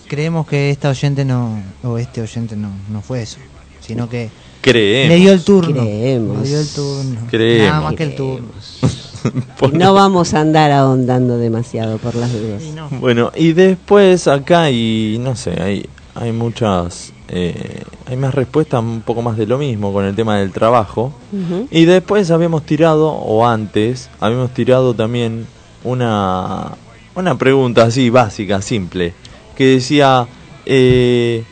[SPEAKER 2] Creemos que esta oyente no, o este oyente no, no fue eso, sino que
[SPEAKER 1] Creemos.
[SPEAKER 2] le dio el turno.
[SPEAKER 4] Creemos.
[SPEAKER 2] Le dio el turno.
[SPEAKER 1] Creemos.
[SPEAKER 2] Nada más que el turno.
[SPEAKER 4] No vamos a andar ahondando demasiado por las dudas.
[SPEAKER 1] Bueno, y después acá y no sé, hay, hay muchas, eh, hay más respuestas, un poco más de lo mismo con el tema del trabajo. Y después habíamos tirado, o antes, habíamos tirado también una, una pregunta así básica, simple, que decía, eh,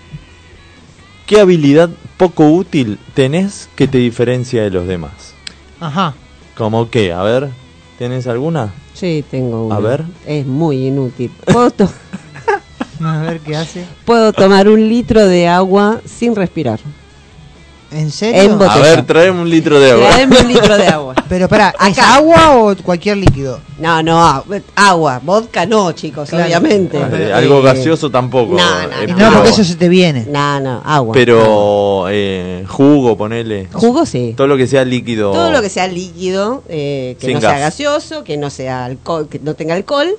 [SPEAKER 1] ¿qué habilidad poco útil tenés que te diferencia de los demás?
[SPEAKER 2] Ajá.
[SPEAKER 1] ¿Cómo qué? A ver, ¿tenés alguna?
[SPEAKER 4] Sí, tengo una.
[SPEAKER 1] A ver.
[SPEAKER 4] Es muy inútil. Puedo, to-
[SPEAKER 2] A ver qué hace.
[SPEAKER 4] puedo tomar un litro de agua sin respirar.
[SPEAKER 2] ¿En serio?
[SPEAKER 4] En botella.
[SPEAKER 1] A ver, traeme un litro de agua.
[SPEAKER 4] Traeme un litro de agua.
[SPEAKER 2] Pero para, ¿es
[SPEAKER 4] Acá.
[SPEAKER 2] agua o cualquier líquido?
[SPEAKER 4] No, no, agua. Vodka no, chicos,
[SPEAKER 2] Claro.
[SPEAKER 4] obviamente.
[SPEAKER 1] Eh, algo
[SPEAKER 4] Eh,
[SPEAKER 1] gaseoso tampoco.
[SPEAKER 4] no, no,
[SPEAKER 1] eh,
[SPEAKER 4] no.
[SPEAKER 2] No,
[SPEAKER 1] pero-
[SPEAKER 2] porque eso se te viene.
[SPEAKER 4] No, no, agua.
[SPEAKER 1] Pero eh, jugo, ponele.
[SPEAKER 4] Jugo sí.
[SPEAKER 1] Todo lo que sea líquido.
[SPEAKER 4] Todo lo que sea líquido, eh, que
[SPEAKER 1] Sin
[SPEAKER 4] no sea
[SPEAKER 1] gas.
[SPEAKER 4] gaseoso, que no sea alcohol, que no tenga alcohol,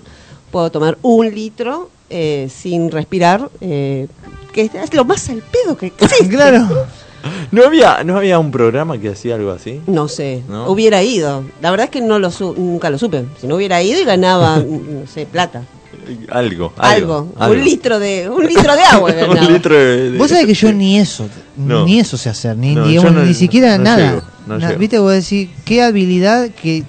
[SPEAKER 4] puedo tomar un litro eh, sin respirar, eh, que es lo más al pedo que existe.
[SPEAKER 2] Claro.
[SPEAKER 1] ¿No había, ¿No había un programa que hacía algo así?
[SPEAKER 4] No sé,
[SPEAKER 1] ¿No?
[SPEAKER 4] hubiera ido. La verdad es que no lo su- nunca lo supe. Si no hubiera ido y ganaba, no sé, plata.
[SPEAKER 1] Algo.
[SPEAKER 4] Algo.
[SPEAKER 1] algo.
[SPEAKER 4] Un litro de un litro de agua
[SPEAKER 1] un litro de. de-
[SPEAKER 2] Vos sabés que yo ni eso,
[SPEAKER 1] No.
[SPEAKER 2] ni eso sé hacer, ni,
[SPEAKER 1] No,
[SPEAKER 2] digamos,
[SPEAKER 1] yo no-
[SPEAKER 2] ni siquiera
[SPEAKER 1] no
[SPEAKER 2] nada.
[SPEAKER 1] llego, no
[SPEAKER 2] Na-
[SPEAKER 1] llego.
[SPEAKER 2] ¿Viste? Vos decís, ¿qué habilidad que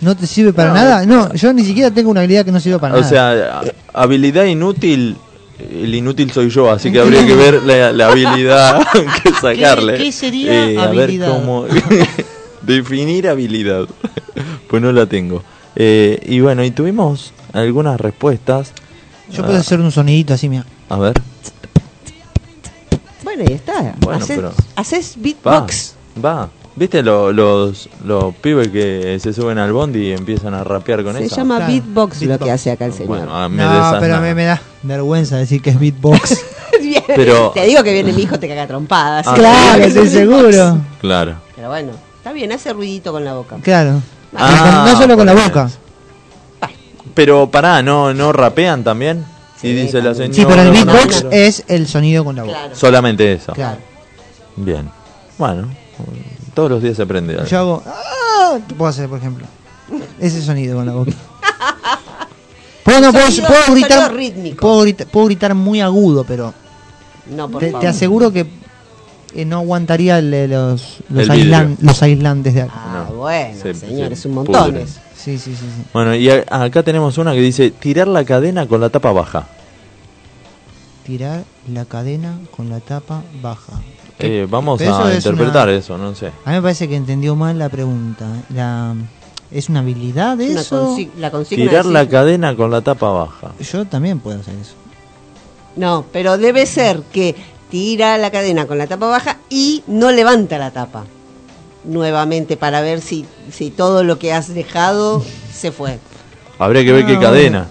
[SPEAKER 2] no te sirve para
[SPEAKER 1] No,
[SPEAKER 2] nada? No, yo ni siquiera tengo una habilidad que no sirve para
[SPEAKER 1] o
[SPEAKER 2] nada.
[SPEAKER 1] sea, a- habilidad inútil. El inútil soy yo, así que habría que ver la, la habilidad que sacarle.
[SPEAKER 2] qué sería
[SPEAKER 1] Eh, A ver
[SPEAKER 2] habilidad?
[SPEAKER 1] cómo. definir habilidad. pues no la tengo. Eh, y bueno, y tuvimos algunas respuestas.
[SPEAKER 2] yo puedo hacer un sonidito así, mira.
[SPEAKER 1] A ver.
[SPEAKER 4] Bueno, y está.
[SPEAKER 1] Bueno,
[SPEAKER 4] haces,
[SPEAKER 1] pero-
[SPEAKER 4] haces
[SPEAKER 1] Va,
[SPEAKER 4] beatbox.
[SPEAKER 1] va. ¿Viste lo- los, los pibes que se suben al bondi y empiezan a rapear con
[SPEAKER 4] Se
[SPEAKER 1] eso?
[SPEAKER 4] llama
[SPEAKER 2] Claro,
[SPEAKER 4] beatbox, lo que hace acá el señor.
[SPEAKER 1] Bueno, ah, me
[SPEAKER 2] No, pero me, me da vergüenza decir que es beatbox.
[SPEAKER 1] Pero-
[SPEAKER 4] Te digo que viene mi hijo, te caga trompadas.
[SPEAKER 1] Ah,
[SPEAKER 2] claro, estoy seguro.
[SPEAKER 1] Claro.
[SPEAKER 4] Pero bueno, está bien, hace ruidito con la boca.
[SPEAKER 2] Claro.
[SPEAKER 1] Ah,
[SPEAKER 2] no solo con la boca.
[SPEAKER 1] Pero pará, ¿no, no rapean también?
[SPEAKER 4] Sí,
[SPEAKER 1] y dice la señora.
[SPEAKER 2] Sí, pero el
[SPEAKER 1] no,
[SPEAKER 2] beatbox
[SPEAKER 1] no,
[SPEAKER 2] es el sonido con la boca.
[SPEAKER 4] Claro.
[SPEAKER 1] Solamente eso.
[SPEAKER 2] Claro.
[SPEAKER 1] Bien. Bueno, todos los días se aprende algo.
[SPEAKER 2] Yo hago. ¡Ah! Puedo hacer, por ejemplo. Ese sonido con la boca. Puedo, no, puedo,
[SPEAKER 4] Sonido-
[SPEAKER 2] puedo
[SPEAKER 4] sonido
[SPEAKER 2] gritar,
[SPEAKER 4] rítmico.
[SPEAKER 2] puedo, gritar, puedo gritar muy agudo, pero
[SPEAKER 4] No, por
[SPEAKER 2] te,
[SPEAKER 4] favor.
[SPEAKER 2] te aseguro que eh, no aguantaría el los, los,
[SPEAKER 1] El
[SPEAKER 2] aislan-
[SPEAKER 1] vidrio.
[SPEAKER 2] los aislantes de acá.
[SPEAKER 4] Ah,
[SPEAKER 1] No,
[SPEAKER 4] bueno,
[SPEAKER 1] se-
[SPEAKER 4] señor,
[SPEAKER 1] se
[SPEAKER 4] es un montón.
[SPEAKER 2] Sí, sí, sí. sí.
[SPEAKER 1] Bueno, y a- acá tenemos una que dice tirar la cadena con la tapa baja.
[SPEAKER 2] Tirar la cadena con la tapa baja.
[SPEAKER 1] Eh, vamos a
[SPEAKER 2] es
[SPEAKER 1] interpretar
[SPEAKER 2] una-
[SPEAKER 1] eso, no sé.
[SPEAKER 2] A mí me parece que entendió mal la pregunta. La, ¿Es una habilidad eso?
[SPEAKER 4] consi- la consigna
[SPEAKER 1] Tirar la cadena con la tapa baja.
[SPEAKER 2] Yo también puedo hacer eso.
[SPEAKER 4] No, pero debe ser que tira la cadena con la tapa baja y no levanta la tapa nuevamente para ver si, si todo lo que has dejado se fue.
[SPEAKER 1] Habría que ver qué
[SPEAKER 2] No,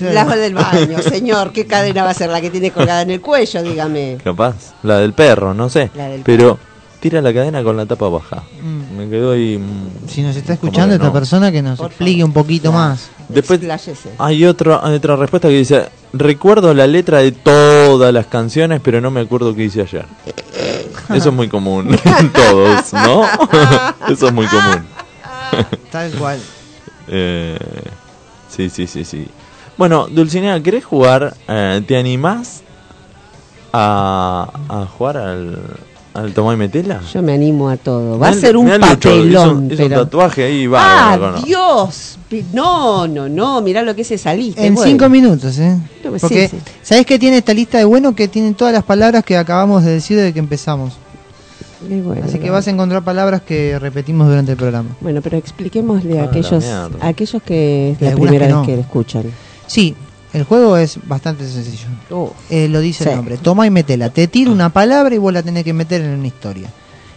[SPEAKER 4] La del baño, señor, ¿qué cadena va a ser la que tiene colgada en el cuello? Dígame.
[SPEAKER 1] Capaz. La del perro, no sé.
[SPEAKER 4] La del
[SPEAKER 1] Pero tira la cadena con la tapa baja.
[SPEAKER 2] Mm.
[SPEAKER 1] Me quedó ahí. mm,
[SPEAKER 2] Si nos está escuchando esta
[SPEAKER 1] no.
[SPEAKER 2] persona que nos
[SPEAKER 4] Por
[SPEAKER 2] explique
[SPEAKER 4] favor.
[SPEAKER 2] un poquito
[SPEAKER 4] Claro.
[SPEAKER 2] más.
[SPEAKER 1] Después
[SPEAKER 4] Expláyese.
[SPEAKER 1] hay otra, hay otra respuesta que dice: Recuerdo la letra de todas las canciones, pero no me acuerdo qué hice ayer. Eso es muy común en todos, ¿no? Eso es muy común.
[SPEAKER 2] Tal cual.
[SPEAKER 1] Eh, sí, sí, sí, sí. Bueno, Dulcinea, ¿querés jugar? eh, ¿Te animás a, a jugar al, al Tomá y Metela?
[SPEAKER 4] Yo me animo a todo. Va a ser un papelón.
[SPEAKER 1] hizo un
[SPEAKER 4] pero-
[SPEAKER 1] tatuaje ahí, va.
[SPEAKER 4] ¡Ah, Dios! No, no, no, mirá lo que es esa lista.
[SPEAKER 2] En
[SPEAKER 4] bueno.
[SPEAKER 2] cinco minutos, ¿eh?
[SPEAKER 4] No,
[SPEAKER 2] Porque,
[SPEAKER 4] sí.
[SPEAKER 2] ¿sabés qué tiene esta lista de bueno? Que tiene todas las palabras que acabamos de decir desde que empezamos.
[SPEAKER 4] Bueno,
[SPEAKER 2] Así que vas a encontrar palabras que repetimos durante el programa.
[SPEAKER 4] Bueno, pero expliquémosle a
[SPEAKER 2] Ah,
[SPEAKER 4] aquellos, a aquellos que es la primera
[SPEAKER 2] que
[SPEAKER 4] vez que lo escuchan.
[SPEAKER 2] Sí, el juego es bastante sencillo. Eh, lo dice
[SPEAKER 4] Sí.
[SPEAKER 2] el nombre. Toma y metela. Te tiro una palabra y vos la tenés que meter en una historia.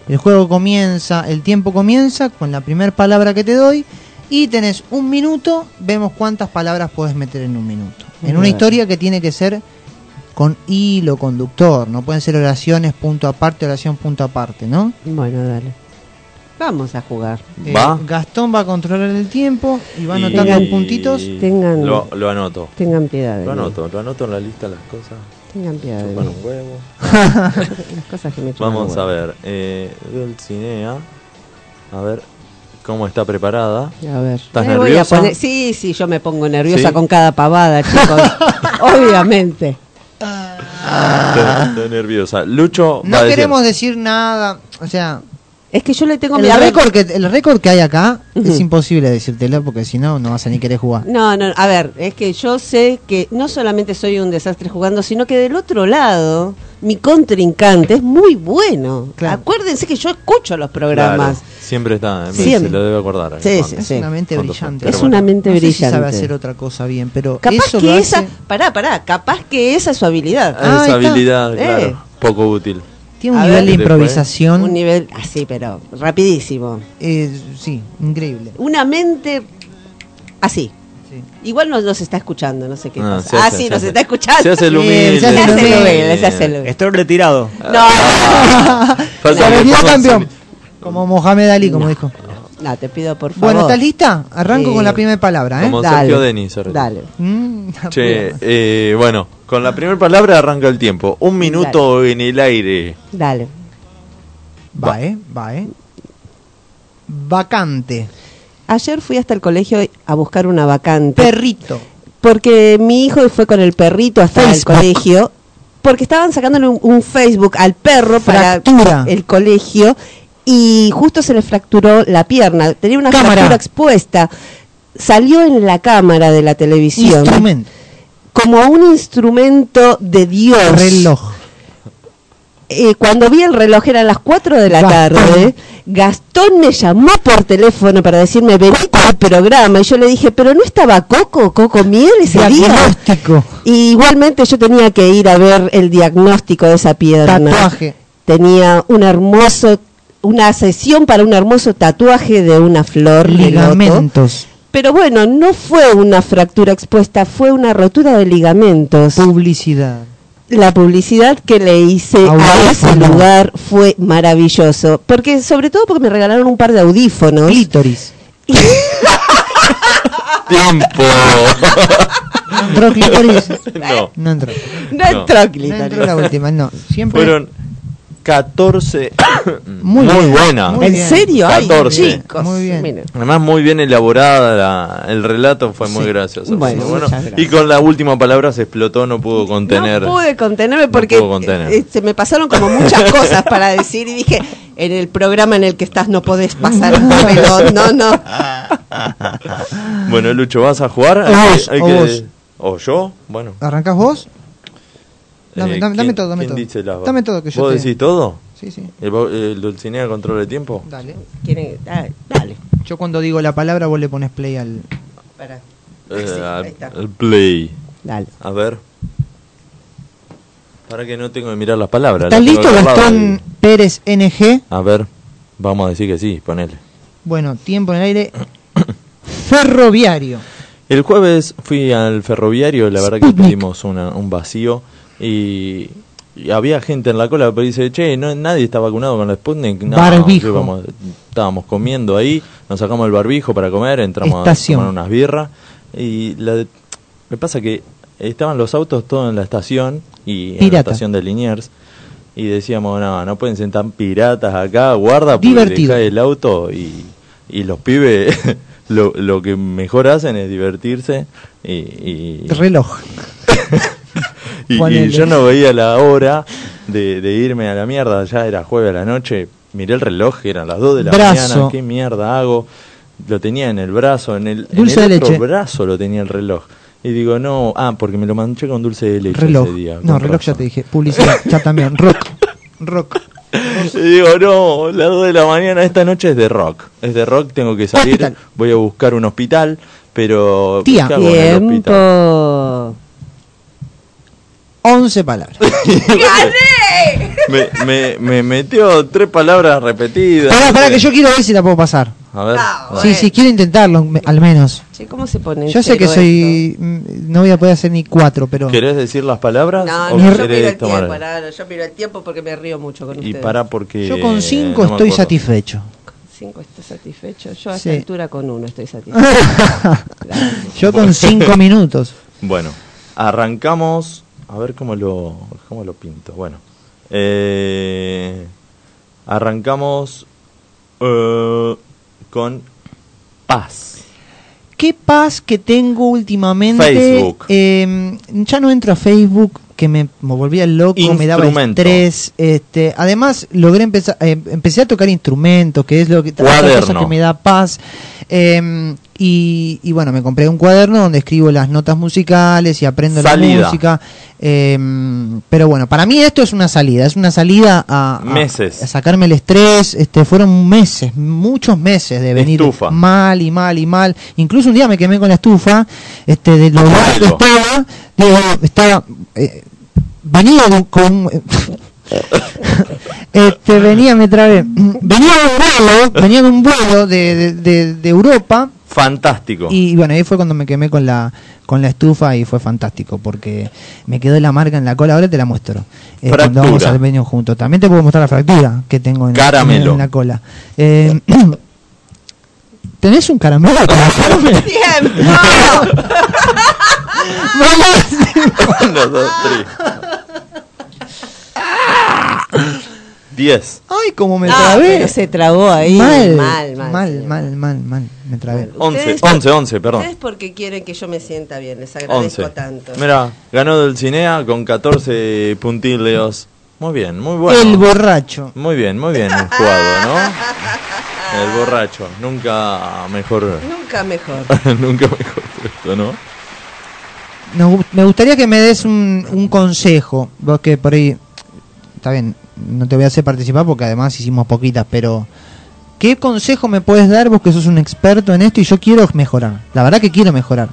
[SPEAKER 2] El juego comienza, el tiempo comienza con la primera palabra que te doy y tenés un minuto, vemos cuántas palabras puedes meter en un minuto. En una historia que tiene que ser con hilo conductor, no pueden ser oraciones punto aparte, oración punto aparte, ¿no?
[SPEAKER 4] Bueno, dale. Vamos a jugar.
[SPEAKER 2] Eh, Gastón va a controlar el tiempo y va anotando en puntitos.
[SPEAKER 4] Tengan-
[SPEAKER 1] Lo, lo anoto.
[SPEAKER 4] Tengan piedad de
[SPEAKER 1] Lo
[SPEAKER 4] mí.
[SPEAKER 1] anoto, lo anoto en la lista las cosas.
[SPEAKER 4] Tengan piedad de
[SPEAKER 1] Chupan
[SPEAKER 4] mí.
[SPEAKER 1] un huevo.
[SPEAKER 4] Las cosas que me chupan
[SPEAKER 1] Vamos a ver. Eh, Dulcinea. A ver cómo está preparada.
[SPEAKER 4] A ver.
[SPEAKER 1] ¿Estás
[SPEAKER 4] Me
[SPEAKER 1] nerviosa?
[SPEAKER 4] poner- Sí, sí, yo me pongo nerviosa
[SPEAKER 1] ¿Sí?
[SPEAKER 4] con cada pavada, chicos. Obviamente.
[SPEAKER 1] Estoy, estoy nerviosa. Lucho
[SPEAKER 2] No
[SPEAKER 1] va a decir-
[SPEAKER 2] queremos decir nada, o sea,
[SPEAKER 4] Es que yo le tengo
[SPEAKER 2] el
[SPEAKER 4] miedo.
[SPEAKER 2] récord que el récord que hay acá es imposible decírtelo porque si no no vas a ni querer jugar.
[SPEAKER 4] No, no, a ver, es que yo sé que no solamente soy un desastre jugando, sino que del otro lado, mi contrincante es muy bueno. Acuérdense que yo escucho los programas.
[SPEAKER 1] Claro, siempre está,
[SPEAKER 4] Sí.
[SPEAKER 1] se
[SPEAKER 4] Siempre.
[SPEAKER 1] lo debe acordar.
[SPEAKER 4] Sí,
[SPEAKER 1] cuando-
[SPEAKER 4] sí,
[SPEAKER 2] Es
[SPEAKER 4] sí.
[SPEAKER 2] una mente brillante.
[SPEAKER 4] Es
[SPEAKER 1] bueno.
[SPEAKER 4] una mente
[SPEAKER 2] No sé si
[SPEAKER 4] brillante.
[SPEAKER 2] sabe hacer otra cosa bien, pero
[SPEAKER 4] Capaz
[SPEAKER 2] eso
[SPEAKER 4] que
[SPEAKER 2] lo
[SPEAKER 4] esa, pará, pará, capaz que esa es su habilidad.
[SPEAKER 1] Esa
[SPEAKER 2] ahí está.
[SPEAKER 1] habilidad,
[SPEAKER 4] Eh.
[SPEAKER 1] claro, poco útil.
[SPEAKER 2] Tiene un
[SPEAKER 4] A
[SPEAKER 2] nivel
[SPEAKER 4] ver.
[SPEAKER 2] de improvisación.
[SPEAKER 4] Un nivel así, pero rapidísimo.
[SPEAKER 2] eh, sí, increíble.
[SPEAKER 4] Una mente así. Igual nos, nos está escuchando, no sé qué
[SPEAKER 1] Ah,
[SPEAKER 4] pasa.
[SPEAKER 1] se
[SPEAKER 4] ah, sí,
[SPEAKER 1] se
[SPEAKER 4] nos está escuchando.
[SPEAKER 1] se hace el humilde.
[SPEAKER 4] Se hace el humilde, se hace el humilde.
[SPEAKER 3] Estoy retirado.
[SPEAKER 4] No,
[SPEAKER 2] Se venía campeón. Como Mohamed Ali, como dijo.
[SPEAKER 4] no, te pido por favor.
[SPEAKER 2] Bueno, ¿estás lista? Arranco
[SPEAKER 4] Sí.
[SPEAKER 2] con la primera palabra, ¿eh?
[SPEAKER 1] Como
[SPEAKER 4] Dale,
[SPEAKER 1] Sergio Denis.
[SPEAKER 4] Dale.
[SPEAKER 2] Mm,
[SPEAKER 1] Che, eh, bueno, con la primera palabra arranca el tiempo. Un minuto en el aire.
[SPEAKER 4] Dale.
[SPEAKER 2] Va, ¿eh? Va, ¿eh? Vacante.
[SPEAKER 4] Ayer fui hasta el colegio a buscar una vacante.
[SPEAKER 2] Perrito.
[SPEAKER 4] Porque mi hijo fue con el perrito hasta
[SPEAKER 2] Facebook.
[SPEAKER 4] el colegio. Porque estaban sacándole un, un Facebook al perro
[SPEAKER 2] Fractura.
[SPEAKER 4] para el colegio. Y justo se le fracturó la pierna. Tenía una
[SPEAKER 2] Cámara.
[SPEAKER 4] fractura expuesta. Salió en la cámara de la televisión.
[SPEAKER 2] Instrumento.
[SPEAKER 4] Como un instrumento de Dios.
[SPEAKER 2] Reloj.
[SPEAKER 4] Eh, cuando vi el reloj eran las 4 de la
[SPEAKER 2] Gastón.
[SPEAKER 4] tarde, Gastón me llamó por teléfono para decirme, vení al programa. Y yo le dije, pero no estaba Coco, Coco Miel ese día.
[SPEAKER 2] Diagnóstico.
[SPEAKER 4] Y igualmente yo tenía que ir a ver el diagnóstico de esa pierna.
[SPEAKER 2] Tatuaje.
[SPEAKER 4] Tenía un hermoso, una sesión para un hermoso tatuaje de una flor.
[SPEAKER 2] Ligamentos.
[SPEAKER 4] Pero bueno, no fue una fractura expuesta, fue una rotura de ligamentos.
[SPEAKER 2] Publicidad.
[SPEAKER 4] La publicidad que le hice a ese lugar fue maravilloso. Porque, sobre todo porque me regalaron un par de audífonos.
[SPEAKER 2] Clítoris.
[SPEAKER 1] ¡Tiempo!
[SPEAKER 2] ¿Entró clítoris?
[SPEAKER 1] no.
[SPEAKER 2] No entró.
[SPEAKER 4] No
[SPEAKER 1] No.
[SPEAKER 4] entró
[SPEAKER 2] No
[SPEAKER 4] clítoris.
[SPEAKER 2] entró la última, no. Siempre.
[SPEAKER 1] Fueron 14.
[SPEAKER 2] Muy
[SPEAKER 1] buena.
[SPEAKER 2] muy
[SPEAKER 4] ¿En
[SPEAKER 2] bien.
[SPEAKER 4] serio? Ay,
[SPEAKER 1] 14.
[SPEAKER 4] chicos.
[SPEAKER 2] Muy bien.
[SPEAKER 1] Además, muy bien elaborada la- el relato, fue muy gracioso.
[SPEAKER 4] Bueno,
[SPEAKER 1] Muy. Y con la última palabra se explotó, no pudo contener.
[SPEAKER 4] No pude contenerme porque
[SPEAKER 1] contener.
[SPEAKER 4] eh, se me pasaron como muchas cosas para decir y dije, en el programa en el que estás no podés pasar un papelón. No, no.
[SPEAKER 1] Bueno, Lucho, ¿vas a jugar?
[SPEAKER 2] O
[SPEAKER 1] Hay hay
[SPEAKER 2] o
[SPEAKER 1] que-
[SPEAKER 2] vos.
[SPEAKER 1] ¿O yo? Bueno.
[SPEAKER 2] ¿Arrancás vos? Dame,
[SPEAKER 1] Eh,
[SPEAKER 2] dame, dame
[SPEAKER 1] ¿quién-
[SPEAKER 2] todo, dame
[SPEAKER 1] quién
[SPEAKER 2] todo.
[SPEAKER 1] dice las-
[SPEAKER 2] Dame todo que yo
[SPEAKER 1] ¿Vos
[SPEAKER 2] te-
[SPEAKER 1] decís todo?
[SPEAKER 2] Sí, sí.
[SPEAKER 1] ¿El, Dulcinea controla el tiempo?
[SPEAKER 2] Dale.
[SPEAKER 4] ¿Quieren? Ah, dale.
[SPEAKER 2] Yo cuando digo la palabra vos le pones play al...
[SPEAKER 4] Para.
[SPEAKER 1] Eh,
[SPEAKER 4] Sí,
[SPEAKER 1] al-
[SPEAKER 4] ahí está.
[SPEAKER 1] al play.
[SPEAKER 4] Dale.
[SPEAKER 1] A ver. Para que no tengo que mirar las palabras.
[SPEAKER 2] ¿Estás
[SPEAKER 1] las
[SPEAKER 2] listo, Gastón Pérez NG?
[SPEAKER 1] y- A ver, vamos a decir que sí, ponele.
[SPEAKER 2] Bueno, tiempo en el aire. Ferroviario.
[SPEAKER 1] El jueves fui al ferroviario, la verdad que tuvimos una- un vacío y, y había gente en la cola, pero dice, che, no, nadie está vacunado con la Sputnik. No,
[SPEAKER 2] Barbijo.
[SPEAKER 1] íbamos- estábamos comiendo ahí, nos sacamos el barbijo para comer, entramos
[SPEAKER 2] Estación.
[SPEAKER 1] a tomar unas birras y la, de- me pasa que estaban los autos todos en la estación y en la estación de Liniers y decíamos, no, no pueden ser tan piratas acá, guarda, porque
[SPEAKER 2] Divertido.
[SPEAKER 1] el auto y, y los pibes lo, lo que mejor hacen es divertirse y, y,
[SPEAKER 2] Reloj.
[SPEAKER 1] y- yo no veía la hora de, de irme a la mierda, ya era jueves a la noche, miré el reloj, eran las 2 de la
[SPEAKER 2] Brazo.
[SPEAKER 1] mañana, qué mierda hago, lo tenía en el brazo, en el, en
[SPEAKER 2] Dulce
[SPEAKER 1] el
[SPEAKER 2] de
[SPEAKER 1] otro
[SPEAKER 2] leche.
[SPEAKER 1] brazo lo tenía el reloj. Y digo, no, ah, porque me lo manché con dulce de leche
[SPEAKER 2] Reloj.
[SPEAKER 1] ese día.
[SPEAKER 2] No, reloj ya te dije. Publicidad, ya también. Rock. Rock.
[SPEAKER 1] Y digo, no, las 2 de la mañana esta noche es de rock. Es de rock, tengo que salir,
[SPEAKER 2] Hospital.
[SPEAKER 1] voy a buscar un hospital, pero...
[SPEAKER 2] Tía.
[SPEAKER 1] ¿qué hago en el?
[SPEAKER 4] Tiempo.
[SPEAKER 2] 11 palabras.
[SPEAKER 1] Me, me, me metió tres palabras repetidas.
[SPEAKER 2] Pará, pará, que yo quiero ver si la puedo pasar.
[SPEAKER 1] A ver.
[SPEAKER 2] Sí, sí, quiero intentarlo, me- al menos.
[SPEAKER 4] Che, ¿cómo se pone?
[SPEAKER 2] Yo sé que soy. mm, No voy a poder hacer ni cuatro, pero.
[SPEAKER 1] ¿Querés decir las palabras?
[SPEAKER 4] No, no, yo miro el
[SPEAKER 1] tomar?
[SPEAKER 4] tiempo, no, yo miro el tiempo porque me río mucho con
[SPEAKER 1] Y
[SPEAKER 4] ustedes.
[SPEAKER 1] para porque...
[SPEAKER 2] Yo con cinco
[SPEAKER 1] no
[SPEAKER 2] estoy satisfecho.
[SPEAKER 4] Cinco estoy satisfecho. Yo a
[SPEAKER 2] Sí.
[SPEAKER 4] esta altura con uno estoy satisfecho.
[SPEAKER 2] Yo con cinco minutos.
[SPEAKER 1] Bueno, arrancamos. A ver cómo lo, cómo lo pinto. Bueno, eh, arrancamos eh, con paz.
[SPEAKER 2] Qué paz que tengo últimamente.
[SPEAKER 1] Facebook.
[SPEAKER 2] Eh, ya no entro a Facebook, que me, me volvía loco, me daba estrés. Este, además, logré empezar, eh, empecé a tocar instrumentos, que es lo que cosa que me da paz. Y, y bueno, me compré un cuaderno donde escribo las notas musicales y aprendo
[SPEAKER 1] Salida.
[SPEAKER 2] la música. Eh, pero bueno, para mí esto es una salida, es una salida a,
[SPEAKER 1] Meses.
[SPEAKER 2] a sacarme el estrés. Este, fueron meses, muchos meses de venir
[SPEAKER 1] Estufa.
[SPEAKER 2] mal y mal y mal. Incluso un día me quemé con la estufa, este, de lo mal que estaba, digo, estaba, eh, venía de- con, este, venía, me trabé, venía de un vuelo, venía de un vuelo de, de, de- de Europa.
[SPEAKER 1] Fantástico.
[SPEAKER 2] Y bueno, ahí fue cuando me quemé con la con la estufa y fue fantástico porque me quedó la marca en la cola. Ahora te la muestro. Eh, cuando vamos al venio juntos. También te puedo mostrar la fractura que tengo en,
[SPEAKER 1] Caramelo.
[SPEAKER 2] en la cola. Eh, ¿Tenés un caramelo para.
[SPEAKER 1] Uno, dos, tres. Diez.
[SPEAKER 2] Ay, como me
[SPEAKER 4] Ah,
[SPEAKER 2] trabé.
[SPEAKER 4] pero se trabó ahí.
[SPEAKER 2] Mal,
[SPEAKER 4] Mal, mal,
[SPEAKER 2] mal, mal, mal, mal. Me trabé.
[SPEAKER 1] Once,
[SPEAKER 4] Ustedes-
[SPEAKER 1] once, once, perdón.
[SPEAKER 4] Ustedes porque quieren que yo me sienta bien, les agradezco
[SPEAKER 1] Once.
[SPEAKER 4] tanto.
[SPEAKER 1] Mira, ganó Dulcinea con 14 puntileos. Muy bien, muy bueno.
[SPEAKER 2] El borracho.
[SPEAKER 1] Muy bien, muy bien jugado, ¿no? El borracho. Nunca mejor.
[SPEAKER 4] Nunca mejor.
[SPEAKER 1] Nunca mejor puesto, ¿no?
[SPEAKER 2] Me gustaría que me des un, un consejo. Vos que por ahí. Está bien, no te voy a hacer participar porque además hicimos poquitas, pero. ¿Qué consejo me puedes dar vos que sos un experto en esto y yo quiero mejorar? La verdad que quiero mejorar.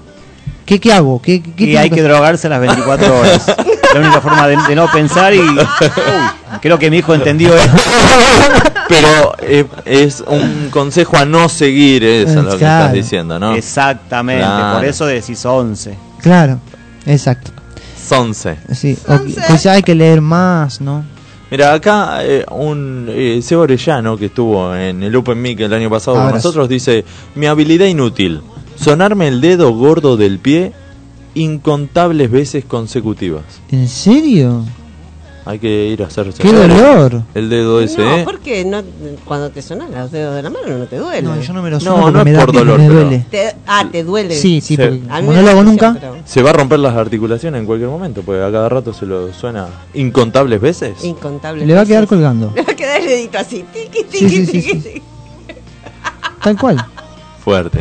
[SPEAKER 2] ¿Qué, qué hago? ¿Qué, qué
[SPEAKER 3] Y hay que drogarse las 24 horas. La única forma de, de no pensar y... Uy, creo que mi hijo entendió esto.
[SPEAKER 1] Pero eh, es un consejo a no seguir, eso es lo que
[SPEAKER 2] Claro.
[SPEAKER 1] estás diciendo, ¿no?
[SPEAKER 3] Exactamente,
[SPEAKER 1] Claro.
[SPEAKER 3] por eso decís 11.
[SPEAKER 2] Claro, exacto.
[SPEAKER 1] Sonce.
[SPEAKER 2] Sí, o quizá hay que leer más, ¿no?
[SPEAKER 1] Mira, acá eh, un eh, Seba Orellano que estuvo en el Open Mic el año pasado con nosotros dice: Mi habilidad inútil, sonarme el dedo gordo del pie incontables veces consecutivas.
[SPEAKER 2] ¿En serio?
[SPEAKER 1] Hay que ir a hacerse
[SPEAKER 2] ¡Qué dolor!
[SPEAKER 1] el dedo ese,
[SPEAKER 4] No,
[SPEAKER 1] ¿eh?
[SPEAKER 4] porque no, cuando te sonan los dedos de la mano no te duele.
[SPEAKER 2] No, yo no me lo
[SPEAKER 1] No,
[SPEAKER 2] sueno
[SPEAKER 1] no
[SPEAKER 2] porque
[SPEAKER 1] es
[SPEAKER 2] me, da,
[SPEAKER 1] por dolor,
[SPEAKER 2] me duele.
[SPEAKER 4] Te- ah, te duele.
[SPEAKER 2] Sí, sí, porque como
[SPEAKER 4] me
[SPEAKER 2] no lo hago nunca.
[SPEAKER 4] pero
[SPEAKER 1] Se va a romper las articulaciones en cualquier momento, porque a cada rato se lo suena incontables veces.
[SPEAKER 4] Incontables.
[SPEAKER 2] Le va a quedar colgando.
[SPEAKER 4] Le va a quedar el dedito así. Tiqui,
[SPEAKER 2] Sí,
[SPEAKER 4] tiqui,
[SPEAKER 2] sí, sí,
[SPEAKER 4] tiqui,
[SPEAKER 2] sí.
[SPEAKER 4] tiqui.
[SPEAKER 2] Tal cual.
[SPEAKER 1] Fuerte,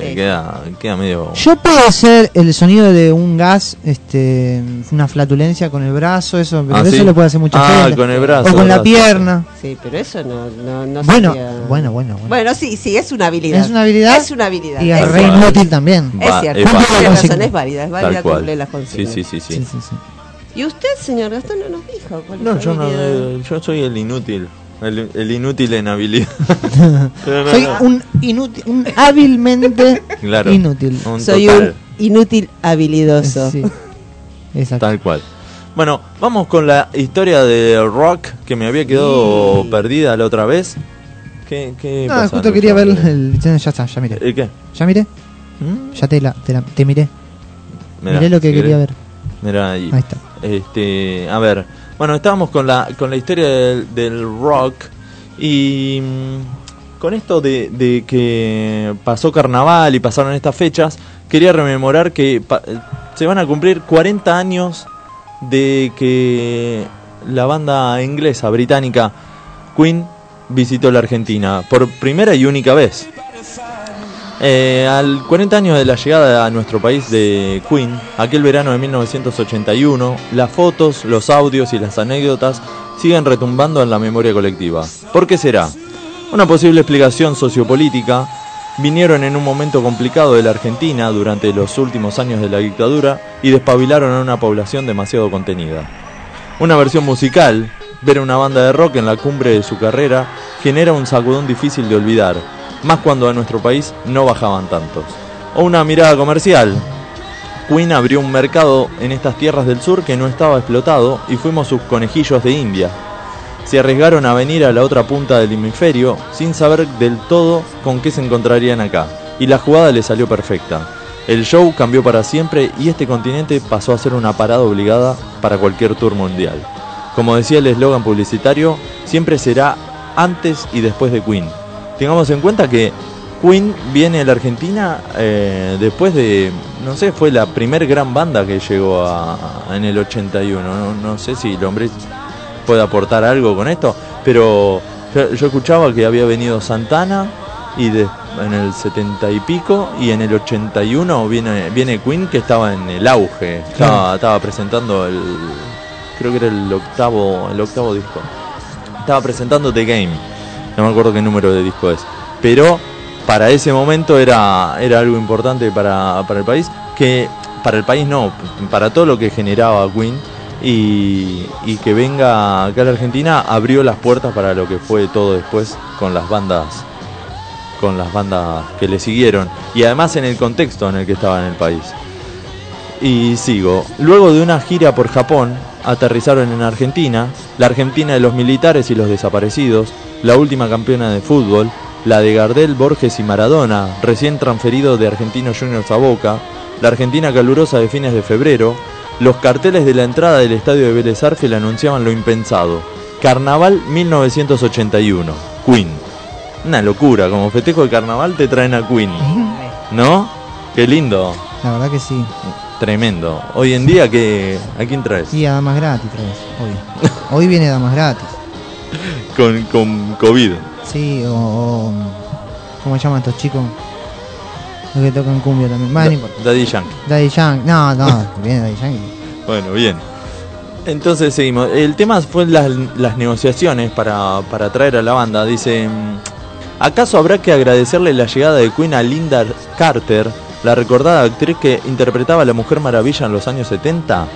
[SPEAKER 1] eh, queda, queda medio.
[SPEAKER 2] Yo puedo hacer el sonido de un gas, este, una flatulencia con el brazo, eso, pero
[SPEAKER 1] Ah,
[SPEAKER 2] eso
[SPEAKER 1] ¿sí?
[SPEAKER 2] lo puede hacer mucha
[SPEAKER 1] Ah,
[SPEAKER 2] gente.
[SPEAKER 1] con el brazo,
[SPEAKER 2] O con la
[SPEAKER 1] brazo.
[SPEAKER 2] pierna.
[SPEAKER 4] Sí, pero eso no, no, no
[SPEAKER 2] Bueno,
[SPEAKER 4] sería-
[SPEAKER 2] bueno, bueno, bueno.
[SPEAKER 4] Bueno, sí, sí, es una habilidad.
[SPEAKER 2] Es una habilidad.
[SPEAKER 4] Es una habilidad.
[SPEAKER 2] Y
[SPEAKER 4] es
[SPEAKER 2] es re
[SPEAKER 4] cierto.
[SPEAKER 2] inútil también.
[SPEAKER 4] Es cierto.
[SPEAKER 1] es fácil.
[SPEAKER 4] razón, es válida, es válida
[SPEAKER 1] Tal cual.
[SPEAKER 4] cumplir las
[SPEAKER 1] Sí,
[SPEAKER 4] consignas.
[SPEAKER 1] sí, sí, sí.
[SPEAKER 2] Sí, sí, sí.
[SPEAKER 4] ¿Y usted, señor Gastón, no nos dijo cuál
[SPEAKER 1] No, yo no, eh, yo soy el inútil. El, el inútil en habilidad. No,
[SPEAKER 2] Soy
[SPEAKER 1] no.
[SPEAKER 2] un inútil, un hábilmente
[SPEAKER 1] Claro.
[SPEAKER 2] inútil.
[SPEAKER 1] Un
[SPEAKER 4] Soy
[SPEAKER 1] total.
[SPEAKER 4] un inútil habilidoso.
[SPEAKER 2] Sí. Exacto.
[SPEAKER 1] Tal cual. Bueno, vamos con la historia de rock que me había quedado
[SPEAKER 4] Sí.
[SPEAKER 1] perdida la otra vez. ¿Qué, qué
[SPEAKER 2] No,
[SPEAKER 1] pasa,
[SPEAKER 2] justo quería ver el. Ya está, ya miré.
[SPEAKER 1] ¿El qué?
[SPEAKER 2] ¿Ya miré?
[SPEAKER 1] ¿Mm?
[SPEAKER 2] Ya te, la, te, la- te miré.
[SPEAKER 1] Mirá,
[SPEAKER 2] miré lo que
[SPEAKER 1] si
[SPEAKER 2] quería
[SPEAKER 1] querés.
[SPEAKER 2] ver.
[SPEAKER 1] Mirá ahí.
[SPEAKER 2] Ahí está.
[SPEAKER 1] Este, a ver, Bueno, estábamos con la, con la historia del, rock y mm, con esto de, de que pasó carnaval y pasaron estas fechas, quería rememorar que se van a cumplir 40 años de que la banda inglesa, británica, Queen, visitó la Argentina por primera y única vez. Eh, al 40 años de la llegada a nuestro país de Queen, aquel verano de 1981, las fotos, los audios y las anécdotas siguen retumbando en la memoria colectiva. ¿Por qué será? Una posible explicación sociopolítica vinieron en un momento complicado de la Argentina durante los últimos años de la dictadura y despabilaron a una población demasiado contenida. Una versión musical, ver a una banda de rock en la cumbre de su carrera, genera un sacudón difícil de olvidar, más cuando a nuestro país no bajaban tantos. O una mirada comercial. Queen abrió un mercado en estas tierras del sur que no estaba explotado y fuimos sus conejillos de India. Se arriesgaron a venir a la otra punta del hemisferio sin saber del todo con qué se encontrarían acá. Y la jugada le salió perfecta. El show cambió para siempre y este continente pasó a ser una parada obligada para cualquier tour mundial. Como decía el eslogan publicitario, siempre será antes y después de Queen. Tengamos en cuenta que Queen viene a la Argentina eh, después de, no sé, fue la primer gran banda que llegó a, a- en el 81. No, no sé si el hombre puede aportar algo con esto, pero yo, yo escuchaba que había venido Santana y de- en el 70 y pico y en el 81 viene viene Queen que estaba en el auge, estaba, estaba presentando el creo que era el octavo el octavo disco. Estaba presentando The Game. No me acuerdo qué número de disco es, pero para ese momento era algo importante para, para el país que para el país no, para todo lo que generaba Queen y, y que venga acá a la Argentina abrió las puertas para lo que fue todo después con las bandas con las bandas que le siguieron y además en el contexto en el que estaba en el país. Y sigo. Luego de una gira por Japón, aterrizaron en Argentina, la Argentina de los militares y los desaparecidos, la última campeona de fútbol, la de Gardel, Borges y Maradona, recién transferido de Argentinos Juniors a Boca, la Argentina calurosa de fines de febrero, los carteles de la entrada del estadio de Vélez Arfiel anunciaban lo impensado. Carnaval 1981, Queen. Una locura, como festejo de carnaval te traen a Queen. ¿No? Qué lindo.
[SPEAKER 2] La verdad que sí.
[SPEAKER 1] Tremendo. Hoy en día, que ¿a quién traes?
[SPEAKER 2] Y a Damas Gratis traes, hoy. Hoy viene Damas Gratis.
[SPEAKER 1] Con, con COVID.
[SPEAKER 2] Sí, o, o- ¿Cómo se llaman estos chicos? Los que tocan cumbia también. Bueno, no importa.
[SPEAKER 1] Daddy Yankee.
[SPEAKER 2] Daddy Yankee. No, no, viene Daddy Yankee.
[SPEAKER 1] Bueno, bien. Entonces seguimos. El tema fue las, las negociaciones para, para traer a la banda. Dice, ¿acaso habrá que agradecerle la llegada de Queen a Linda Carter, la recordada actriz que interpretaba a la Mujer Maravilla en los años 70?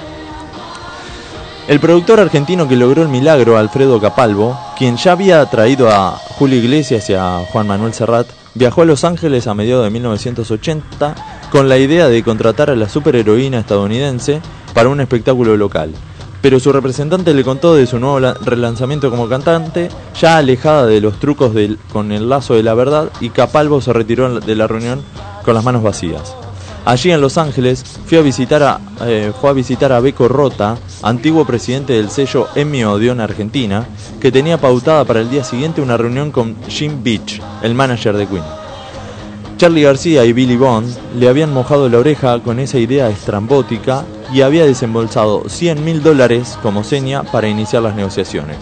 [SPEAKER 1] El productor argentino que logró el milagro, Alfredo Capalvo, quien ya había traído a Julio Iglesias y a Juan Manuel Serrat, viajó a Los Ángeles a mediados de 1980 con la idea de contratar a la superheroína estadounidense para un espectáculo local. Pero su representante le contó de su nuevo la- relanzamiento como cantante, ya alejada de los trucos con el lazo de la verdad, y Capalvo se retiró de la reunión con las manos vacías. Allí en Los Ángeles fui a visitar a, eh, fue a visitar a Beco Rota, antiguo presidente del sello Emmy Odeon Argentina, que tenía pautada para el día siguiente una reunión con Jim Beach, el manager de Queen. Charlie García y Billy Bond le habían mojado la oreja con esa idea estrambótica y había desembolsado 100 mil dólares como seña para iniciar las negociaciones.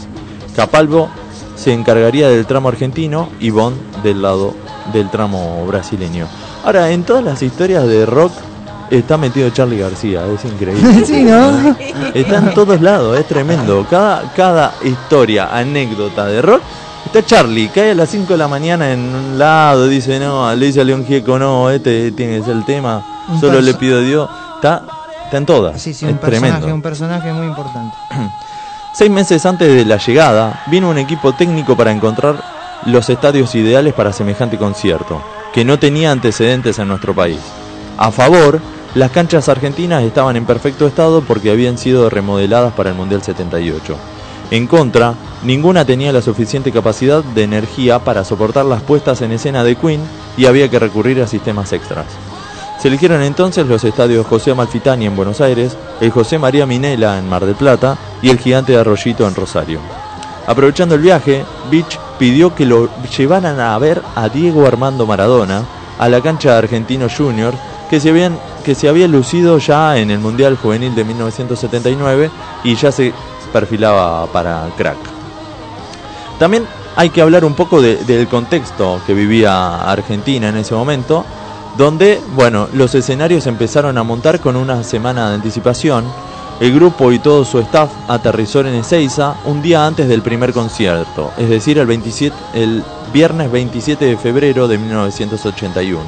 [SPEAKER 1] Capalvo se encargaría del tramo argentino y Bond del lado del tramo brasileño. Ahora, en todas las historias de rock está metido Charlie García, es increíble.
[SPEAKER 2] Sí, ¿no?
[SPEAKER 1] Está en todos lados, es tremendo. Cada, cada historia, anécdota de rock, está Charlie, cae a las 5 de la mañana en un lado, dice, no, le dice a León Gieco, no, este tiene que el tema,
[SPEAKER 2] Un
[SPEAKER 1] solo le pido a Dios. Está, está en todas,
[SPEAKER 2] Sí, sí,
[SPEAKER 1] es
[SPEAKER 2] un personaje,
[SPEAKER 1] tremendo.
[SPEAKER 2] un personaje muy importante.
[SPEAKER 1] Seis meses antes de la llegada, vino un equipo técnico para encontrar los estadios ideales para semejante concierto, que no tenía antecedentes en nuestro país. A favor, las canchas argentinas estaban en perfecto estado porque habían sido remodeladas para el Mundial 78. En contra, ninguna tenía la suficiente capacidad de energía para soportar las puestas en escena de Queen y había que recurrir a sistemas extras. Se eligieron entonces los estadios José Amalfitani en Buenos Aires, el José María Minela en Mar del Plata y el Gigante de Arroyito en Rosario. Aprovechando el viaje, Beach pidió que lo llevaran a ver a Diego Armando Maradona a la cancha de Argentino Junior, que se, habían, que se había lucido ya en el Mundial Juvenil de 1979 y ya se perfilaba para crack. También hay que hablar un poco de- del contexto que vivía Argentina en ese momento, donde, bueno, los escenarios empezaron a montar con una semana de anticipación. El grupo y todo su staff aterrizó en Ezeiza un día antes del primer concierto, es decir, el, 27, el viernes 27 de febrero de 1981.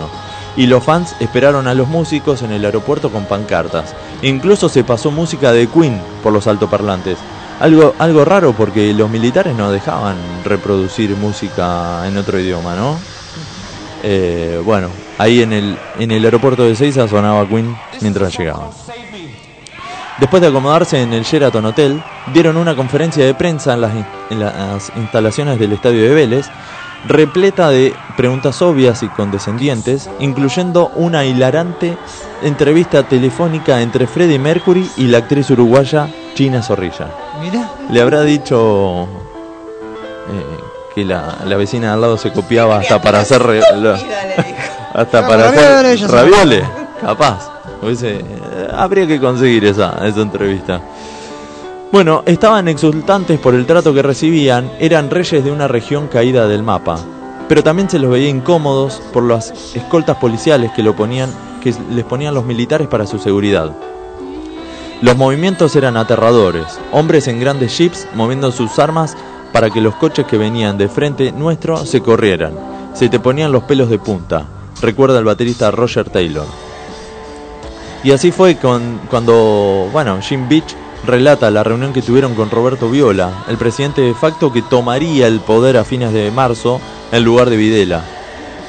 [SPEAKER 1] Y los fans esperaron a los músicos en el aeropuerto con pancartas. Incluso se pasó música de Queen por los altoparlantes. Algo, algo raro porque los militares no dejaban reproducir música en otro idioma, ¿no? Eh, bueno, ahí en el, en el aeropuerto de Seiza sonaba Queen mientras llegaban. Después de acomodarse en el Sheraton Hotel, dieron una conferencia de prensa en las, in- en las instalaciones del estadio de Vélez, repleta de preguntas obvias y condescendientes, incluyendo una hilarante entrevista telefónica entre Freddie Mercury y la actriz uruguaya China Zorrilla.
[SPEAKER 2] Mira.
[SPEAKER 1] Le habrá dicho eh, que la, la vecina de al lado se copiaba hasta para hacer hasta para hacer ravioles, capaz. Eh, habría que conseguir esa, esa entrevista. Bueno, estaban exultantes por el trato que recibían, eran reyes de una región caída del mapa, pero también se los veía incómodos por las escoltas policiales que, lo ponían, que les ponían los militares para su seguridad. Los movimientos eran aterradores, hombres en grandes jeeps moviendo sus armas para que los coches que venían de frente nuestro se corrieran. Se te ponían los pelos de punta, recuerda el baterista Roger Taylor. Y así fue con, cuando, bueno, Jim Beach relata la reunión que tuvieron con Roberto Viola, el presidente de facto que tomaría el poder a fines de marzo en lugar de Videla.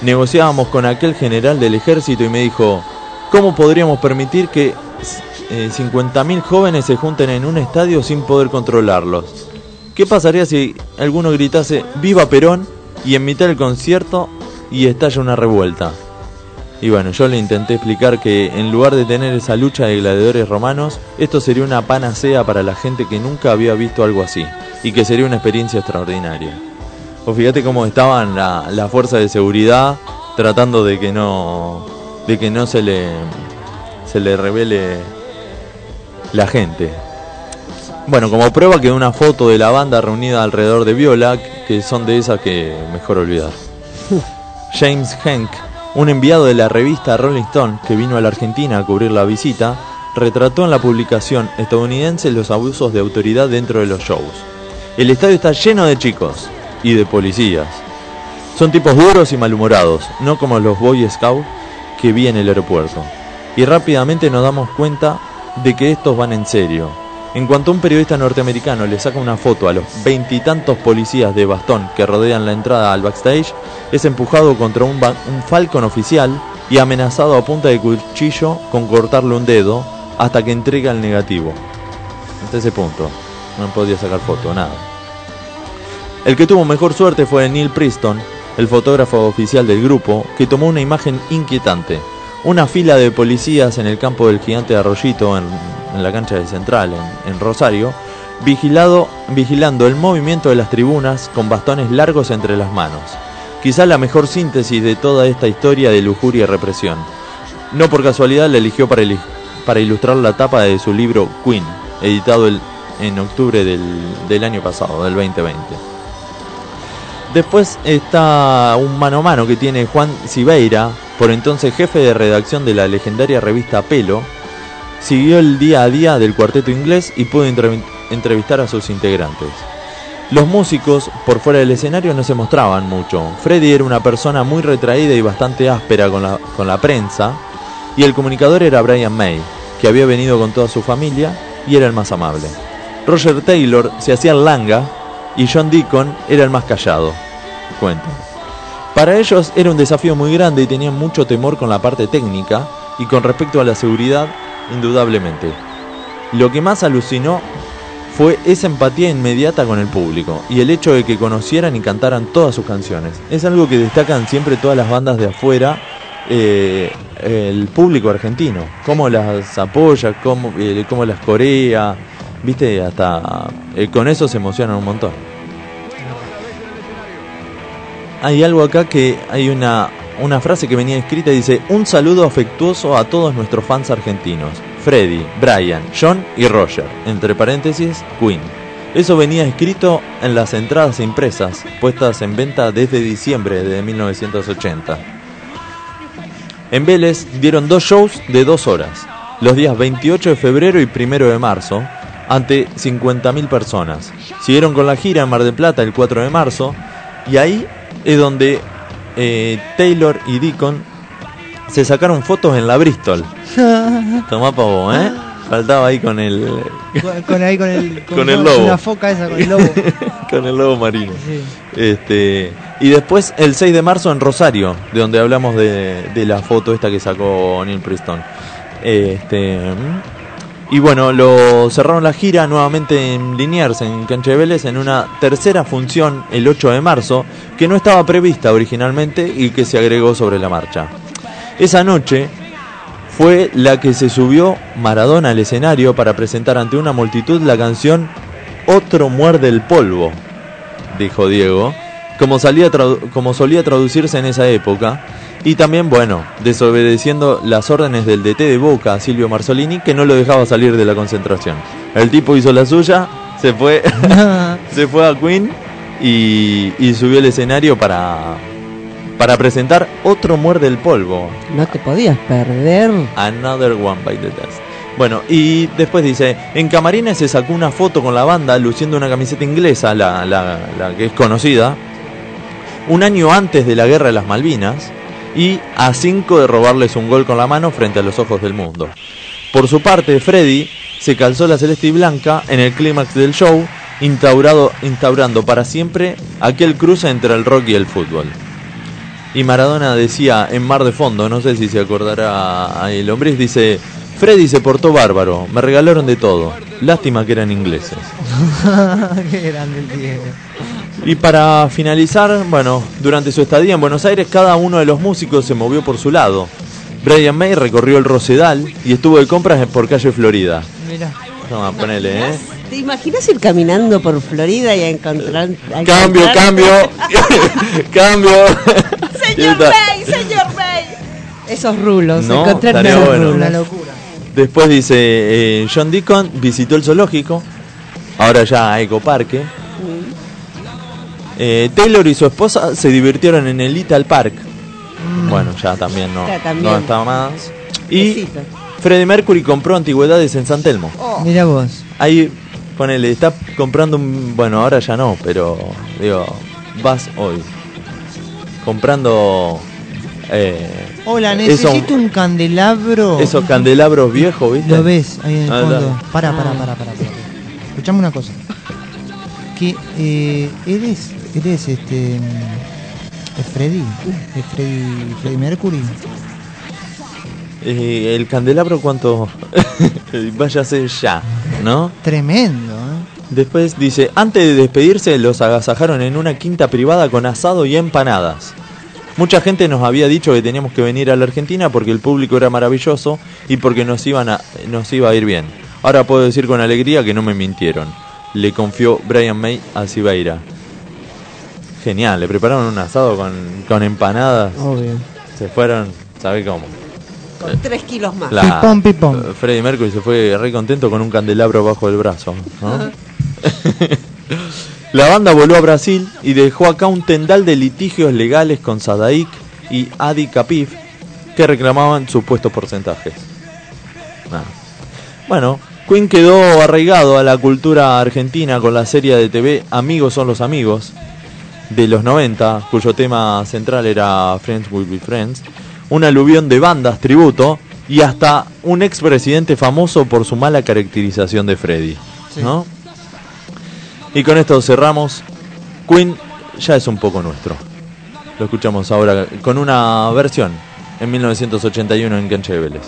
[SPEAKER 1] Negociábamos con aquel general del ejército y me dijo, ¿cómo podríamos permitir que eh, 50.000 jóvenes se junten en un estadio sin poder controlarlos? ¿Qué pasaría si alguno gritase ¡Viva Perón! y en mitad del concierto y estalla una revuelta? Y bueno, yo le intenté explicar que en lugar de tener esa lucha de gladiadores romanos, esto sería una panacea para la gente que nunca había visto algo así y que sería una experiencia extraordinaria. O fíjate cómo estaban la, la fuerza de seguridad tratando de que no de que no se le se le revele la gente. Bueno, como prueba quedó una foto de la banda reunida alrededor de Viola, que son de esas que mejor olvidar. James Henk, un enviado de la revista Rolling Stone que vino a la Argentina a cubrir la visita, retrató en la publicación estadounidense los abusos de autoridad dentro de los shows. El estadio está lleno de chicos y de policías. Son tipos duros y malhumorados, no como los Boy Scouts que vi en el aeropuerto. Y rápidamente nos damos cuenta de que estos van en serio. En cuanto un periodista norteamericano le saca una foto a los veintitantos policías de bastón que rodean la entrada al backstage, es empujado contra un, un Falcon oficial y amenazado a punta de cuchillo con cortarle un dedo hasta que entrega el negativo. Hasta ese punto, no podía sacar foto, nada. El que tuvo mejor suerte fue Neil Preston, el fotógrafo oficial del grupo, que tomó una imagen inquietante. Una fila de policías en el campo del gigante de Arroyito, en, en la cancha de Central, en, Rosario, vigilado, vigilando el movimiento de las tribunas con bastones largos entre las manos. Quizá la mejor síntesis de toda esta historia de lujuria y represión. No por casualidad la eligió para ilustrar la tapa de su libro Queen, editado el- en octubre del, del año pasado, del 2020. Después está un mano a mano que tiene Juan Sibeira, por entonces jefe de redacción de la legendaria revista Pelo. Siguió el día a día del cuarteto inglés y pudo entrev- entrevistar a sus integrantes. Los músicos por fuera del escenario no se mostraban mucho. Freddy era una persona muy retraída y bastante áspera con la, con la prensa. Y el comunicador era Brian May, que había venido con toda su familia y era el más amable. Roger Taylor se hacía langa y John Deacon era el más callado. Cuenta. Para ellos era un desafío muy grande y tenían mucho temor con la parte técnica y con respecto a la seguridad, indudablemente. Lo que más alucinó fue esa empatía inmediata con el público y el hecho de que conocieran y cantaran todas sus canciones. Es algo que destacan siempre todas las bandas de afuera eh, el público argentino, cómo las apoya, cómo, eh, cómo las corea, viste, hasta eh, con eso se emocionan un montón. Hay algo acá que hay una, una frase que venía escrita y dice, un saludo afectuoso a todos nuestros fans argentinos, Freddy, Brian, John y Roger, entre paréntesis, Queen. Eso venía escrito en las entradas impresas, puestas en venta desde diciembre de 1980. En Vélez dieron dos shows de dos horas, los días 28 de febrero y 1 de marzo, ante 50.000 personas. Siguieron con la gira en Mar del Plata el 4 de marzo, y ahí es donde eh, Taylor y Deacon se sacaron fotos en la Bristol. Tomá pavo, ¿eh? Faltaba ahí con el...
[SPEAKER 2] Con, con ahí con el
[SPEAKER 1] Con el lobo.
[SPEAKER 2] Una foca esa con el lobo.
[SPEAKER 1] con el lobo marino.
[SPEAKER 2] Sí.
[SPEAKER 1] Este, y después el 6 de marzo en Rosario, de donde hablamos de, de la foto esta que sacó Neil Preston. Este, y bueno, lo cerraron la gira nuevamente en Liniers, en Cancha de Vélez, en una tercera función el 8 de marzo, que no estaba prevista originalmente y que se agregó sobre la marcha. Esa noche fue la que se subió Maradona al escenario para presentar ante una multitud la canción Otro muerde el polvo, dijo Diego, como, salía como solía traducirse en esa época, y también, bueno, desobedeciendo las órdenes del DT de Boca, Silvio Marzolini, que no lo dejaba salir de la concentración. El tipo hizo la suya, se fue, se fue a Queen y, y subió al escenario para, para presentar Otro muerde el polvo.
[SPEAKER 4] No te podías perder.
[SPEAKER 1] Another One by the Test. Bueno, y después dice, en Camarines se sacó una foto con la banda luciendo una camiseta inglesa, la, la- la que es conocida, un año antes de la Guerra de las Malvinas, y a cinco de robarles un gol con la mano frente a los ojos del mundo. Por su parte, Freddy se calzó la celeste y blanca en el clímax del show, instaurado, instaurando para siempre aquel cruce entre el rock y el fútbol. Y Maradona decía en Mar de Fondo, no sé si se acordará el hombre, dice, Freddy se portó bárbaro, me regalaron de todo, lástima que eran ingleses.
[SPEAKER 2] Qué grande.
[SPEAKER 1] Y para finalizar, bueno, durante su estadía en Buenos Aires, cada uno de los músicos se movió por su lado. Brian May recorrió el Rosedal y estuvo de compras por calle Florida.
[SPEAKER 2] Mira.
[SPEAKER 1] Toma, ponele, ¿eh?
[SPEAKER 4] ¿Te imaginas ir caminando por Florida y a encontrar... a
[SPEAKER 1] Cambio,
[SPEAKER 4] encontrar-
[SPEAKER 1] cambio, cambio.
[SPEAKER 4] Señor May, señor May. Esos rulos,
[SPEAKER 1] No,
[SPEAKER 4] encontrar
[SPEAKER 1] estaría
[SPEAKER 4] esos
[SPEAKER 1] bueno.
[SPEAKER 4] rulos.
[SPEAKER 2] Una locura.
[SPEAKER 1] Después dice, eh, John Deacon visitó el zoológico, ahora ya Eco Parque. Eh, Taylor y su esposa se divirtieron en el Little Park. Bueno, ya también no,
[SPEAKER 4] Ya, también.
[SPEAKER 1] no está más. Y. Freddie Mercury compró antigüedades en San Telmo.
[SPEAKER 2] Mira vos.
[SPEAKER 1] Ahí, ponele, está comprando un... Bueno, ahora ya no, pero digo, vas hoy. Comprando... Eh,
[SPEAKER 2] Hola,
[SPEAKER 1] eso-
[SPEAKER 2] necesito un candelabro.
[SPEAKER 1] esos candelabros viejos, ¿viste?
[SPEAKER 2] Lo ves ahí en el
[SPEAKER 1] Ah,
[SPEAKER 2] fondo.
[SPEAKER 1] dale.
[SPEAKER 2] Para, para, para, para. Escuchame una cosa. Que eh, eres, eres este. mm, ¿Es Freddy? ¿Es Freddy, Freddy Mercury?
[SPEAKER 1] Eh, el candelabro cuánto váyase ya, ¿no?
[SPEAKER 2] Tremendo, ¿eh?
[SPEAKER 1] Después dice, antes de despedirse los agasajaron en una quinta privada con asado y empanadas. Mucha gente nos había dicho que teníamos que venir a la Argentina porque el público era maravilloso y porque nos iban a, nos iba a ir bien. Ahora puedo decir con alegría que no me mintieron. Le confió Brian May a Cibeira. Genial, le prepararon un asado con, con empanadas.
[SPEAKER 4] Obvio.
[SPEAKER 1] Se fueron, ¿sabe cómo?
[SPEAKER 4] Con tres kilos más.
[SPEAKER 1] La-
[SPEAKER 2] Pipón, pipón.
[SPEAKER 1] eh, Freddie Mercury se fue re contento con un candelabro bajo el brazo. ¿no? La banda voló a Brasil y dejó acá un tendal de litigios legales con Sadaik y Adi Capif que reclamaban supuestos porcentajes. Bueno, Queen quedó arraigado a la cultura argentina con la serie de TV Amigos son los amigos de los 90, cuyo tema central era Friends Will Be Friends, un aluvión de bandas tributo y hasta un expresidente famoso por su mala caracterización de Freddy. ¿no? Y con esto cerramos. Queen ya es un poco nuestro. Lo escuchamos ahora con una versión en 1981 en Cancha de Vélez.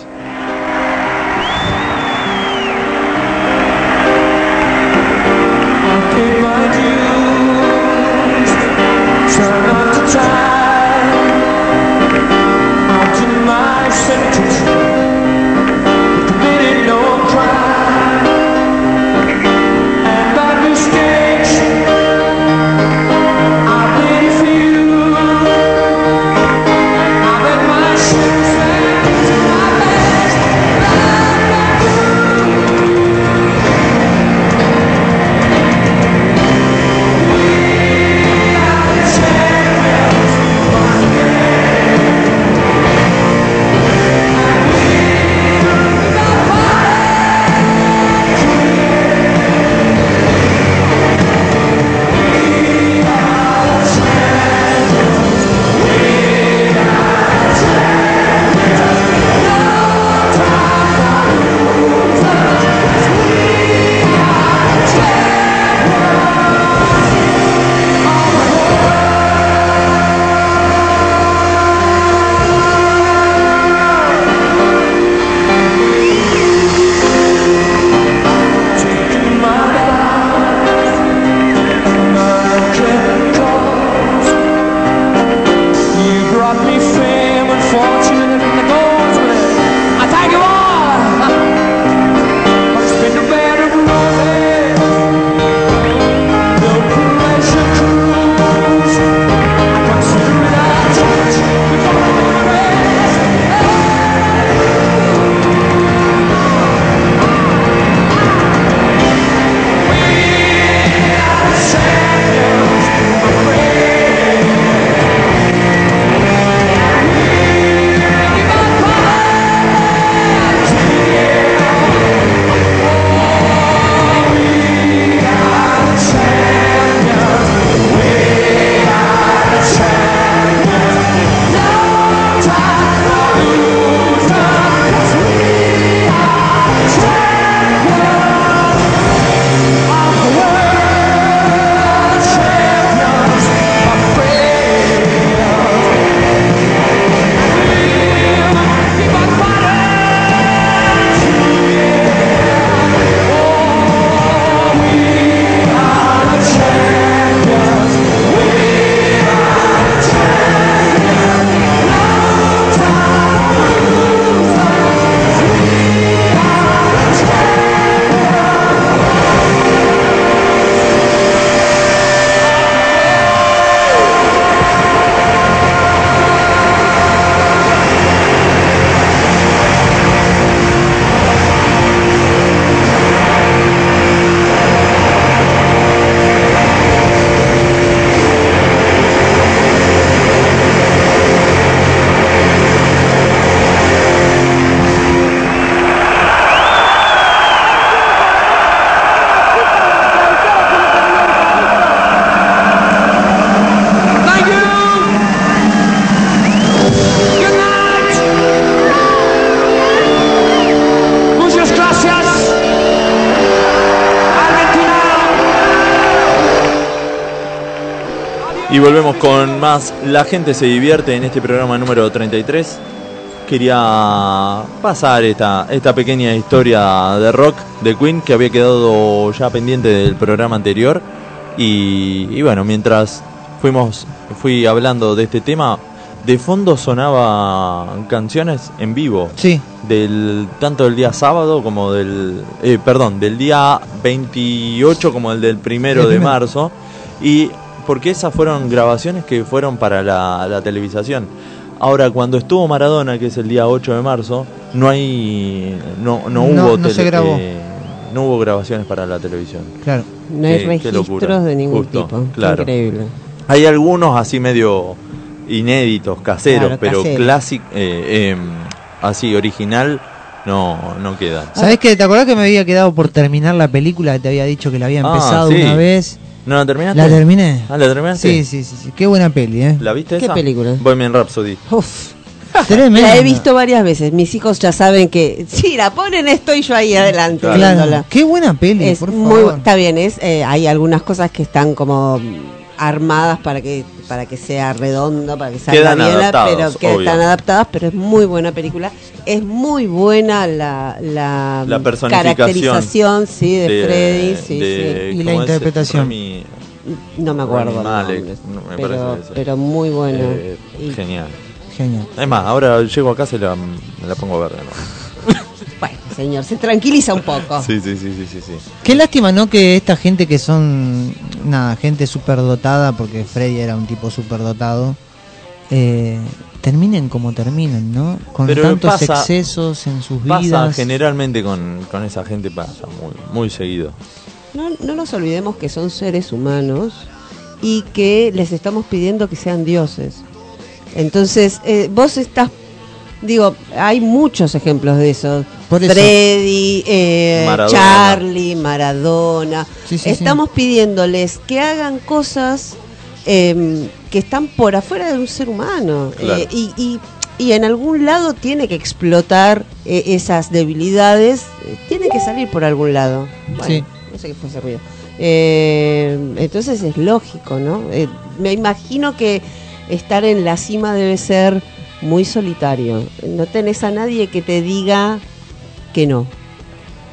[SPEAKER 1] Volvemos con más La gente se divierte en este programa número 33. Quería pasar esta, esta pequeña historia de rock de Queen que había quedado ya pendiente del programa anterior. Y, y bueno, mientras fuimos fui hablando de este tema, de fondo sonaban canciones en vivo.
[SPEAKER 2] Sí.
[SPEAKER 1] Del, tanto del día sábado como del. eh, perdón, del día 28 como el del primero de marzo. Y porque esas fueron grabaciones que fueron para la, la televisación. Ahora, cuando estuvo Maradona, que es el día 8 de marzo, no hay. No, no,
[SPEAKER 2] No,
[SPEAKER 1] hubo
[SPEAKER 2] no se
[SPEAKER 1] tele-
[SPEAKER 2] grabó.
[SPEAKER 1] eh, no hubo grabaciones para la televisión.
[SPEAKER 2] Claro.
[SPEAKER 4] No hay registros de ningún
[SPEAKER 1] Justo,
[SPEAKER 4] tipo.
[SPEAKER 1] Claro.
[SPEAKER 4] Increíble.
[SPEAKER 1] Hay algunos así medio inéditos, caseros,
[SPEAKER 4] Claro,
[SPEAKER 1] pero
[SPEAKER 4] caseros.
[SPEAKER 1] clásico, así original, no, no quedan.
[SPEAKER 2] ¿Sabés qué? ¿Te acordás que me había quedado por terminar la película que te había dicho que la había
[SPEAKER 1] Ah,
[SPEAKER 2] empezado
[SPEAKER 1] sí.
[SPEAKER 2] una vez?
[SPEAKER 1] ¿No la terminaste?
[SPEAKER 2] ¿La terminé?
[SPEAKER 1] Ah, ¿la terminaste?
[SPEAKER 2] Sí, sí, sí, sí. Qué buena peli, ¿eh?
[SPEAKER 1] ¿La viste
[SPEAKER 4] ¿Qué
[SPEAKER 1] esa?
[SPEAKER 4] película?
[SPEAKER 1] Bohemian Rhapsody.
[SPEAKER 2] Tremenda.
[SPEAKER 4] La he visto varias veces. Mis hijos ya saben que si la ponen estoy yo ahí adelante
[SPEAKER 2] Claro. Qué buena peli,
[SPEAKER 4] Es
[SPEAKER 2] por
[SPEAKER 4] muy,
[SPEAKER 2] favor.
[SPEAKER 4] está bien, es, eh, hay algunas cosas que están como armadas para que para que sea redondo, para que salga
[SPEAKER 1] Quedan
[SPEAKER 4] bien, pero que
[SPEAKER 1] obvio.
[SPEAKER 4] están adaptadas, pero es muy buena película. Es muy buena la, la,
[SPEAKER 1] La personificación
[SPEAKER 4] caracterización, sí, de,
[SPEAKER 1] de-
[SPEAKER 4] Freddy, sí,
[SPEAKER 1] de-
[SPEAKER 4] sí.
[SPEAKER 2] Y la interpretación.
[SPEAKER 1] Rami-
[SPEAKER 4] No me acuerdo.
[SPEAKER 1] Malek,
[SPEAKER 4] nombres,
[SPEAKER 1] no, me
[SPEAKER 4] pero, pero muy buena.
[SPEAKER 1] Eh,
[SPEAKER 4] Y-
[SPEAKER 1] Genial.
[SPEAKER 2] Genial.
[SPEAKER 1] Es más, ahora llego a casa y la, me la pongo verde.
[SPEAKER 4] Bueno, señor, se tranquiliza un poco.
[SPEAKER 1] Sí, sí, sí, sí, sí, sí.
[SPEAKER 2] Qué lástima, ¿no? Que esta gente que son, nada, gente superdotada, porque Freddy era un tipo superdotado, eh, terminen como terminen, ¿no? Con
[SPEAKER 1] Pero
[SPEAKER 2] tantos
[SPEAKER 1] pasa-
[SPEAKER 2] excesos en sus
[SPEAKER 1] Pasa
[SPEAKER 2] vidas.
[SPEAKER 1] generalmente con, con esa gente, pasa muy, muy seguido.
[SPEAKER 4] No, no nos olvidemos que son seres humanos y que les estamos pidiendo que sean dioses. Entonces, eh, vos estás, digo, hay muchos ejemplos de eso.
[SPEAKER 2] Por eso.
[SPEAKER 4] Freddy, eh,
[SPEAKER 1] Maradona.
[SPEAKER 4] Charlie, Maradona.
[SPEAKER 2] Sí, sí, sí.
[SPEAKER 4] estamos pidiéndoles que hagan cosas eh, que están por afuera de un ser humano.
[SPEAKER 1] Claro.
[SPEAKER 4] Eh, y, y- y en algún lado tiene que explotar eh, esas debilidades, tiene que salir por algún lado. Bueno,
[SPEAKER 2] Sí.
[SPEAKER 4] no sé qué fue ese ruido. Eh, entonces es lógico, ¿no? Eh, me imagino que estar en la cima debe ser muy solitario. No tenés a nadie que te diga que no.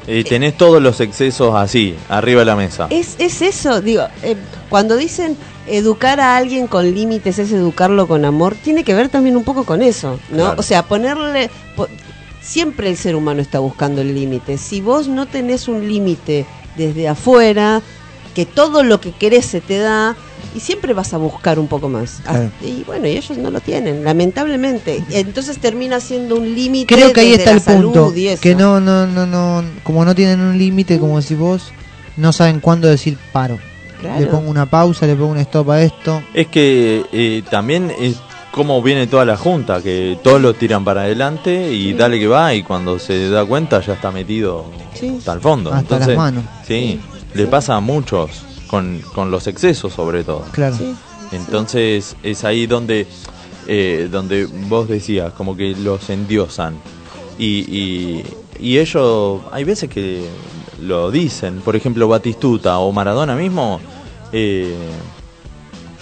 [SPEAKER 1] Eh, tenés todos los excesos así, arriba de la mesa.
[SPEAKER 4] Es, es eso, digo, eh, cuando dicen educar a alguien con límites es educarlo con amor, tiene que ver también un poco con eso, ¿no?
[SPEAKER 1] Claro.
[SPEAKER 4] O sea, ponerle... po- siempre el ser humano está buscando el límite. Si vos no tenés un límite desde afuera, que todo lo que querés se te da, y siempre vas a buscar un poco más.
[SPEAKER 2] Claro.
[SPEAKER 4] Ah, Y bueno, y ellos no lo tienen, lamentablemente. Entonces termina siendo un límite.
[SPEAKER 2] Creo que ahí está el punto, que no, no, no, no, como no tienen un límite, como decís vos, no saben cuándo decir paro.
[SPEAKER 4] Claro.
[SPEAKER 2] Le pongo una pausa, le pongo un stop a esto.
[SPEAKER 1] Es que eh, también es como viene toda la junta, que todos lo tiran para adelante y dale que va y cuando se da cuenta ya está metido
[SPEAKER 4] Sí.
[SPEAKER 1] hasta el fondo.
[SPEAKER 2] Hasta
[SPEAKER 1] Entonces,
[SPEAKER 2] las manos.
[SPEAKER 1] Sí, le pasa a muchos con, con los excesos sobre todo.
[SPEAKER 2] Claro.
[SPEAKER 4] Sí.
[SPEAKER 1] Entonces es ahí donde, eh, donde vos decías, como que los endiosan. Y, y, y ellos, hay veces que lo dicen, por ejemplo Batistuta o Maradona mismo, eh,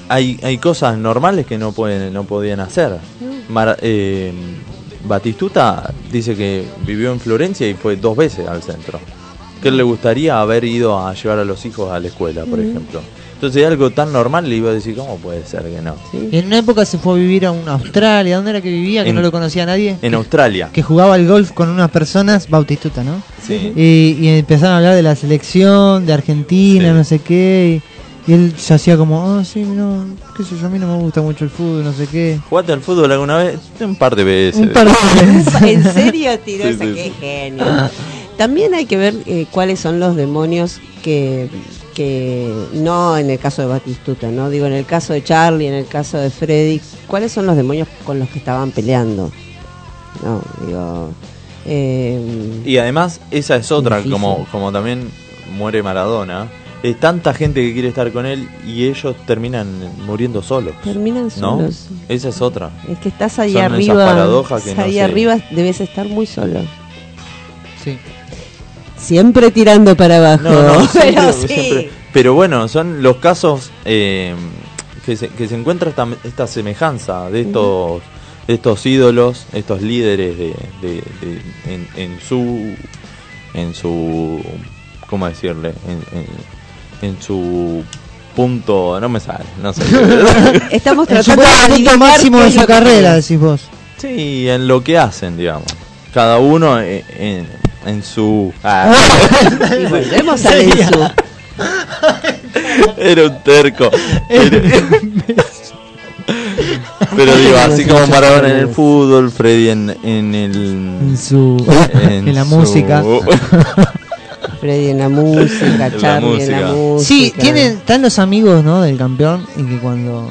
[SPEAKER 1] hay, hay cosas normales que no pueden no podían hacer. Mara- eh, Batistuta dice que vivió en Florencia y fue dos veces al centro. Que él le gustaría haber ido a llevar a los hijos a la escuela, por ejemplo. Entonces algo tan normal le iba a decir, ¿cómo puede ser que no?
[SPEAKER 2] En una época se fue a vivir a una Australia, ¿dónde era que vivía? Que
[SPEAKER 1] En-
[SPEAKER 2] no lo conocía nadie.
[SPEAKER 1] En Australia.
[SPEAKER 2] Que jugaba al golf con unas personas, Bautistuta, ¿no?
[SPEAKER 1] Sí.
[SPEAKER 2] Y, y empezaron a hablar de la selección, de Argentina,
[SPEAKER 1] Sí.
[SPEAKER 2] no sé qué. Y, y él se hacía como, ah, sí, no, qué sé yo, a mí no me gusta mucho el fútbol, no sé qué.
[SPEAKER 1] ¿Jugaste al fútbol alguna vez? Un par de veces.
[SPEAKER 2] Un par de veces.
[SPEAKER 4] ¿En serio tiró
[SPEAKER 1] Sí,
[SPEAKER 4] ¡Qué
[SPEAKER 1] sí.
[SPEAKER 4] genio! También hay que ver eh, cuáles son los demonios que, que, no en el caso de Batistuta, ¿no? Digo, en el caso de Charlie, en el caso de Freddy, ¿cuáles son los demonios con los que estaban peleando? No, digo... eh,
[SPEAKER 1] Y además, esa es otra,
[SPEAKER 4] Difícil.
[SPEAKER 1] como, como también muere Maradona. Es tanta gente que quiere estar con él y ellos terminan muriendo solos.
[SPEAKER 4] terminan
[SPEAKER 1] ¿No?
[SPEAKER 4] solos.
[SPEAKER 1] Esa es otra.
[SPEAKER 4] Es que estás ahí
[SPEAKER 1] Son esas
[SPEAKER 4] arriba.
[SPEAKER 1] paradojas que
[SPEAKER 4] estás
[SPEAKER 1] no
[SPEAKER 4] ahí
[SPEAKER 1] sé.
[SPEAKER 4] arriba debes estar muy solo.
[SPEAKER 2] Sí.
[SPEAKER 4] Siempre tirando para abajo.
[SPEAKER 1] No, no,
[SPEAKER 4] pero
[SPEAKER 1] siempre-
[SPEAKER 4] sí.
[SPEAKER 1] siempre. Pero bueno, son los casos eh, que se, que se encuentra esta, esta semejanza de estos de estos ídolos, estos líderes de, de- de- en, en su en su ¿cómo decirle? En, en- en su punto, no me sale, no sé.
[SPEAKER 4] Estamos
[SPEAKER 2] En su
[SPEAKER 4] tratando de
[SPEAKER 2] punto máximo de su carrera, decís vos.
[SPEAKER 1] Sí, en lo que hacen, digamos. Cada uno en, en, en su... Ah.
[SPEAKER 4] Y volvemos a Lenzu.
[SPEAKER 1] Era un terco. Pero, pero digo, así como Maradona en el fútbol, Freddy en, en el...
[SPEAKER 2] En su- en la
[SPEAKER 1] su-
[SPEAKER 2] música.
[SPEAKER 4] Freddy en la música, Charlie en la
[SPEAKER 1] música.
[SPEAKER 4] música.
[SPEAKER 2] Sí, tienen, están los amigos, ¿no? Del campeón y que cuando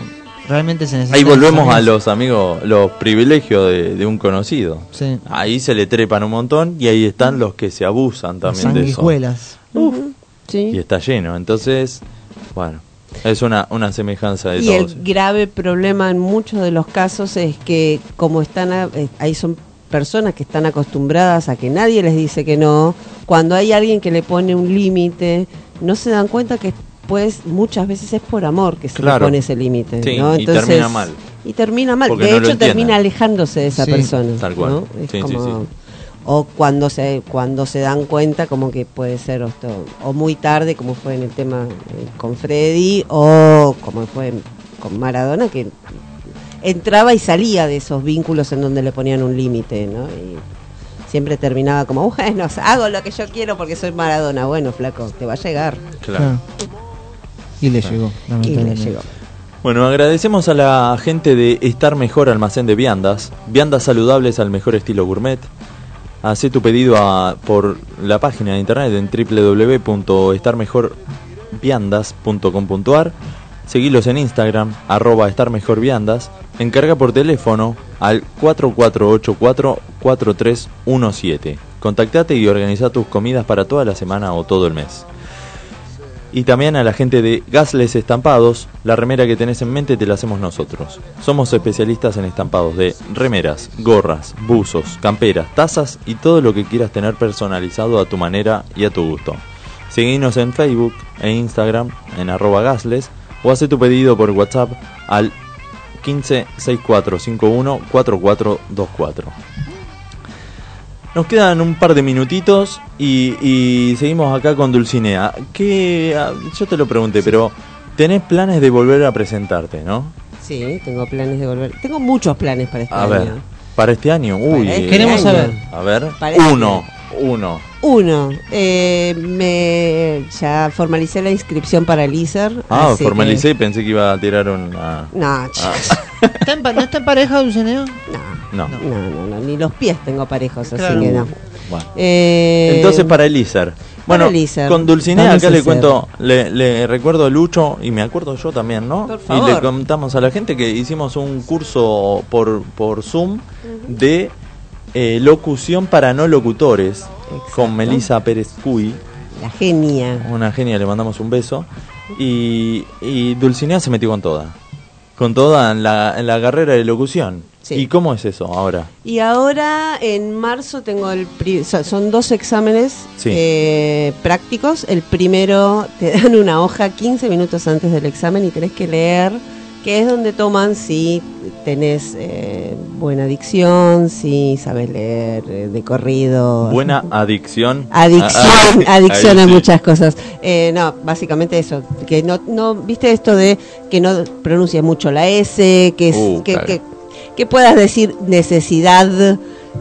[SPEAKER 2] realmente se necesita.
[SPEAKER 1] Ahí volvemos a los amigos, los privilegios de, de un conocido.
[SPEAKER 2] Sí.
[SPEAKER 1] Ahí se le trepan un montón y ahí están los que se abusan también de eso.
[SPEAKER 2] sanguijuelas.
[SPEAKER 4] Sí.
[SPEAKER 1] Y está lleno. Entonces, bueno, es una, una semejanza de
[SPEAKER 4] Y
[SPEAKER 1] todos.
[SPEAKER 4] el grave problema en muchos de los casos es que como están a- eh, ahí son personas que están acostumbradas a que nadie les dice que no, cuando hay alguien que le pone un límite, no se dan cuenta que pues muchas veces es por amor que se
[SPEAKER 1] Claro.
[SPEAKER 4] le pone ese límite,
[SPEAKER 1] Sí,
[SPEAKER 4] ¿no?
[SPEAKER 1] y termina mal.
[SPEAKER 4] Y termina mal,
[SPEAKER 1] Porque
[SPEAKER 4] de
[SPEAKER 1] no
[SPEAKER 4] hecho termina alejándose de esa
[SPEAKER 1] Sí,
[SPEAKER 4] persona,
[SPEAKER 1] tal cual.
[SPEAKER 4] ¿no? Es
[SPEAKER 1] Sí, sí,
[SPEAKER 4] como-
[SPEAKER 1] sí.
[SPEAKER 4] o cuando se cuando se dan cuenta como que puede ser esto, o muy tarde como fue en el tema eh, con Freddy o como fue con Maradona que entraba y salía de esos vínculos en donde le ponían un límite ¿no? y siempre terminaba como bueno hago lo que yo quiero porque soy Maradona bueno flaco te va a llegar
[SPEAKER 1] Claro.
[SPEAKER 2] Y le llegó.
[SPEAKER 4] y le llegó
[SPEAKER 1] Bueno, agradecemos a la gente de Estar Mejor Almacén de Viandas, viandas saludables al mejor estilo gourmet. Hacé tu pedido a- por la página de internet en www.estarmejorviandas.com.ar. Seguilos en Instagram, arroba Estar Mejor Viandas. Encarga por teléfono al 4484-4317. Contactate y organiza tus comidas para toda la semana o todo el mes. Y también a la gente de Gasles Estampados, la remera que tenés en mente te la hacemos nosotros. Somos especialistas en estampados de remeras, gorras, buzos, camperas, tazas y todo lo que quieras tener personalizado a tu manera y a tu gusto. Seguinos en Facebook e Instagram en arroba gasles o hace tu pedido por WhatsApp al 15 6451 4424. Nos quedan un par de minutitos y, y seguimos acá con Dulcinea. ¿Qué, ah, yo te lo pregunté, pero tenés planes de volver a presentarte, ¿no?
[SPEAKER 4] sí tengo planes de volver tengo muchos planes para este
[SPEAKER 1] A
[SPEAKER 4] año
[SPEAKER 1] ver, para este año, uy.
[SPEAKER 4] Para este
[SPEAKER 2] Queremos
[SPEAKER 4] año.
[SPEAKER 2] saber.
[SPEAKER 1] A ver,
[SPEAKER 4] Para este
[SPEAKER 1] uno, uno.
[SPEAKER 4] Eh, me ya formalicé la inscripción para el ISER.
[SPEAKER 1] Ah, formalicé y pensé que iba a tirar una...
[SPEAKER 4] que- No,
[SPEAKER 1] Ah,
[SPEAKER 2] ¿Está en pa- ¿No está en pareja, Dulcinea?
[SPEAKER 1] no.
[SPEAKER 4] no, no, no, ni los pies tengo parejos, así que no.
[SPEAKER 1] Bueno.
[SPEAKER 4] Eh,
[SPEAKER 1] Entonces para el ISER. Bueno,
[SPEAKER 4] el ISER.
[SPEAKER 1] con Dulcinea
[SPEAKER 4] Vamos
[SPEAKER 1] acá le
[SPEAKER 4] hacer.
[SPEAKER 1] cuento, le, le recuerdo a Lucho y me acuerdo yo también, ¿no?
[SPEAKER 4] Por
[SPEAKER 1] Y
[SPEAKER 4] favor.
[SPEAKER 1] le contamos a la gente que hicimos un curso por, por Zoom de eh, locución para no locutores con Melissa Pérez Cuy,
[SPEAKER 4] La genia.
[SPEAKER 1] una genia, le mandamos un beso. Y, y Dulcinea se metió con toda, con toda en la, en la carrera de locución.
[SPEAKER 4] Sí.
[SPEAKER 1] ¿Y cómo es eso ahora?
[SPEAKER 4] Y ahora en marzo tengo el pri- so- son dos exámenes
[SPEAKER 1] Sí.
[SPEAKER 4] eh, prácticos. El primero te dan una hoja 15 minutos antes del examen y tenés que leer, que es donde toman si tenés eh, buena dicción, si sabes leer eh, de corrido.
[SPEAKER 1] Buena adicción.
[SPEAKER 4] Adicción,
[SPEAKER 1] Ah,
[SPEAKER 4] adicción a muchas cosas. Eh, no, básicamente eso, que no, no, viste esto de que no pronuncias mucho la S, que, es,
[SPEAKER 1] Uh,
[SPEAKER 4] que,
[SPEAKER 1] claro.
[SPEAKER 4] que, que puedas decir necesidad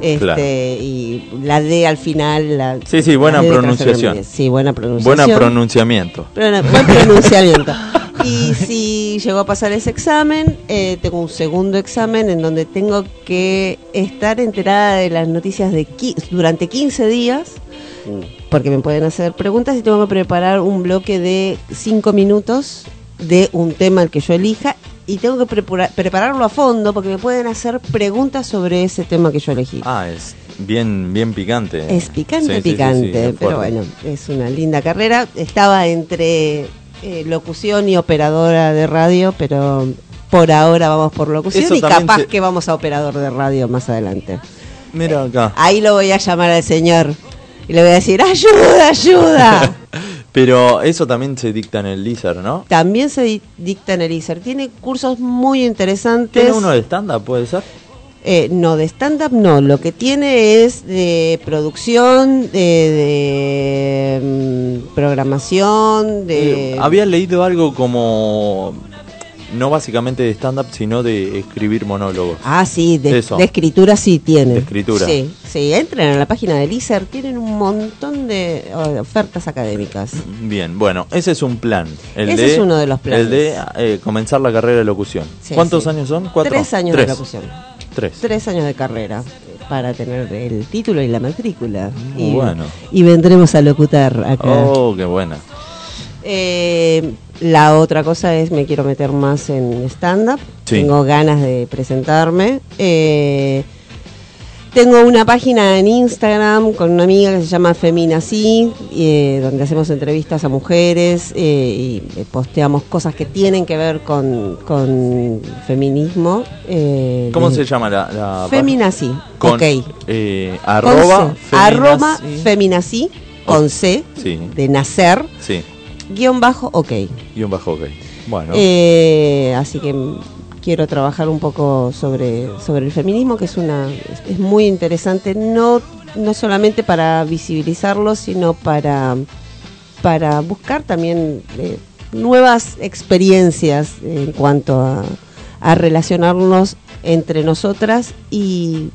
[SPEAKER 4] este,
[SPEAKER 1] Claro.
[SPEAKER 4] y la D al final. La,
[SPEAKER 1] Sí, sí, buena pronunciación.
[SPEAKER 4] Sí, buena pronunciación.
[SPEAKER 1] Buena pronunciamiento.
[SPEAKER 4] Buena- buen pronunciamiento. Y si llegó a pasar ese examen, eh, tengo un segundo examen en donde tengo que estar enterada de las noticias de durante 15 días, porque me pueden hacer preguntas y tengo que preparar un bloque de 5 minutos de un tema al que yo elija y tengo que prepara- prepararlo a fondo porque me pueden hacer preguntas sobre ese tema que yo elegí.
[SPEAKER 1] Ah, es bien, bien picante.
[SPEAKER 4] Es picante,
[SPEAKER 1] Sí, sí, sí,
[SPEAKER 4] picante,
[SPEAKER 1] sí,
[SPEAKER 4] pero bueno, es una linda carrera. Estaba entre eh, locución y operadora de radio, pero por ahora vamos por locución
[SPEAKER 1] Eso
[SPEAKER 4] y capaz
[SPEAKER 1] se-
[SPEAKER 4] que vamos a operador de radio más adelante.
[SPEAKER 1] Mira acá.
[SPEAKER 4] Ahí lo voy a llamar al señor y le voy a decir, ayuda, ayuda.
[SPEAKER 1] Pero eso también se dicta en el LISER, ¿no?
[SPEAKER 4] También se di- dicta en el ISER. Tiene cursos muy interesantes.
[SPEAKER 1] ¿Tiene uno de stand-up, puede ser?
[SPEAKER 4] Eh, no, de stand-up no. Lo que tiene es de producción, de, de, mm, programación, de...
[SPEAKER 1] Eh, había leído algo como. No básicamente de stand-up, sino de escribir monólogos.
[SPEAKER 4] Ah, sí, de,
[SPEAKER 1] Eso.
[SPEAKER 4] de escritura sí tiene.
[SPEAKER 1] De escritura.
[SPEAKER 4] Sí, sí, entren a la página del ISER, tienen un montón de ofertas académicas.
[SPEAKER 1] Bien, bueno, ese es un plan. El
[SPEAKER 4] Ese
[SPEAKER 1] de,
[SPEAKER 4] es uno de los planes.
[SPEAKER 1] El de eh, comenzar la carrera de locución.
[SPEAKER 4] Sí,
[SPEAKER 1] ¿Cuántos
[SPEAKER 4] sí.
[SPEAKER 1] años son? ¿Cuatro?
[SPEAKER 4] Tres años
[SPEAKER 1] Tres.
[SPEAKER 4] de locución.
[SPEAKER 1] Tres.
[SPEAKER 4] Tres años de carrera para tener el título y la matrícula.
[SPEAKER 1] Muy
[SPEAKER 4] y,
[SPEAKER 1] bueno.
[SPEAKER 4] y vendremos a locutar acá.
[SPEAKER 1] Oh, qué buena.
[SPEAKER 4] Eh, la otra cosa es me quiero meter más en stand-up.
[SPEAKER 1] Sí.
[SPEAKER 4] Tengo ganas de presentarme. Eh, tengo una página en Instagram con una amiga que se llama Feminací, eh, donde hacemos entrevistas a mujeres eh, y eh, posteamos cosas que tienen que ver con, con feminismo. eh,
[SPEAKER 1] ¿Cómo se llama la, la
[SPEAKER 4] Feminací,
[SPEAKER 1] Con,
[SPEAKER 4] ok.
[SPEAKER 1] eh, arroba,
[SPEAKER 4] arroba
[SPEAKER 1] feminazi-
[SPEAKER 4] Feminací, con C,
[SPEAKER 1] Sí,
[SPEAKER 4] de nacer,
[SPEAKER 1] sí.
[SPEAKER 4] guion bajo, ok.
[SPEAKER 1] Un bajo ok. Bueno.
[SPEAKER 4] Eh, así que quiero trabajar un poco sobre, sobre el feminismo, que es una es, muy interesante, no, no solamente para visibilizarlo, sino para, para buscar también eh, nuevas experiencias en cuanto a, relacionarnos entre nosotras y,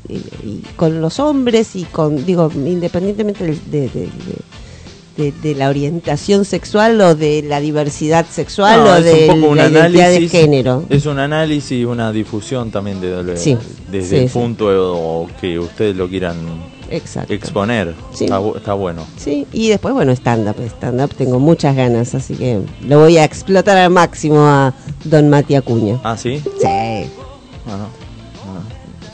[SPEAKER 4] con los hombres y con, digo, independientemente de- de- de la orientación sexual o de la diversidad sexual
[SPEAKER 1] No,
[SPEAKER 4] o de
[SPEAKER 1] un
[SPEAKER 4] la identidad de género.
[SPEAKER 1] Es un análisis y una difusión también de, de-
[SPEAKER 4] Sí,
[SPEAKER 1] desde
[SPEAKER 4] sí,
[SPEAKER 1] el
[SPEAKER 4] sí.
[SPEAKER 1] punto o que ustedes lo quieran
[SPEAKER 4] Exacto.
[SPEAKER 1] exponer.
[SPEAKER 4] Sí.
[SPEAKER 1] Está, bu- está bueno.
[SPEAKER 4] Sí, y después, bueno, stand-up. Stand-up tengo muchas ganas, así que lo voy a explotar al máximo a Don Mati Acuña.
[SPEAKER 1] Ah, ¿sí?
[SPEAKER 4] Sí.
[SPEAKER 1] Ajá.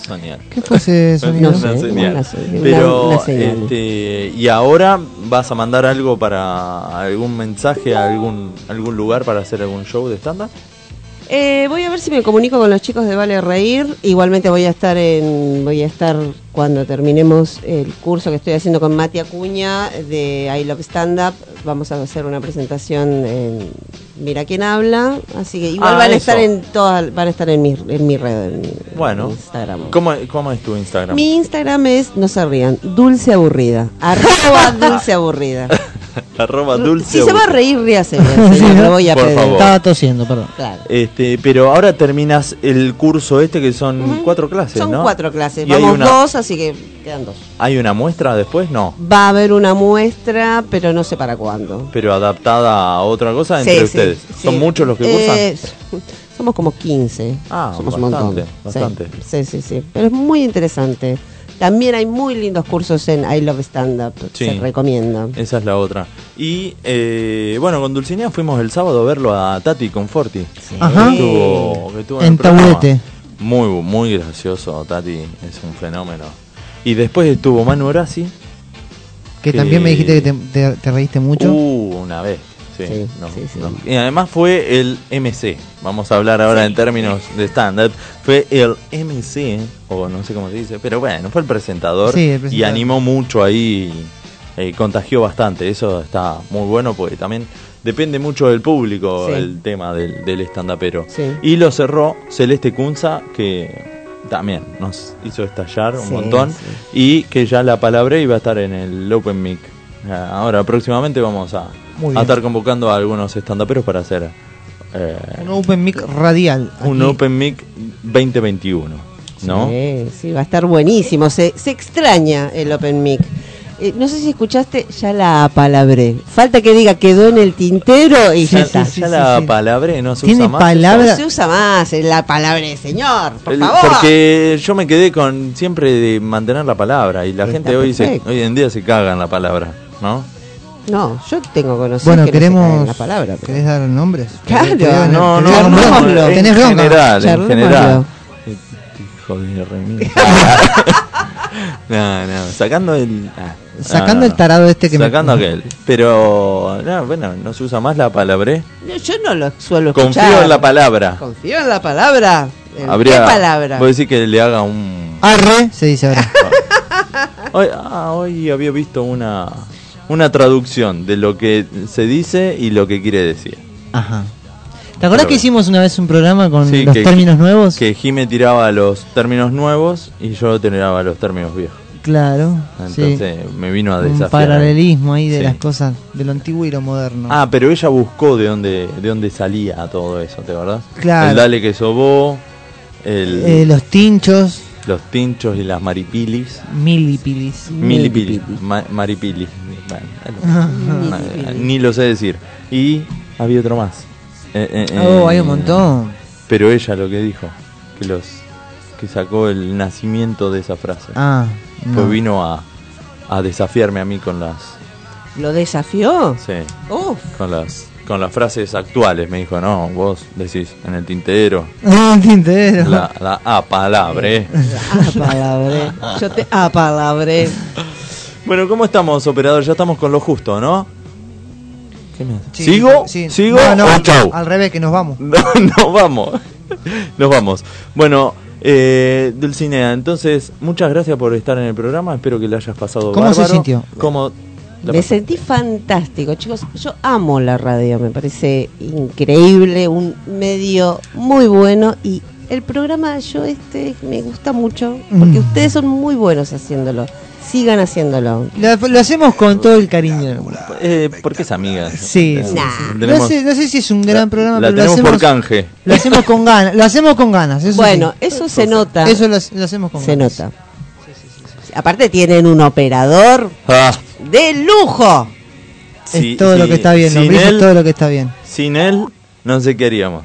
[SPEAKER 1] Soñar.
[SPEAKER 2] ¿Qué fue ese sonido?
[SPEAKER 1] Una
[SPEAKER 2] No sé,
[SPEAKER 1] Pero,
[SPEAKER 4] una- una señal.
[SPEAKER 1] este, y ahora vas a mandar algo para algún mensaje a algún algún lugar para hacer algún show de stand-up.
[SPEAKER 4] Eh, voy a ver si me comunico con los chicos de Vale Reír. Igualmente voy a estar en, voy a estar cuando terminemos el curso que estoy haciendo con Mati Acuña de I Love Stand Up. Vamos a hacer una presentación en Mira quién habla. Así que igual
[SPEAKER 1] Ah,
[SPEAKER 4] van a estar en todas, van a estar en mi, en mi red, en mi
[SPEAKER 1] Bueno,
[SPEAKER 4] Instagram.
[SPEAKER 1] ¿cómo, cómo es tu Instagram?
[SPEAKER 4] Mi Instagram es, no se rían, dulce aburrida. Arroba dulce aburrida.
[SPEAKER 1] Arroba dulce.
[SPEAKER 4] Si se va a reír, ríase lo voy a
[SPEAKER 1] Por
[SPEAKER 4] pedir.
[SPEAKER 1] favor.
[SPEAKER 2] Estaba tosiendo, perdón.
[SPEAKER 4] Claro.
[SPEAKER 1] Este, pero ahora terminas el curso este que son cuatro clases,
[SPEAKER 4] Son
[SPEAKER 1] ¿no?
[SPEAKER 4] cuatro clases,
[SPEAKER 1] Y hay
[SPEAKER 4] vamos
[SPEAKER 1] una,
[SPEAKER 4] dos, así que quedan dos.
[SPEAKER 1] ¿Hay una muestra después? No.
[SPEAKER 4] Va a haber una muestra, pero no sé para cuándo.
[SPEAKER 1] Pero adaptada a otra cosa
[SPEAKER 4] Sí,
[SPEAKER 1] entre
[SPEAKER 4] sí,
[SPEAKER 1] ustedes.
[SPEAKER 4] sí.
[SPEAKER 1] ¿Son muchos los que cursan?
[SPEAKER 4] Eh, somos como 15.
[SPEAKER 1] Ah,
[SPEAKER 4] somos un
[SPEAKER 1] bastante,
[SPEAKER 4] montón.
[SPEAKER 1] bastante.
[SPEAKER 4] Sí, sí, sí, sí. Pero es muy interesante. También hay muy lindos cursos en I Love Stand Up.
[SPEAKER 1] Sí.
[SPEAKER 4] Se recomienda.
[SPEAKER 1] Esa es la otra. Y eh, bueno, con Dulcinea fuimos el sábado a verlo a Tati Conforti.
[SPEAKER 2] Ajá.
[SPEAKER 1] Que estuvo, que en,
[SPEAKER 2] En. Taburete.
[SPEAKER 1] Muy, muy gracioso, Tati. Es un fenómeno. Y después estuvo Manu Orasi.
[SPEAKER 2] Que también me dijiste que te, te- te reíste mucho.
[SPEAKER 1] Uh, una vez. Sí,
[SPEAKER 4] Sí,
[SPEAKER 1] no,
[SPEAKER 4] sí, sí.
[SPEAKER 1] no. Y además fue el MC. Vamos a hablar ahora en términos de stand-up. Fue el MC, o no sé cómo se dice, pero bueno, fue el presentador. Y animó mucho ahí. eh, contagió bastante. Eso está muy bueno porque también depende mucho del público el tema del, del stand-upero. Y lo cerró Celeste Kunza, que también nos hizo estallar un
[SPEAKER 4] Sí,
[SPEAKER 1] montón.
[SPEAKER 4] sí.
[SPEAKER 1] Y que ya la palabra iba a estar en el Open Mic. Ah, Ahora, próximamente vamos a,
[SPEAKER 2] Muy
[SPEAKER 1] a estar convocando a algunos stand-uperos para hacer eh,
[SPEAKER 2] Un Open Mic radial.
[SPEAKER 1] un
[SPEAKER 2] aquí.
[SPEAKER 1] Open Mic 2021. ¿No?
[SPEAKER 4] Sí, sí, va a estar buenísimo. Se, se extraña el Open Mic. Eh, no sé si escuchaste, ya la apalabré. Falta que diga quedó en el tintero y ya,
[SPEAKER 1] Ya,
[SPEAKER 4] está.
[SPEAKER 1] ya la palabra no se
[SPEAKER 2] Tiene
[SPEAKER 1] usa más.
[SPEAKER 2] palabra-
[SPEAKER 4] No se usa más la palabra de señor, por
[SPEAKER 1] El-
[SPEAKER 4] favor.
[SPEAKER 1] Porque yo me quedé con siempre de mantener la palabra y la
[SPEAKER 4] Está
[SPEAKER 1] gente hoy se, hoy en día se caga en la palabra, ¿no?
[SPEAKER 4] No, yo tengo conocido
[SPEAKER 2] Bueno,
[SPEAKER 4] que no en
[SPEAKER 2] queremos.
[SPEAKER 4] la palabra. pero-
[SPEAKER 2] ¿Querés dar nombres?
[SPEAKER 4] Claro.
[SPEAKER 2] Querés-
[SPEAKER 1] No, no, no, en
[SPEAKER 2] ¿Tenés bronca?
[SPEAKER 1] general, en general. Hijo de remil. no, no, sacando el. ah,
[SPEAKER 2] Sacando
[SPEAKER 1] no, no,
[SPEAKER 2] el tarado este que me-
[SPEAKER 1] Sacando aquel. Pero, no, bueno, no se usa más la palabra.
[SPEAKER 4] No, Yo no lo suelo escuchar.
[SPEAKER 1] Confío en la palabra.
[SPEAKER 4] Confío en la palabra. ¿En
[SPEAKER 1] Habría,
[SPEAKER 4] ¿Qué palabra?
[SPEAKER 1] Voy a decir que le haga un.
[SPEAKER 2] Arre, se dice ahora.
[SPEAKER 1] Hoy, ah, hoy había visto una una traducción de lo que se dice y lo que quiere decir.
[SPEAKER 2] Ajá. ¿Te acordás
[SPEAKER 1] Pero-
[SPEAKER 2] que hicimos una vez un programa con
[SPEAKER 1] Sí,
[SPEAKER 2] los
[SPEAKER 1] que-
[SPEAKER 2] términos nuevos?
[SPEAKER 1] Que Jime tiraba los términos nuevos y yo tiraba los términos viejos.
[SPEAKER 2] Claro. sí.
[SPEAKER 1] Entonces me vino a
[SPEAKER 2] Un
[SPEAKER 1] desafiar.
[SPEAKER 2] paralelismo ahí de
[SPEAKER 1] Sí.
[SPEAKER 2] las cosas de lo antiguo y lo moderno.
[SPEAKER 1] Ah, pero ella buscó de dónde, de dónde salía todo eso, ¿te acordás?
[SPEAKER 2] Claro.
[SPEAKER 1] El dale que sobó, el,
[SPEAKER 2] Eh, los tinchos,
[SPEAKER 1] los tinchos y las maripilis.
[SPEAKER 2] milipilis.
[SPEAKER 1] Milipilis. Ma- maripilis. Bueno, ni lo sé decir. Y había otro más. Eh, eh, eh,
[SPEAKER 2] Oh, hay un montón.
[SPEAKER 1] Pero ella lo que dijo, que los que sacó el nacimiento de esa frase.
[SPEAKER 2] Ah,
[SPEAKER 1] Pues
[SPEAKER 2] no.
[SPEAKER 1] vino a, a desafiarme a mí con las
[SPEAKER 4] ¿Lo desafió?
[SPEAKER 1] sí,
[SPEAKER 4] Uf.
[SPEAKER 1] con las con las frases actuales. Me dijo, no, vos decís en el tintero.
[SPEAKER 2] Ah, tintero.
[SPEAKER 1] La, la A palabra. eh.
[SPEAKER 4] Apalabré. Yo te apalabré.
[SPEAKER 1] Bueno, ¿cómo estamos, operador? Ya estamos con lo justo, ¿no? ¿Qué me hace?
[SPEAKER 2] Sí,
[SPEAKER 1] ¿Sigo?
[SPEAKER 2] sí.
[SPEAKER 1] ¿Sigo?
[SPEAKER 2] No, no,
[SPEAKER 1] o chau?
[SPEAKER 2] Al revés, que nos vamos.
[SPEAKER 1] No, nos vamos. Nos vamos. Bueno, eh, Dulcinea, entonces, muchas gracias por estar en el programa. Espero que le hayas pasado
[SPEAKER 2] ¿Cómo se sintió?
[SPEAKER 1] ¿Cómo la
[SPEAKER 4] Me
[SPEAKER 1] pasó?
[SPEAKER 4] sentí fantástico, chicos. Yo amo la radio, me parece increíble, un medio muy bueno y el programa yo este me gusta mucho porque
[SPEAKER 2] Mm.
[SPEAKER 4] ustedes son muy buenos haciéndolo. Sigan haciéndolo.
[SPEAKER 2] Lo, lo hacemos con todo el cariño.
[SPEAKER 1] Eh, porque es amiga.
[SPEAKER 2] Sí,
[SPEAKER 1] Eh,
[SPEAKER 2] sí,
[SPEAKER 4] Nah.
[SPEAKER 2] sí.
[SPEAKER 1] tenemos-
[SPEAKER 2] no, sé, no sé si es un gran programa,
[SPEAKER 1] la
[SPEAKER 2] pero lo
[SPEAKER 1] tenemos
[SPEAKER 2] hacemos,
[SPEAKER 1] por canje.
[SPEAKER 2] lo hacemos con ganas. Lo hacemos con ganas. Eso
[SPEAKER 4] Bueno,
[SPEAKER 2] sí.
[SPEAKER 4] eso se nota.
[SPEAKER 2] Eso lo, lo hacemos con
[SPEAKER 4] se
[SPEAKER 2] ganas.
[SPEAKER 4] nota. Aparte tienen un operador
[SPEAKER 1] Ah,
[SPEAKER 4] de lujo.
[SPEAKER 2] Es
[SPEAKER 1] sí,
[SPEAKER 2] todo lo
[SPEAKER 1] sí,
[SPEAKER 2] que está bien,
[SPEAKER 1] Sin
[SPEAKER 2] Lombriz, es
[SPEAKER 1] él,
[SPEAKER 2] todo lo que está bien.
[SPEAKER 1] sin él, no sé qué haríamos.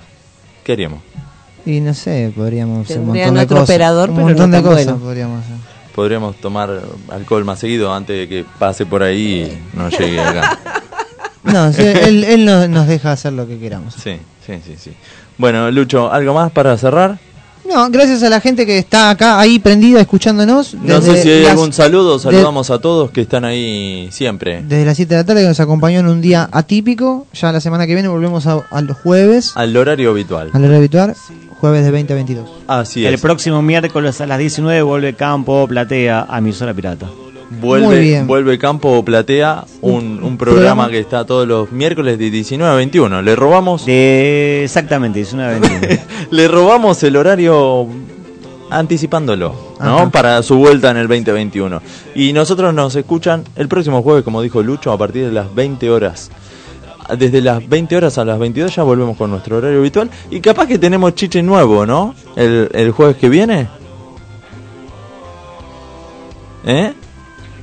[SPEAKER 1] ¿Qué haríamos?
[SPEAKER 2] Y no sé, podríamos hacer un montón de
[SPEAKER 4] otro
[SPEAKER 2] cosas.
[SPEAKER 4] operador,
[SPEAKER 2] un
[SPEAKER 4] pero
[SPEAKER 2] montón
[SPEAKER 4] no
[SPEAKER 2] de cosas
[SPEAKER 4] bueno.
[SPEAKER 2] podríamos hacer.
[SPEAKER 1] Podríamos tomar alcohol más seguido antes de que pase por ahí y no llegue acá.
[SPEAKER 2] No, sí, él, él nos, nos deja hacer lo que queramos.
[SPEAKER 1] Sí, sí, sí, sí. Bueno, Lucho, ¿algo más para cerrar?
[SPEAKER 2] No, gracias a la gente que está acá, ahí prendida, escuchándonos.
[SPEAKER 1] No sé si hay
[SPEAKER 2] las-
[SPEAKER 1] algún saludo,
[SPEAKER 2] de-
[SPEAKER 1] saludamos a todos que están ahí siempre.
[SPEAKER 2] Desde las 7 de la tarde que nos acompañó en un día atípico. Ya la semana que viene volvemos a, a los jueves,
[SPEAKER 1] Al horario habitual.
[SPEAKER 2] al hora habitual, jueves de 20 a 22.
[SPEAKER 1] Así
[SPEAKER 3] El
[SPEAKER 1] es.
[SPEAKER 3] próximo miércoles a las 19 vuelve Campo Platea a Emisora Pirata.
[SPEAKER 1] Vuelve, vuelve Campo Platea, un, un programa
[SPEAKER 2] programa.
[SPEAKER 1] que está todos los miércoles de 19 a 21. Le robamos,
[SPEAKER 3] De exactamente, 19 a 21.
[SPEAKER 1] le robamos el horario anticipándolo, ¿no?
[SPEAKER 2] Ajá.
[SPEAKER 1] Para su vuelta en el 2021. Y nosotros nos escuchan el próximo jueves, como dijo Lucho, a partir de las 20 horas. Desde las 20 horas a las 22 ya volvemos con nuestro horario habitual. Y capaz que tenemos chiche nuevo, ¿no? El, el jueves que viene. ¿Eh?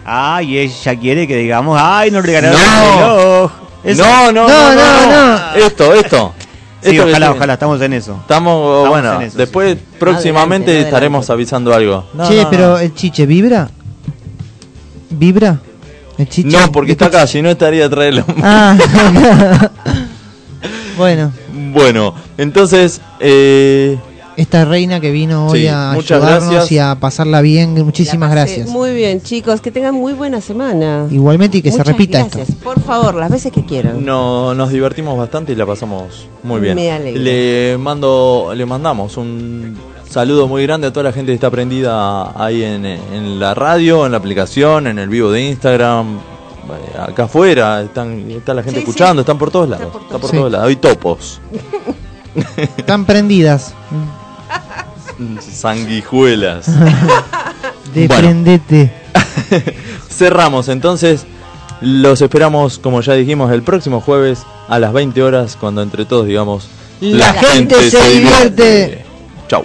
[SPEAKER 3] Ay, ella quiere que digamos, ay, no regalaron
[SPEAKER 1] No.
[SPEAKER 3] el reloj.
[SPEAKER 1] No, no, no, no, no. Esto, esto.
[SPEAKER 3] Sí,
[SPEAKER 1] Esto
[SPEAKER 3] ojalá, ojalá, estamos en eso.
[SPEAKER 1] Estamos,
[SPEAKER 3] Estamos
[SPEAKER 1] bueno,
[SPEAKER 3] en eso,
[SPEAKER 1] después próximamente
[SPEAKER 4] Adelante,
[SPEAKER 1] estaremos
[SPEAKER 4] adelante.
[SPEAKER 1] avisando algo. No,
[SPEAKER 2] che,
[SPEAKER 1] no,
[SPEAKER 2] pero
[SPEAKER 1] no.
[SPEAKER 2] el chiche, ¿vibra? ¿Vibra? ¿El chiche?
[SPEAKER 1] No, porque está acá, si no estaría traerlo.
[SPEAKER 2] Ah, bueno,
[SPEAKER 1] Bueno, entonces, eh,
[SPEAKER 2] esta reina que vino hoy
[SPEAKER 1] Sí,
[SPEAKER 2] a ayudarnos
[SPEAKER 1] gracias.
[SPEAKER 2] y a pasarla bien, muchísimas gracias.
[SPEAKER 4] Muy bien, chicos, que tengan muy buena semana.
[SPEAKER 2] Igualmente y que se repita
[SPEAKER 4] gracias.
[SPEAKER 2] esto.
[SPEAKER 4] Por favor, las veces que quieran.
[SPEAKER 1] no, nos divertimos bastante y la pasamos muy bien.
[SPEAKER 4] Me alegro.
[SPEAKER 1] Le mando, le mandamos un saludo muy grande a toda la gente que está prendida ahí en, en la radio, en la aplicación, en el vivo de Instagram. Acá afuera están, está la gente
[SPEAKER 4] Sí,
[SPEAKER 1] escuchando,
[SPEAKER 4] sí.
[SPEAKER 1] están por todos lados.
[SPEAKER 4] por
[SPEAKER 1] Está por
[SPEAKER 2] Sí.
[SPEAKER 1] todos lados. Hay topos,
[SPEAKER 2] Están prendidas.
[SPEAKER 1] sanguijuelas.
[SPEAKER 2] Desprendete.
[SPEAKER 1] Cerramos entonces. Los esperamos, como ya dijimos, el próximo jueves a las 20 horas, cuando entre todos digamos:
[SPEAKER 2] La gente se divierte.
[SPEAKER 1] Chau.